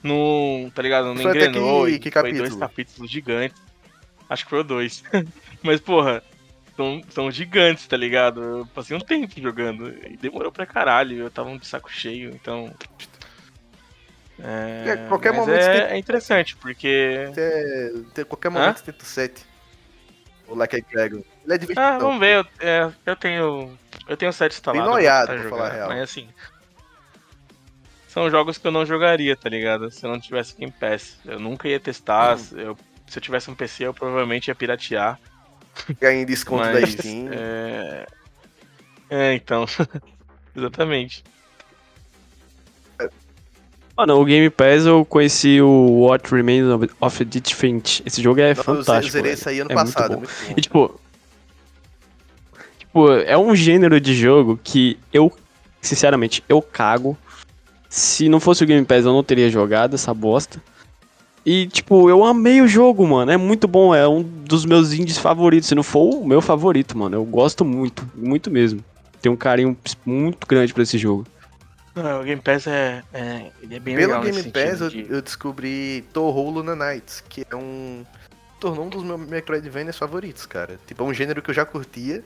Não, tá ligado? Não Foi engrenou. que- e que Foi dois capítulo? capítulos gigantes. Acho que foi o dois. <laughs> mas, porra, são, são gigantes, tá ligado? Eu passei um tempo jogando e demorou pra caralho. Eu tava de saco cheio, então. É, É, qualquer momento é, tem- é interessante, porque. Até qualquer momento você tenta o 7. O Like I Dragon. Ele é divertido. Ah, vamos ver. Eu, é, eu tenho. Eu tenho sete instalado. Bem noiado, pra pra jogar, falar a real. Mas assim. São jogos que eu não jogaria, tá ligado? Se eu não tivesse Game Pass. Eu nunca ia testar. Uhum. eu- se eu tivesse um PC, eu provavelmente ia piratear. Ganha em desconto da Mas, Steam. é... é, então. <laughs> Exatamente. Mano, o Game Pass eu conheci o What Remains of- Edith Finch. Esse jogo é Não, fantástico. eu zerei isso aí ano É muito passado. bom. muito bom. E tipo. Tipo, é um gênero de jogo que eu, sinceramente, eu cago. Se não fosse o Game Pass, eu não teria jogado essa bosta. E, tipo, eu amei o jogo, mano. É muito bom. É um dos meus indies favoritos. Se não for o meu favorito, mano. Eu gosto muito. Muito mesmo. Tenho um carinho muito grande pra esse jogo. Ah, o Game Pass é, é, ele é bem Pelo legal Game nesse Pass eu, de- eu descobri Touhou Luna Nights, que é um. tornou um dos meus Metroidvanias favoritos, cara. Tipo, é um gênero que eu já curtia.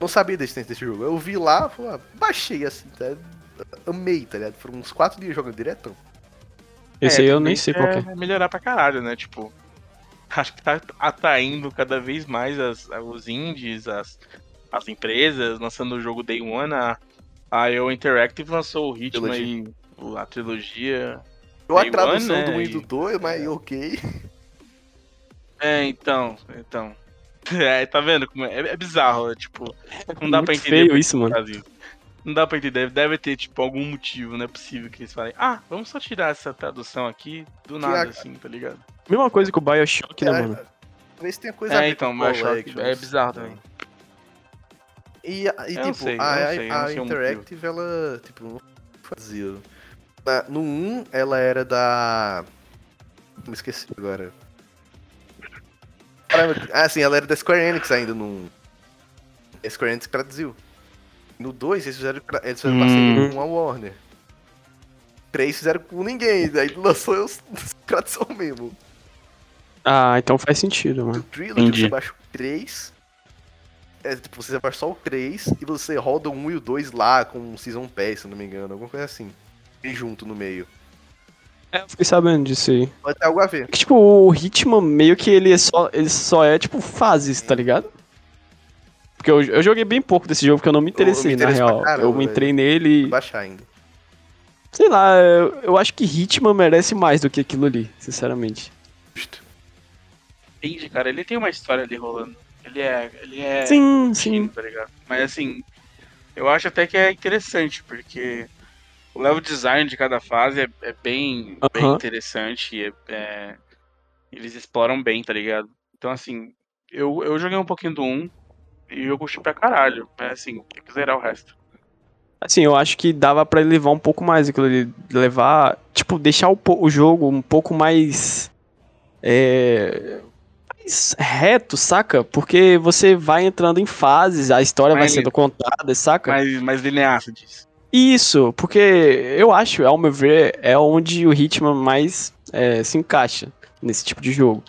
Não sabia da existência desse jogo. Eu vi lá, falei, ah, baixei assim, tá? Amei, tá ligado? Foram uns 4 dias jogando direto. Esse É, aí eu nem sei qual é. Vai melhorar pra caralho, né? Tipo, <laughs> acho que tá atraindo cada vez mais as, os indies, as, as empresas, lançando o jogo Day One. A, a IO Interactive lançou o Hitman Trilogia. e o- a trilogia. Eu a tradução One, né, do 1 do 2, mas ok. É, então, então. <laughs> É, tá vendo? como é, é bizarro, é, tipo, não dá Muito pra entender feio isso, mano. isso. Não dá pra entender, deve ter, tipo, algum motivo, não é possível que eles falem, ah, vamos só tirar essa tradução aqui do nada, a- assim, tá ligado? Mesma coisa que o Bioshock, né, É, mano? Talvez tenha coisa a É, ver então, com Bioshock Collections. é bizarro também. E, a- e, tipo, sei, a, não sei, a o Interactive, ela, tipo, não fazia. Na- no 1, ela era da. Me esqueci agora. Caramba, ah, sim, ela era da Square Enix ainda no. A Square Enix traduziu. No 2, eles fizeram, eles fizeram Hum. com a Warner. 3 fizeram com ninguém, daí lançou os <laughs> tradução mesmo. Ah, então faz sentido, O mano. Trilogy, Entendi. você baixa o 3. É, tipo, você baixa só o 3 e você roda o 1 e o 2 lá com um Season Pass, se não me engano, alguma coisa assim. E junto no meio. É, eu fiquei sabendo disso aí. Pode ter algo a ver. Que, tipo, o Hitman meio que ele é só, ele só é, tipo, fases, tá ligado? Porque eu, eu joguei bem pouco desse jogo, porque eu não me interessei, me na interessei pra real. caramba, eu me entrei nele Vou e, baixar ainda. sei lá, eu, eu acho que Hitman merece mais do que aquilo ali, sinceramente. Justo. Entendi, cara, ele tem uma história ali rolando. Ele é. Ele é. sim, sim. tá ligado? Mas assim, eu acho até que é interessante, porque o level design de cada fase é, é bem, bem interessante. é- é- eles exploram bem, tá ligado? Então, assim, eu, eu joguei um pouquinho do 1 e eu curti pra caralho. Mas assim, tem que zerar o resto. Assim, eu acho que dava pra ele levar um pouco mais aquilo. Levar, tipo, deixar o, o jogo um pouco mais. É. Mais reto, saca? Porque você vai entrando em fases, a história vai Mais sendo contada, saca? Mais, mais linear, você diz. Isso, porque eu acho, ao meu ver, é onde o Hitman mais é, se encaixa nesse tipo de jogo.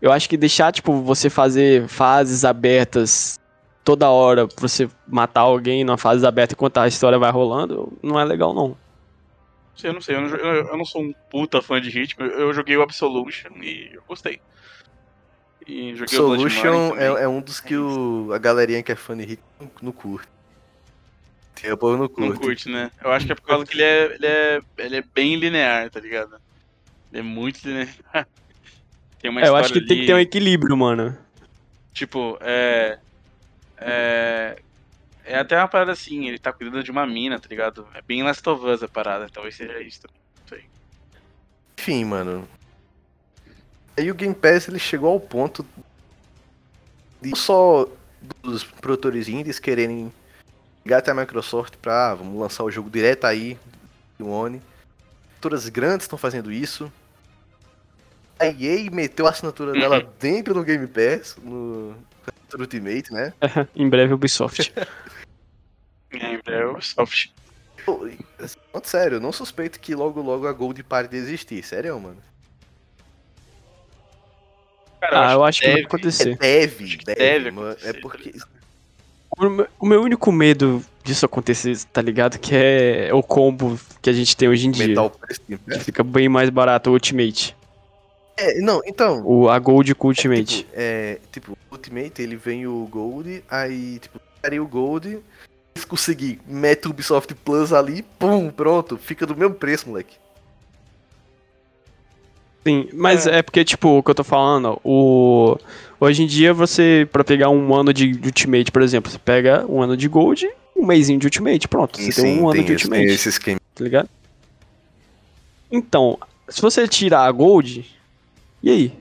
Eu acho que deixar, tipo, você fazer fases abertas toda hora, pra você matar alguém numa fase aberta enquanto a história vai rolando, não é legal, não. Eu não sei, eu não, eu, eu não sou um puta fã de Hitman. Eu, eu joguei o Absolution e eu gostei. e joguei o Blood Money Solution também. é, é um dos que o, a galerinha que é fã de Hit não, não curte. Tem o povo não curte. Não curte, né? Eu acho que é por causa que ele é, ele é, ele é bem linear, tá ligado? Ele é muito linear. <laughs> Tem uma É, eu acho que tem que ali, ter um equilíbrio, mano. Tipo, é. É. É até uma parada assim, ele tá cuidando de uma mina, tá ligado? É bem Last of Us a parada, talvez seja isso também. Não sei. Enfim, mano. Aí o Game Pass ele chegou ao ponto de não só dos produtores indies quererem ligar até a Microsoft pra ah, vamos lançar o jogo direto aí no One. Todas grandes estão fazendo isso. A EA meteu a assinatura dela dentro do Game Pass, no Ultimate, né? <laughs> em breve Ubisoft. É, é o Soft. Pô, assim, falando sério, eu não suspeito que logo logo a Gold pare de existir. Sério, mano. ah, eu acho que vai deve. É acontecer. deve, que deve, deve mano. É acontecer, porque. O meu- único medo disso acontecer, tá ligado? Que é o combo que a gente tem hoje em dia. Do Game Que fica bem mais barato o Ultimate. É, não, então. O, a Gold com o Ultimate. Tipo, é, tipo, o Ultimate, ele vem o Gold, aí, tipo, o Gold, se conseguir, mete o Ubisoft Plus ali, pum, pronto, fica do mesmo preço, moleque. Sim, mas é. porque, tipo, o que eu tô falando, o... Hoje em dia, você, pra pegar um ano de de Ultimate, por exemplo, você pega um ano de Gold, um mêsinho de Ultimate, pronto. Você tem um ano de Ultimate, esse esquema. tá ligado? Então, se você tirar a Gold, e aí?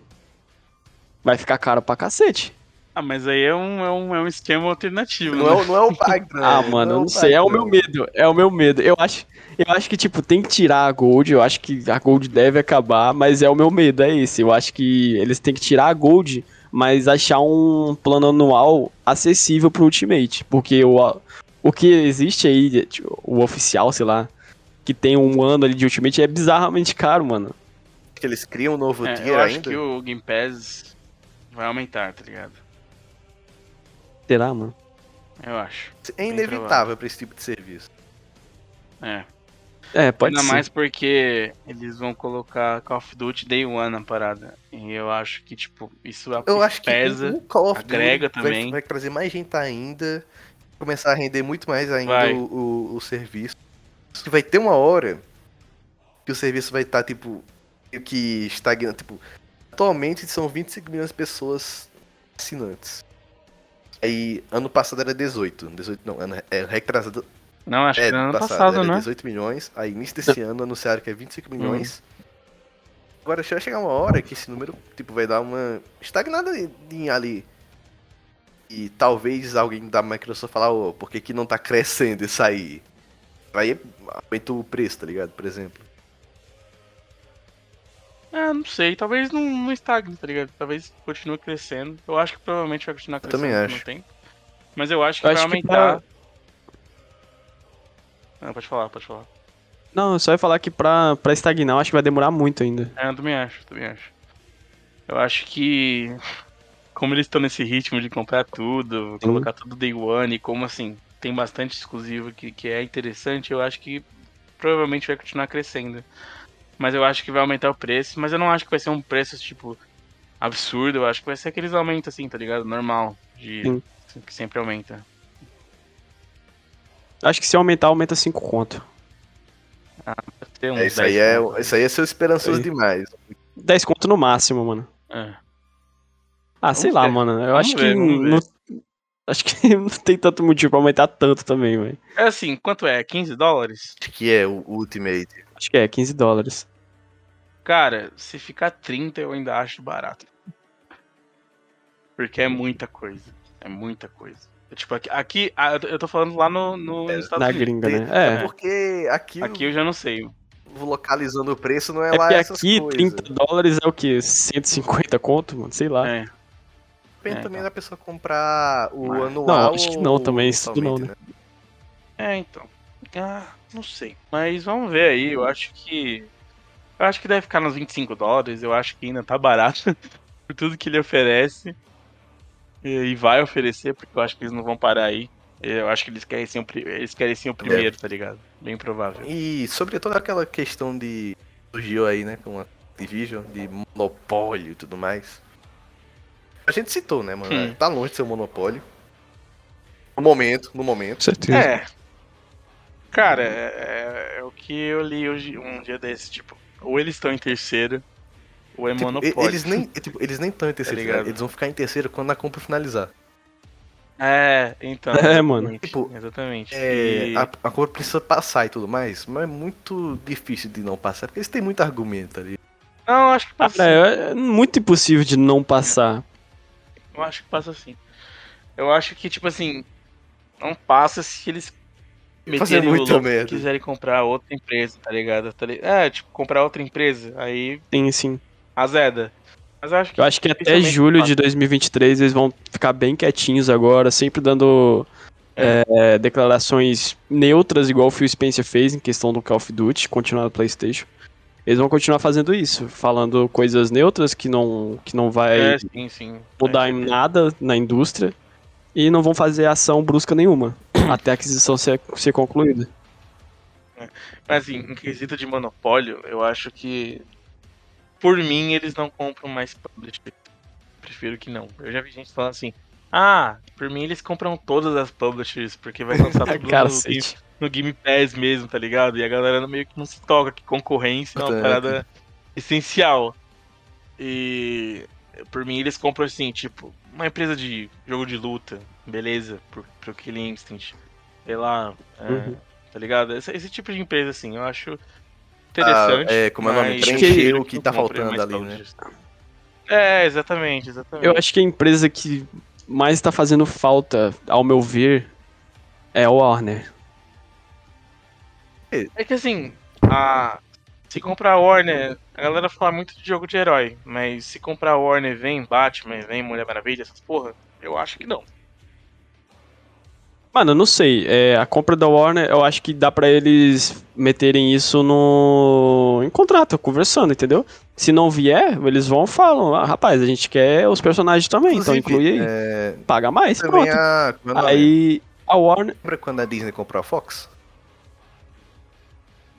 Vai ficar caro pra cacete. Ah, mas aí é um, é um, é um esquema alternativo. Não né? é, o- não é o padrão. Ah, mano, eu não sei, é o meu medo, é o meu medo. Eu acho, eu acho que, tipo, tem que tirar a Gold, eu acho que a Gold deve acabar, mas é o meu medo, é esse. Eu acho que eles têm que tirar a Gold, mas achar um plano anual acessível pro Ultimate, porque o, o que existe aí, tipo, o oficial, sei lá, que tem um ano ali de Ultimate é bizarramente caro, mano. Que eles criam um novo É, tier eu acho ainda. que o Game Pass vai aumentar, tá ligado? Será, mano? Eu acho. É inevitável pra esse tipo de serviço. É. É, pode Ainda ser. mais porque eles vão colocar Call of Duty Day One na parada. E eu acho que, tipo, isso Eu acho que pesa. o Call of agrega Duty também. Vai, vai trazer mais gente ainda, começar a render muito mais ainda o, o, o serviço. Que vai ter uma hora que o serviço vai estar, tipo, meio que estagnando. Tipo, atualmente são 25 milhões de pessoas assinantes. Aí, ano passado era 18. 18 não, ano, é retrasado. Não, acho É, que era ano passado, passado, era né? 18 milhões. Aí, início desse ano, anunciaram que é 25 milhões. Agora, vai chegar uma hora que esse número, tipo, vai dar uma estagnada em- ali. E talvez alguém da Microsoft falar, ô, por que que não tá crescendo isso aí? Aí aumenta o preço, tá ligado? Por exemplo. É, não sei. Talvez não, não estagne, tá ligado? Talvez continue crescendo. Eu acho que provavelmente vai continuar crescendo também no acho. tempo. Mas eu acho que Eu vai acho que aumentar. Não, pode falar, pode falar. Não, eu só ia falar que pra, pra estagnar, eu acho que vai demorar muito ainda. É, eu também acho, também acho. Eu acho que. Como eles estão nesse ritmo de comprar tudo, colocar tudo day one, e como assim, tem bastante exclusivo que, que é interessante, eu acho que provavelmente vai continuar crescendo. Mas eu acho que vai aumentar o preço, mas eu não acho que vai ser um preço, tipo, absurdo, eu acho que vai ser aqueles aumentos assim, tá ligado? Normal. De, Sim. que sempre aumenta. Acho que se aumentar, aumenta 5 conto. Deve ter uns É, isso, 10 aí é, conto, isso aí é seu esperançoso Aí. demais. 10 conto no máximo, mano. É. Ah, sei Vamos lá, ver. mano. Eu Vamos acho ver, que. Não, acho que <laughs> não tem tanto motivo pra aumentar tanto também, velho. É assim, quanto é? 15 dólares? Acho que é o Ultimate. Acho que é 15 dólares. Cara, se ficar 30 eu ainda acho barato. Porque é muita coisa. É muita coisa. É Tipo, aqui, aqui ah, eu tô- falando lá no, no nos Estados Na Unidos. gringa, né? É. Porque aqui, Aqui eu já não sei. localizando o preço não é, É lá porque essas aqui coisas. 30 dólares é o quê? 150 conto, mano? Sei lá. É. Depende É, também então. da pessoa comprar o Mas- anual. Não, acho que não também, isso tudo não, mensalmente, É, então. Ah, não sei. Mas vamos ver aí. Eu acho que. Eu acho que deve ficar nos 25 dólares. Eu acho que ainda tá barato <laughs> por tudo que ele oferece. E, e vai oferecer, porque eu acho que eles não vão parar aí. Eu acho que eles querem ser o, eles querem ser o primeiro, tá ligado? Bem provável. E sobre toda aquela questão de. surgiu aí, né? Com a Division, de monopólio e tudo mais. A gente citou, né, mano? Hum. Tá longe de ser um monopólio. No momento, no momento. Certeza. É. Cara, é, é o que eu li hoje, um dia desse, tipo, ou eles estão em terceiro, ou é Tipo, monopólio. eles nem tipo, eles nem estão em terceiro, Tá ligado? ligado? eles vão ficar em terceiro quando a compra finalizar. É, então. <laughs> É, mano. exatamente, Tipo, exatamente. É, E- a, a compra precisa passar e tudo mais, mas é muito difícil de não passar, porque eles têm muito argumento ali. Não, acho que passa sim. É, é muito impossível de não passar. Eu acho que passa sim. Eu acho que, tipo assim, não passa se eles Fazer muita merda. quiserem comprar outra empresa, tá ligado? Tá li- É, tipo, comprar outra empresa, aí Sim, sim. azeda. Mas eu acho que Eu acho que até julho de 2023 eles vão ficar bem quietinhos agora, sempre dando é, declarações neutras, igual o Phil Spencer fez em questão do Call of Duty, continuar no PlayStation. Eles vão continuar fazendo isso, falando coisas neutras que não, que não vai É, sim, sim. mudar É, em nada na indústria e não vão fazer ação brusca nenhuma <clears throat> até a aquisição ser, ser concluída. Mas assim, em quesito de monopólio, eu acho que por mim eles não compram mais publisher. Prefiro que não. Eu já vi gente falando assim: "Ah, por mim eles compram todas as publishers porque vai lançar <laughs> tudo no game, no Game Pass mesmo, tá ligado? E a galera meio que não se toca que concorrência é uma parada essencial. E por mim eles compram assim, tipo, uma empresa de jogo de luta, beleza, pro, pro Killing Instinct. Sei lá, é, Uhum. tá ligado? Esse, esse tipo de empresa, assim, eu acho interessante. Ah, é, como é o nome? mas Preencher eu o que tá faltando ali, né? É, exatamente, exatamente. Eu acho que a empresa que mais está fazendo falta, ao meu ver, é a Warner. É que assim, a... se comprar a Warner, a galera fala muito de jogo de herói, mas se comprar a Warner vem Batman, vem Mulher Maravilha, essas porra, eu acho que não. Mano, eu não sei. É, a compra da Warner, eu acho que dá pra eles meterem isso no. em contrato, conversando, entendeu? Se não vier, eles vão e falam: ah, rapaz, a gente quer os personagens também, então Inclusive, inclui aí. é, Paga mais, também pronto. a. é? Aí a Warner. Lembra quando a Disney comprou a Fox?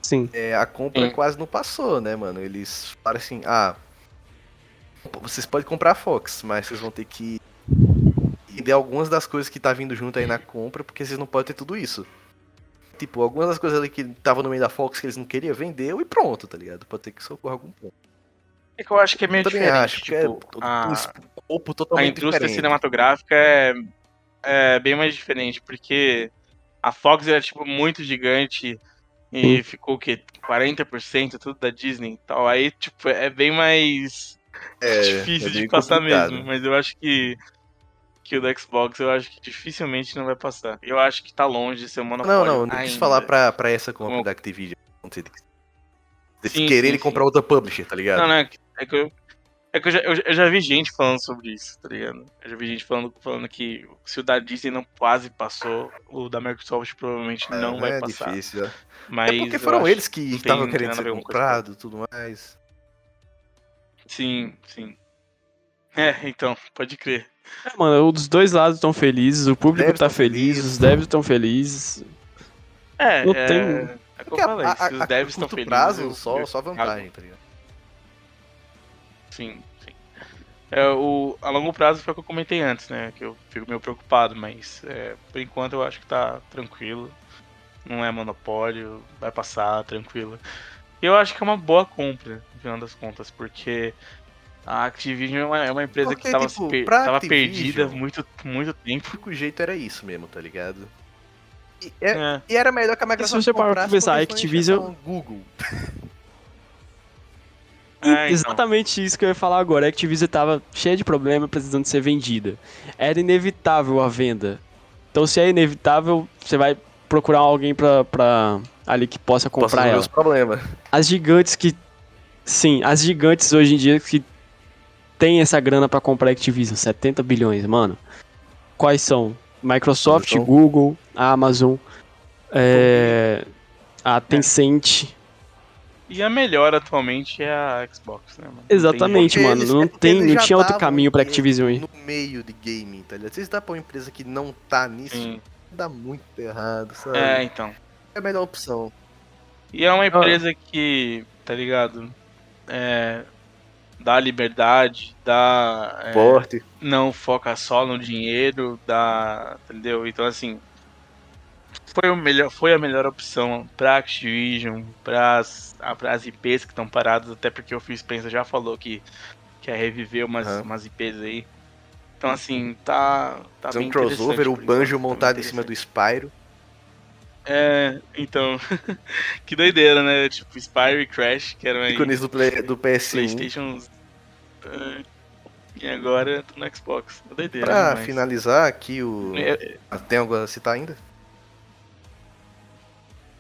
Sim. É, a compra Sim. quase não passou, né, mano? Eles falaram assim, ah, vocês podem comprar a Fox, mas vocês vão ter que vender algumas das coisas que tá vindo junto aí na compra, porque vocês não podem ter tudo isso. Tipo, algumas das coisas ali que estavam no meio da Fox que eles não queriam, vendeu e pronto, tá ligado? Pode ter que socorrer algum ponto. É que eu acho que é meio Eu diferente. acho, que tipo, é a... um escopo a totalmente indústria diferente. cinematográfica é, é bem mais diferente, porque a Fox era tipo muito gigante e ficou o quê? 40% tudo da Disney e tal. Aí, tipo, é bem mais É, <laughs> difícil é de bem passar complicado. mesmo. Mas eu acho que que o do Xbox eu acho que dificilmente não vai passar. Eu acho que tá longe de ser um Não, monopólio. não, não quis ainda. falar pra, pra essa compra Como- da Activision. Eles Sim, quererem sim, comprar outra publisher, tá ligado? Não, não, é que- é eu. É que eu já, eu, já- vi gente falando sobre isso, tá ligado? Eu já vi gente falando, falando que se o da Disney não quase passou, o da Microsoft provavelmente não É, vai é passar. difícil. é. Mas É porque foram eles que estavam querendo ser ver com coisa comprados e tudo mais. Sim, sim. É, então, pode crer. É, mano, os dois lados estão felizes, o público tá feliz, felizes. os devs estão felizes. É, Não é, tem- é o que eu a, falei. a, se os a, devs a estão felizes. prazo, eu- só, só vantagem, tá ligado? Sim, sim. É, o, a longo prazo foi o que eu comentei antes, né? Que eu fico meio preocupado, mas é, por enquanto eu acho que tá tranquilo. Não é monopólio, vai passar tranquilo. E eu acho que é uma boa compra, no final das contas, porque a Activision é uma, é uma empresa Porque, que tava, tipo, se per- tava perdida muito, muito O tempo. único jeito era isso mesmo, tá ligado? E, é- É, e era melhor que a se Microsoft você parar pra comprasse pensar, a Activision- Google. E <laughs> É, então. exatamente isso que eu ia falar agora. A Activision tava cheia de problema, precisando ser vendida. Era inevitável a venda. Então, se é inevitável, você vai procurar alguém pra, pra ali que possa comprar ela. os problemas. As gigantes que. Sim, as gigantes hoje em dia que tem essa grana pra comprar a Activision, 70 bilhões, mano. Quais são? Microsoft, Então- Google, Amazon, é, a Tencent. E a melhor atualmente é a Xbox, né, mano? Exatamente, mano. eles- não é tem, não tinha outro caminho pra Activision aí. No meio de gaming, tá ligado? Se você dá pra uma empresa que não tá nisso, Sim. dá muito errado, sabe? É, É, então. a melhor opção. E é uma empresa que, tá ligado? É, dá liberdade, dá. é, Forte. não foca só no dinheiro, dá. Entendeu? Então assim. Foi, o melhor, foi a melhor opção pra Activision, pras, pras IPs que estão paradas, até porque o Phil Spencer já falou que quer reviver umas, Aham. umas IPs aí. Então assim, tá. tá um crossover, o banjo tá montado em cima do Spyro. É, então. <laughs> que doideira, né? Tipo, Spyro e Crash, que eram aí Ícones do, play, do PS1. PlayStation. eh, E agora tô no Xbox. É doideira. Pra demais. finalizar aqui, o... É, tem algo a citar ainda?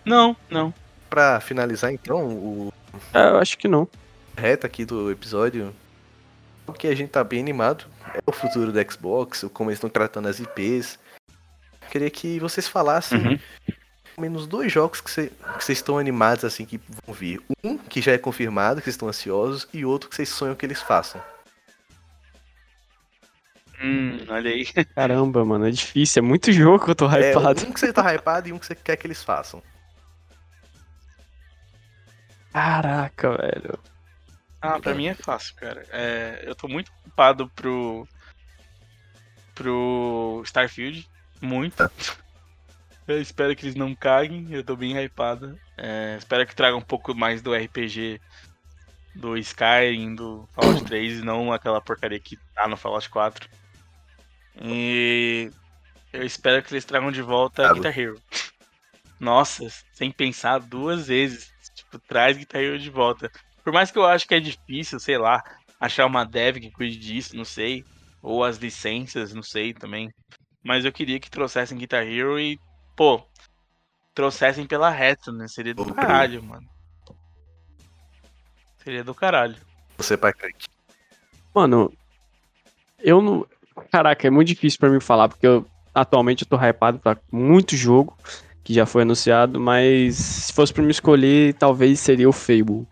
Não, não. Pra finalizar então, o É, eu acho que não. reta aqui do episódio, o que a gente tá bem animado é o futuro do Xbox, o como eles estão tratando as IPs. Queria que vocês falassem Uhum. Menos dois jogos que cê- que vocês estão animados assim que vão vir. Um que já é confirmado, que vocês estão ansiosos, e outro que vocês sonham que eles façam. Hum, olha aí. <laughs> Caramba, mano, é difícil. É muito jogo que eu tô É, hypado. um que você tá hypado e um que você quer que eles façam. Caraca, velho. Ah, pra mim é fácil, cara. É, eu tô muito ocupado pro. pro Starfield. Muito. <laughs> Eu espero que eles não caguem, eu tô bem hypado. É, espero que traga um pouco mais do RPG do Skyrim, do Fallout <coughs> 3 e não aquela porcaria que tá no Fallout 4. E eu espero que eles tragam de volta Tá. Guitar Hero. Nossa, sem pensar duas vezes. Tipo, traz Guitar Hero de volta. Por mais que eu acho que é difícil, sei lá, achar uma dev que cuide disso, não sei. Ou as licenças, não sei também. Mas eu queria que trouxessem Guitar Hero e, pô, trouxessem pela reta, né? Seria do caralho, mano. Seria do caralho. Você, pai Crank. Mano, eu não. Caraca, é muito difícil pra mim falar, porque eu atualmente eu tô hypado pra muito jogo que já foi anunciado, mas se fosse pra me escolher, talvez seria o Fable.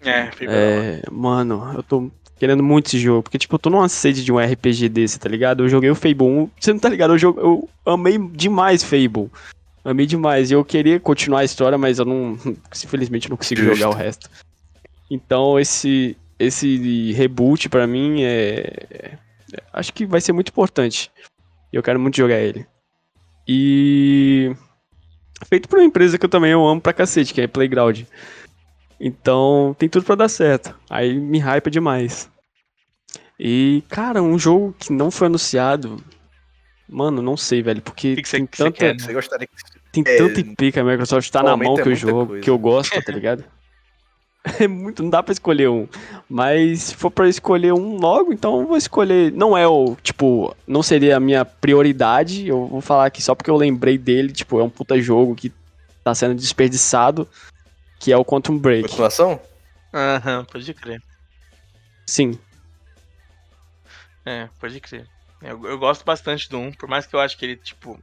É, da hora. É, mano, eu tô querendo muito esse jogo, porque tipo, eu tô numa sede de um RPG desse, tá ligado? Eu joguei o Fable 1, você não tá ligado? Eu, jogo, eu amei demais Fable. Amei demais. E eu queria continuar a história, mas eu não. <laughs> Infelizmente, não consigo Justo. jogar o resto. Então, esse, esse reboot pra mim é. é- Acho que vai ser muito importante. E eu quero muito jogar ele. E. Feito por uma empresa que eu também eu amo pra cacete, que é Playground. Então, tem tudo pra dar certo. Aí me hypa demais. E, cara, um jogo que não foi anunciado. Mano, não sei, velho, porque O que que você- tem que tanta, quer? Você gostaria que tem É, tanta IP que a Microsoft tá na mão é que eu muita jogo, coisa. que eu gosto, tá ligado? <laughs> É muito, não dá pra escolher um. Mas se for pra escolher um logo, então eu vou escolher. Não é o, tipo, não seria a minha prioridade. Eu vou falar aqui só porque eu lembrei dele, tipo, é um puta jogo que tá sendo desperdiçado, que é o Quantum Break. continuação? Aham, pode crer. Sim. É, pode crer. Eu, eu gosto bastante do 1, por mais que eu acho que ele, tipo.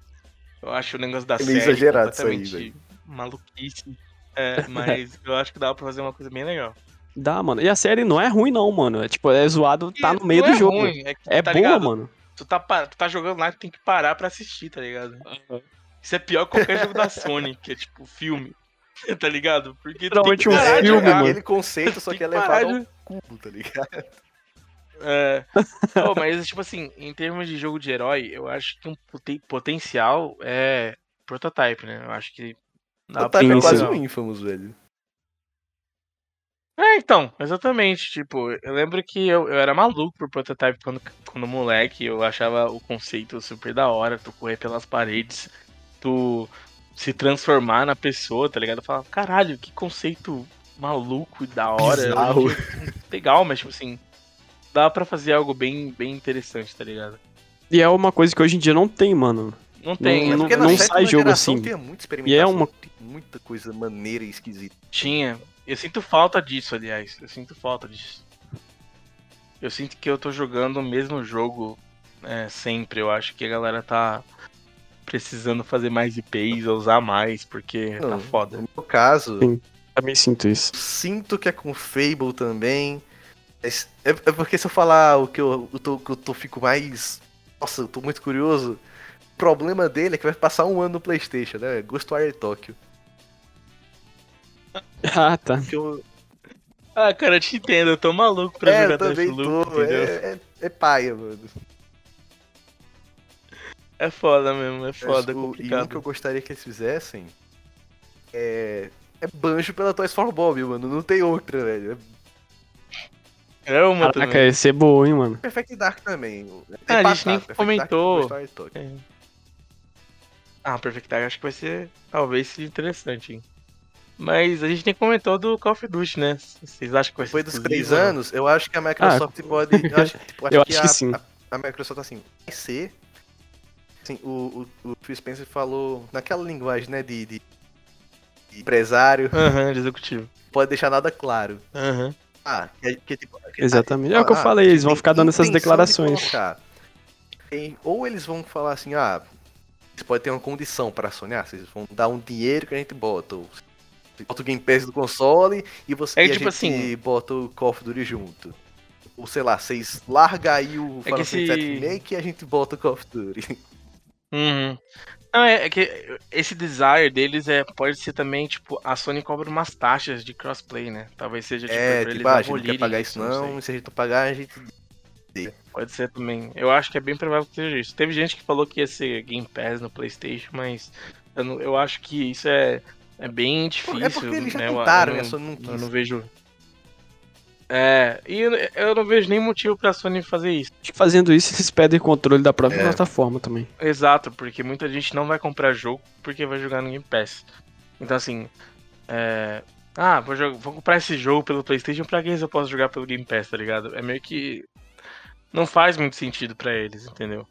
Eu acho o negócio da Ele é série exagerado isso aí, completamente maluquice. É, <laughs> mas eu acho que dá pra fazer uma coisa bem legal. Dá, mano. E a série não é ruim, não, mano. É tipo, é zoado, tá no meio Não do é jogo. ruim, é, É tá boa, ligado? mano. Tu tá, tu tá jogando lá, tu tem que parar pra assistir, tá ligado? Isso é pior que qualquer jogo da Sony, que é tipo filme. <laughs> Tá ligado? Porque tu tem Literalmente que um filme, mano. Aquele conceito, só que é levado de- ao cubo, tá ligado? É. <laughs> Pô, mas, tipo assim, em termos de jogo de herói, eu acho que um poten- potencial é prototype, né? Eu acho que dá O Type sim, é quase um Infamous, velho. É, então, exatamente. Tipo, eu lembro que eu, eu era maluco por prototype quando, quando moleque. Eu achava o conceito super da hora. Tu correr pelas paredes, tu se transformar na pessoa, tá ligado? Eu falava, caralho, que conceito maluco e da hora. Legal, mas, tipo assim, dá pra fazer algo bem, bem interessante, tá ligado? E é uma coisa que hoje em dia não tem, mano. Não tem, Não- é não- não sai jogo assim. Tinha muita E é uma- tem muita coisa maneira e esquisita. Tinha. Eu sinto falta disso, aliás. Eu sinto falta disso. Eu sinto que eu tô jogando o mesmo jogo é, sempre. Eu acho que a galera tá precisando fazer mais IPs, usar mais, porque tá Não, foda. No meu caso, Sim. Também sinto isso. sinto que é com Fable também. Mas É, é porque se eu falar o que eu, eu, tô, eu tô, fico mais. Nossa, eu tô muito curioso. O problema dele é que vai passar um ano no Playstation, né? Ghostwire Tokyo. <laughs> Ah, tá. Eu, Ah, cara, eu te entendo, eu tô maluco pra é, jogar Deathloop, tô. É, é, é paia, mano. É foda mesmo, é foda, é o, e um complicado. que eu gostaria que eles fizessem é. É banjo pela Toys for Bob, mano. Não tem outra, velho. É É uma Caraca, também. ia ser boa, hein, mano. Perfect Dark também. Ah, a É gente nem Perfect Dark comentou. toque. É. Ah, Perfect Dark acho que vai ser, talvez, seja interessante, hein. Mas a gente nem comentou do Call of Duty, né? Vocês acham que vai ser Depois dos três anos, eu acho que a Microsoft pode. Eu acho, <laughs> tipo, acho Eu que, acho a, que sim. A, a Microsoft, assim, vai ser. Assim, o, o, o Phil Spencer falou naquela linguagem, né, de, de, de empresário, Aham, de executivo. pode deixar nada claro. Aham. Ah, que, que, tipo, que- Exatamente. ah, É o que eu ah, falei, eles vão ficar dando essas de declarações. colocar. Tem- ou eles vão falar assim, ah, você pode ter uma condição para sonhar, vocês vão dar um dinheiro que a gente bota. Ou você bota o Game Pass do console e você É e a tipo gente assim- bota o Call of Duty junto. Ou sei lá, vocês larga aí o É Final Fantasy VII Remake e a gente bota o Call of Duty. Uhum. Não, é, é que esse desire deles é, pode ser também, tipo, a Sony cobra umas taxas de crossplay, né? Talvez seja, tipo, é, pra tipo, ah, a gente não quer pagar isso não, e se a gente não pagar, a gente... Pode ser também. Eu acho que é bem provável que seja isso. Teve gente que falou que ia ser Game Pass no PlayStation, mas eu, não- eu acho que isso é, é bem difícil. É porque eles já né? Eu- tentaram, eu né? não- não Eu não vejo. É, e eu, eu não vejo nem motivo pra Sony fazer isso. Acho que fazendo isso, eles pedem controle da própria É. plataforma também. Exato, porque muita gente não vai comprar jogo porque vai jogar no Game Pass. Então assim, é... Ah, vou, jogar- vou comprar esse jogo pelo Playstation, pra que eu posso jogar pelo Game Pass, tá ligado? É meio que... Não faz muito sentido pra eles, entendeu?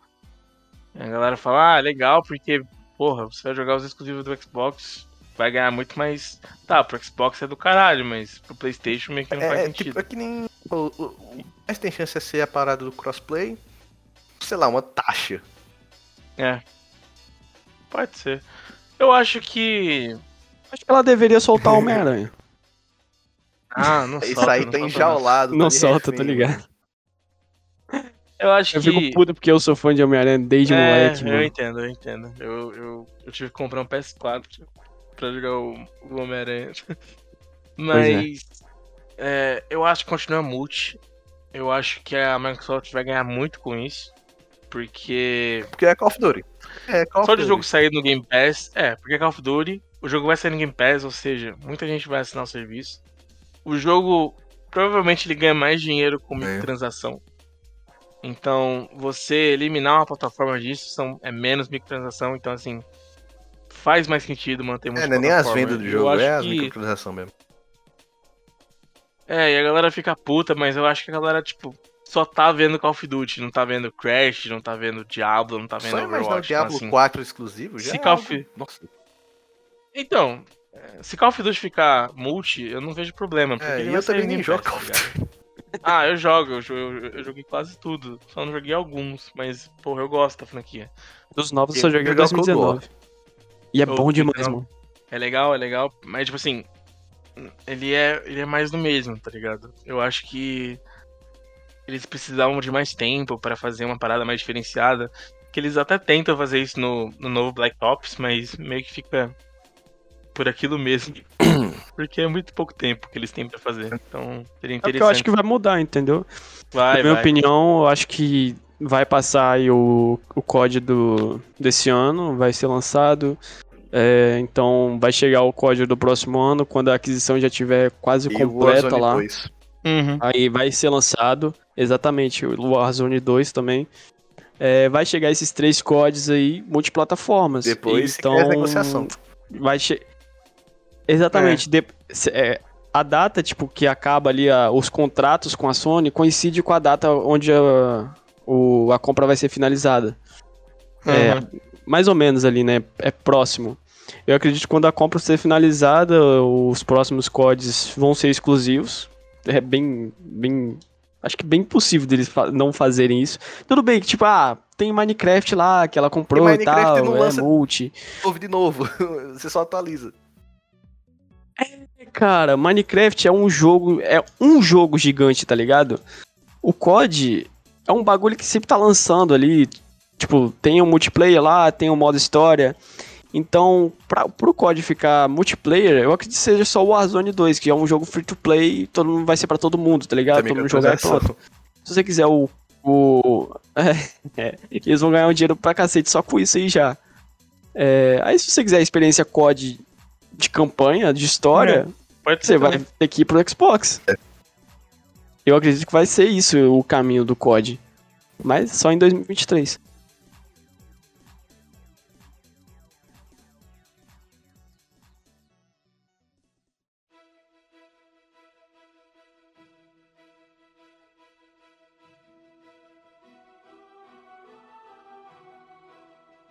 A galera fala, ah, legal, porque, porra, você vai jogar os exclusivos do Xbox, vai ganhar muito mais... Tá, pro Xbox é do caralho, mas pro Playstation meio que não faz É, sentido. tipo, é que nem. O, o, o mais tem chance de ser a parada do crossplay. Sei lá, uma taxa. É. Pode ser. Eu acho que... Acho que ela deveria soltar o Homem-Aranha. <laughs> Ah, não Isso solta, aí não tá solta, não. enjaulado. Não tá solta, tô refém, ligado. Eu acho Eu que. fico puto porque eu sou fã de Homem-Aranha desde é, moleque, eu mano. entendo, eu entendo. Eu, eu, eu tive que comprar um PS4 pra jogar o, o Homem-Aranha. <laughs> Mas é, eu acho que continua multi. Eu acho que a Microsoft vai ganhar muito com isso. Porque Porque é Call of Duty. É Call só of de Duty. jogo sair no Game Pass. É, porque é Call of Duty. O jogo vai sair no Game Pass, ou seja, muita gente vai assinar o serviço. O jogo provavelmente ele ganha mais dinheiro com É. microtransação. Então, você eliminar uma plataforma disso são, é menos microtransação, então assim, faz mais sentido manter É, não é nem as vendas do jogo, é as que- microtransação mesmo. É, e a galera fica puta, mas eu acho que a galera, tipo, só tá vendo Call of Duty, não tá vendo Crash, não tá vendo Diablo, não tá vendo Só imaginar o Overwatch. Diablo assim, 4 exclusivo já se é Call of- Nossa. Então, é, se Call of Duty ficar multi, eu não vejo problema. Porque É, e eu também nem jogo Call tá of ligado? Ah, eu jogo, eu, eu, eu joguei quase tudo. Só não joguei alguns, mas, porra, eu gosto da franquia. Dos novos eu só joguei em Jogar o Cold 2019. E é Ô, bom demais, então. mano. É legal, é legal, mas, tipo assim, ele é, ele é mais do mesmo, tá ligado? Eu acho que eles precisavam de mais tempo pra fazer uma parada mais diferenciada. Que eles até tentam fazer isso no, no novo Black Ops, mas meio que fica por aquilo mesmo. <clears throat> Porque é muito pouco tempo que eles têm pra fazer. Então, seria É interessante. eu acho que vai mudar, entendeu? vai, Na minha vai. opinião, eu acho que vai passar aí o, o código do, desse ano, vai ser lançado. É, então vai chegar o código do próximo ano, quando a aquisição já estiver quase E completa lá. 2. Uhum. Aí vai ser lançado, exatamente, o Warzone 2 também. É, vai chegar esses três códigos aí, multiplataformas. Depois então, negociação. vai che... Exatamente. de- se- é, a data, tipo, que acaba ali a- os contratos com a Sony coincide com a data onde a, o- a compra vai ser finalizada. É, Uhum. mais ou menos ali, né? É próximo. Eu acredito que quando a compra ser finalizada, os próximos códigos vão ser exclusivos. É bem, bem, acho que bem possível deles não fazerem isso. Tudo bem que tipo, ah, tem Minecraft lá que ela comprou e, tal, não é lança- multi. Ouve de novo. <laughs> Você só atualiza. Cara, Minecraft é um jogo, é um jogo gigante, tá ligado? O COD é um bagulho que sempre tá lançando ali, tipo, tem o multiplayer lá, tem o modo história. Então, pra, pro COD ficar multiplayer, eu acredito que seja só o Warzone 2, que é um jogo free to play, todo mundo vai ser pra todo mundo, tá ligado? Também todo mundo jogar e pronto. Se você quiser o. o <laughs> é, é, eles vão ganhar um dinheiro pra cacete só com isso aí já. É, aí, se você quiser a experiência COD de campanha, de história, Pode você ser. vai também. ter que ir pro Xbox. Eu acredito que vai ser isso o caminho do COD. Mas só em 2023.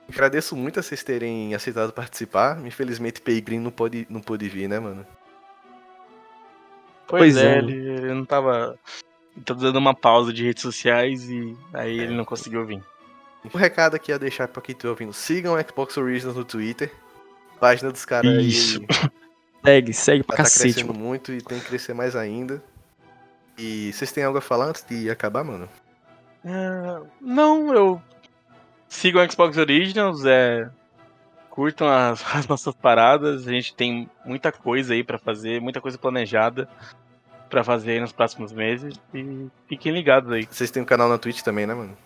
Agradeço muito a vocês terem aceitado participar. Infelizmente, Peigrin não pôde, não pôde vir, né, mano? Pois, Pois é, é. ele, ele não tava. Ele tá dando uma pausa de redes sociais e aí ele não conseguiu vir. Um recado aqui a deixar pra quem tá ouvindo. Sigam o Xbox Originals no Twitter. Página dos caras aí Isso. <laughs> Segue, segue pra tá cacete, crescendo mano. muito e tem que crescer mais ainda. E vocês têm algo a falar antes de acabar, mano? É, não, eu sigo o Xbox Originals, é, curtam as, <laughs> as nossas paradas, a gente tem muita coisa aí pra fazer, muita coisa planejada pra fazer aí nos próximos meses e fiquem ligados aí. Vocês têm um canal na Twitch também, né, mano?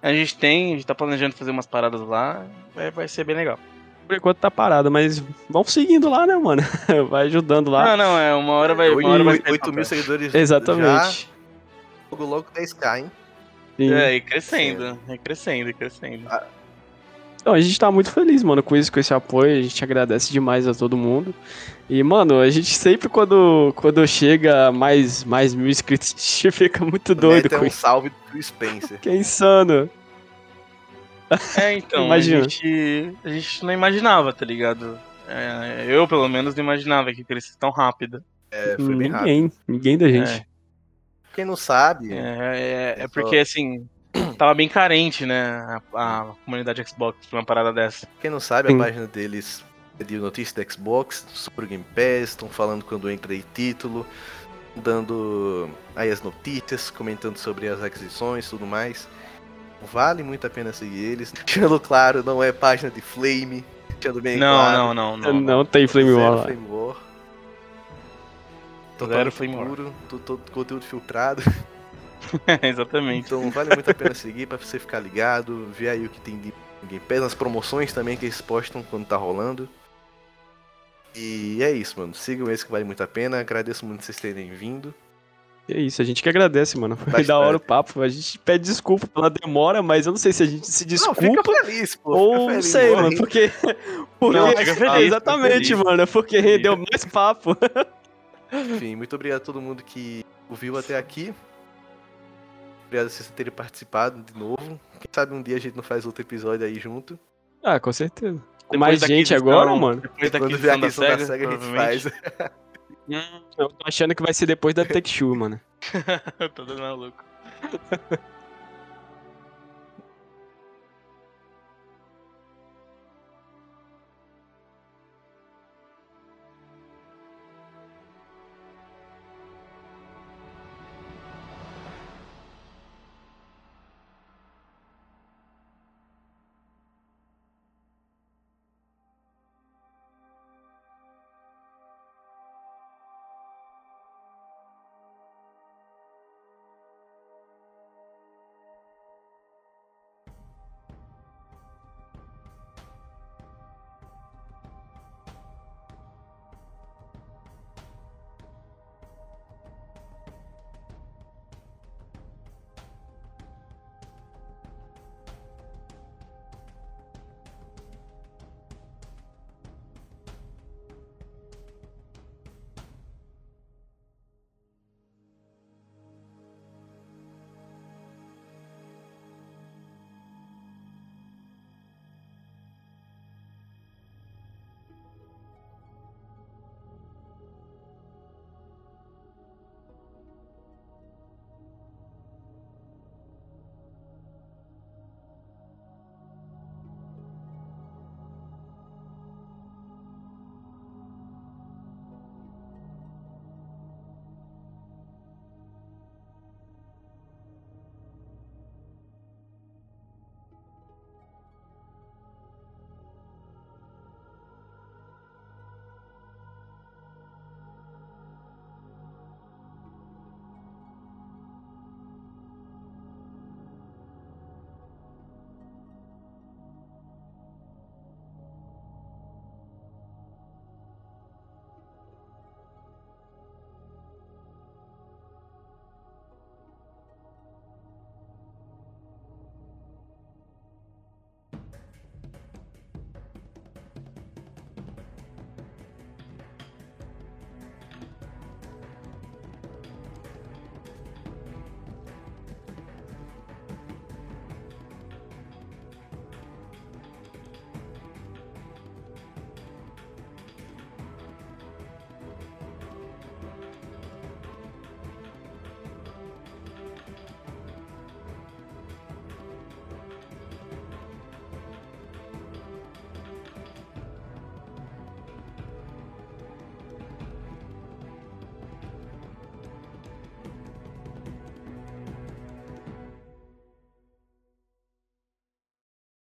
A gente tem, a gente tá planejando fazer umas paradas lá, vai, vai ser bem legal. Por enquanto tá parado, mas vão seguindo lá, né, mano? <laughs> Vai ajudando lá. Não, não, é uma hora vai, uma hora vai sair 8 papel. mil seguidores Exatamente. já. Logo, logo 10k, hein? Sim. É, e crescendo, é crescendo, e crescendo. Então, a gente tá muito feliz, mano, com isso, com esse apoio. A gente agradece demais a todo mundo. E, mano, a gente sempre, quando, quando chega mais, mais mil inscritos, <laughs> a gente fica muito doido Meta é com um isso. salve pro Spencer. <laughs> Que é insano. É, então, Imagina. A, gente, a gente não imaginava, tá ligado? É, eu, pelo menos, não imaginava que crescesse tão rápido. É, foi bem rápido. ninguém, ninguém da gente. Quem não sabe, É, é, é É porque, assim, tava bem carente, né, a, a comunidade Xbox pra uma parada dessa. quem não sabe, Sim. a página deles é de notícia da Xbox, sobre o Game Pass, estão falando quando entra aí título, dando aí as notícias, comentando sobre as aquisições e tudo mais. Vale muito a pena seguir eles. <laughs> Deixando claro, não é página de Flame. Deixando bem Não, claro. não, não, Não, não, não. tem Flame Zero War lá. Flame War. Zero Totalmente Flame War. puro, todo conteúdo filtrado. <laughs> <laughs> Exatamente. Então vale muito a pena seguir pra você ficar ligado, ver aí o que tem de Game Pass, nas promoções também que eles postam quando tá rolando. E é isso, mano. Sigam esse que vale muito a pena. Agradeço muito vocês terem vindo. É isso, a gente que agradece, mano. Foi Bastante. <laughs> da hora o papo. A gente pede desculpa pela demora, mas eu não sei se a gente se Não, desculpa. fica feliz, pô. Ou fica não feliz, sei, porra. mano, porque. <laughs> porque Não, fica feliz, Ah, fica exatamente, feliz. mano, porque rendeu mais papo. Enfim, muito obrigado a todo mundo que ouviu até aqui. Obrigado a vocês terem participado de novo. Quem sabe um dia a gente não faz outro episódio aí junto. Ah, com certeza. Com mais da gente agora, mano. Depois da Quando vier a aquisição questão da SEGA, a gente faz. <laughs> Hum, Eu tô achando que vai ser depois da <laughs> Take Two, mano. eu <laughs> tô dando maluco.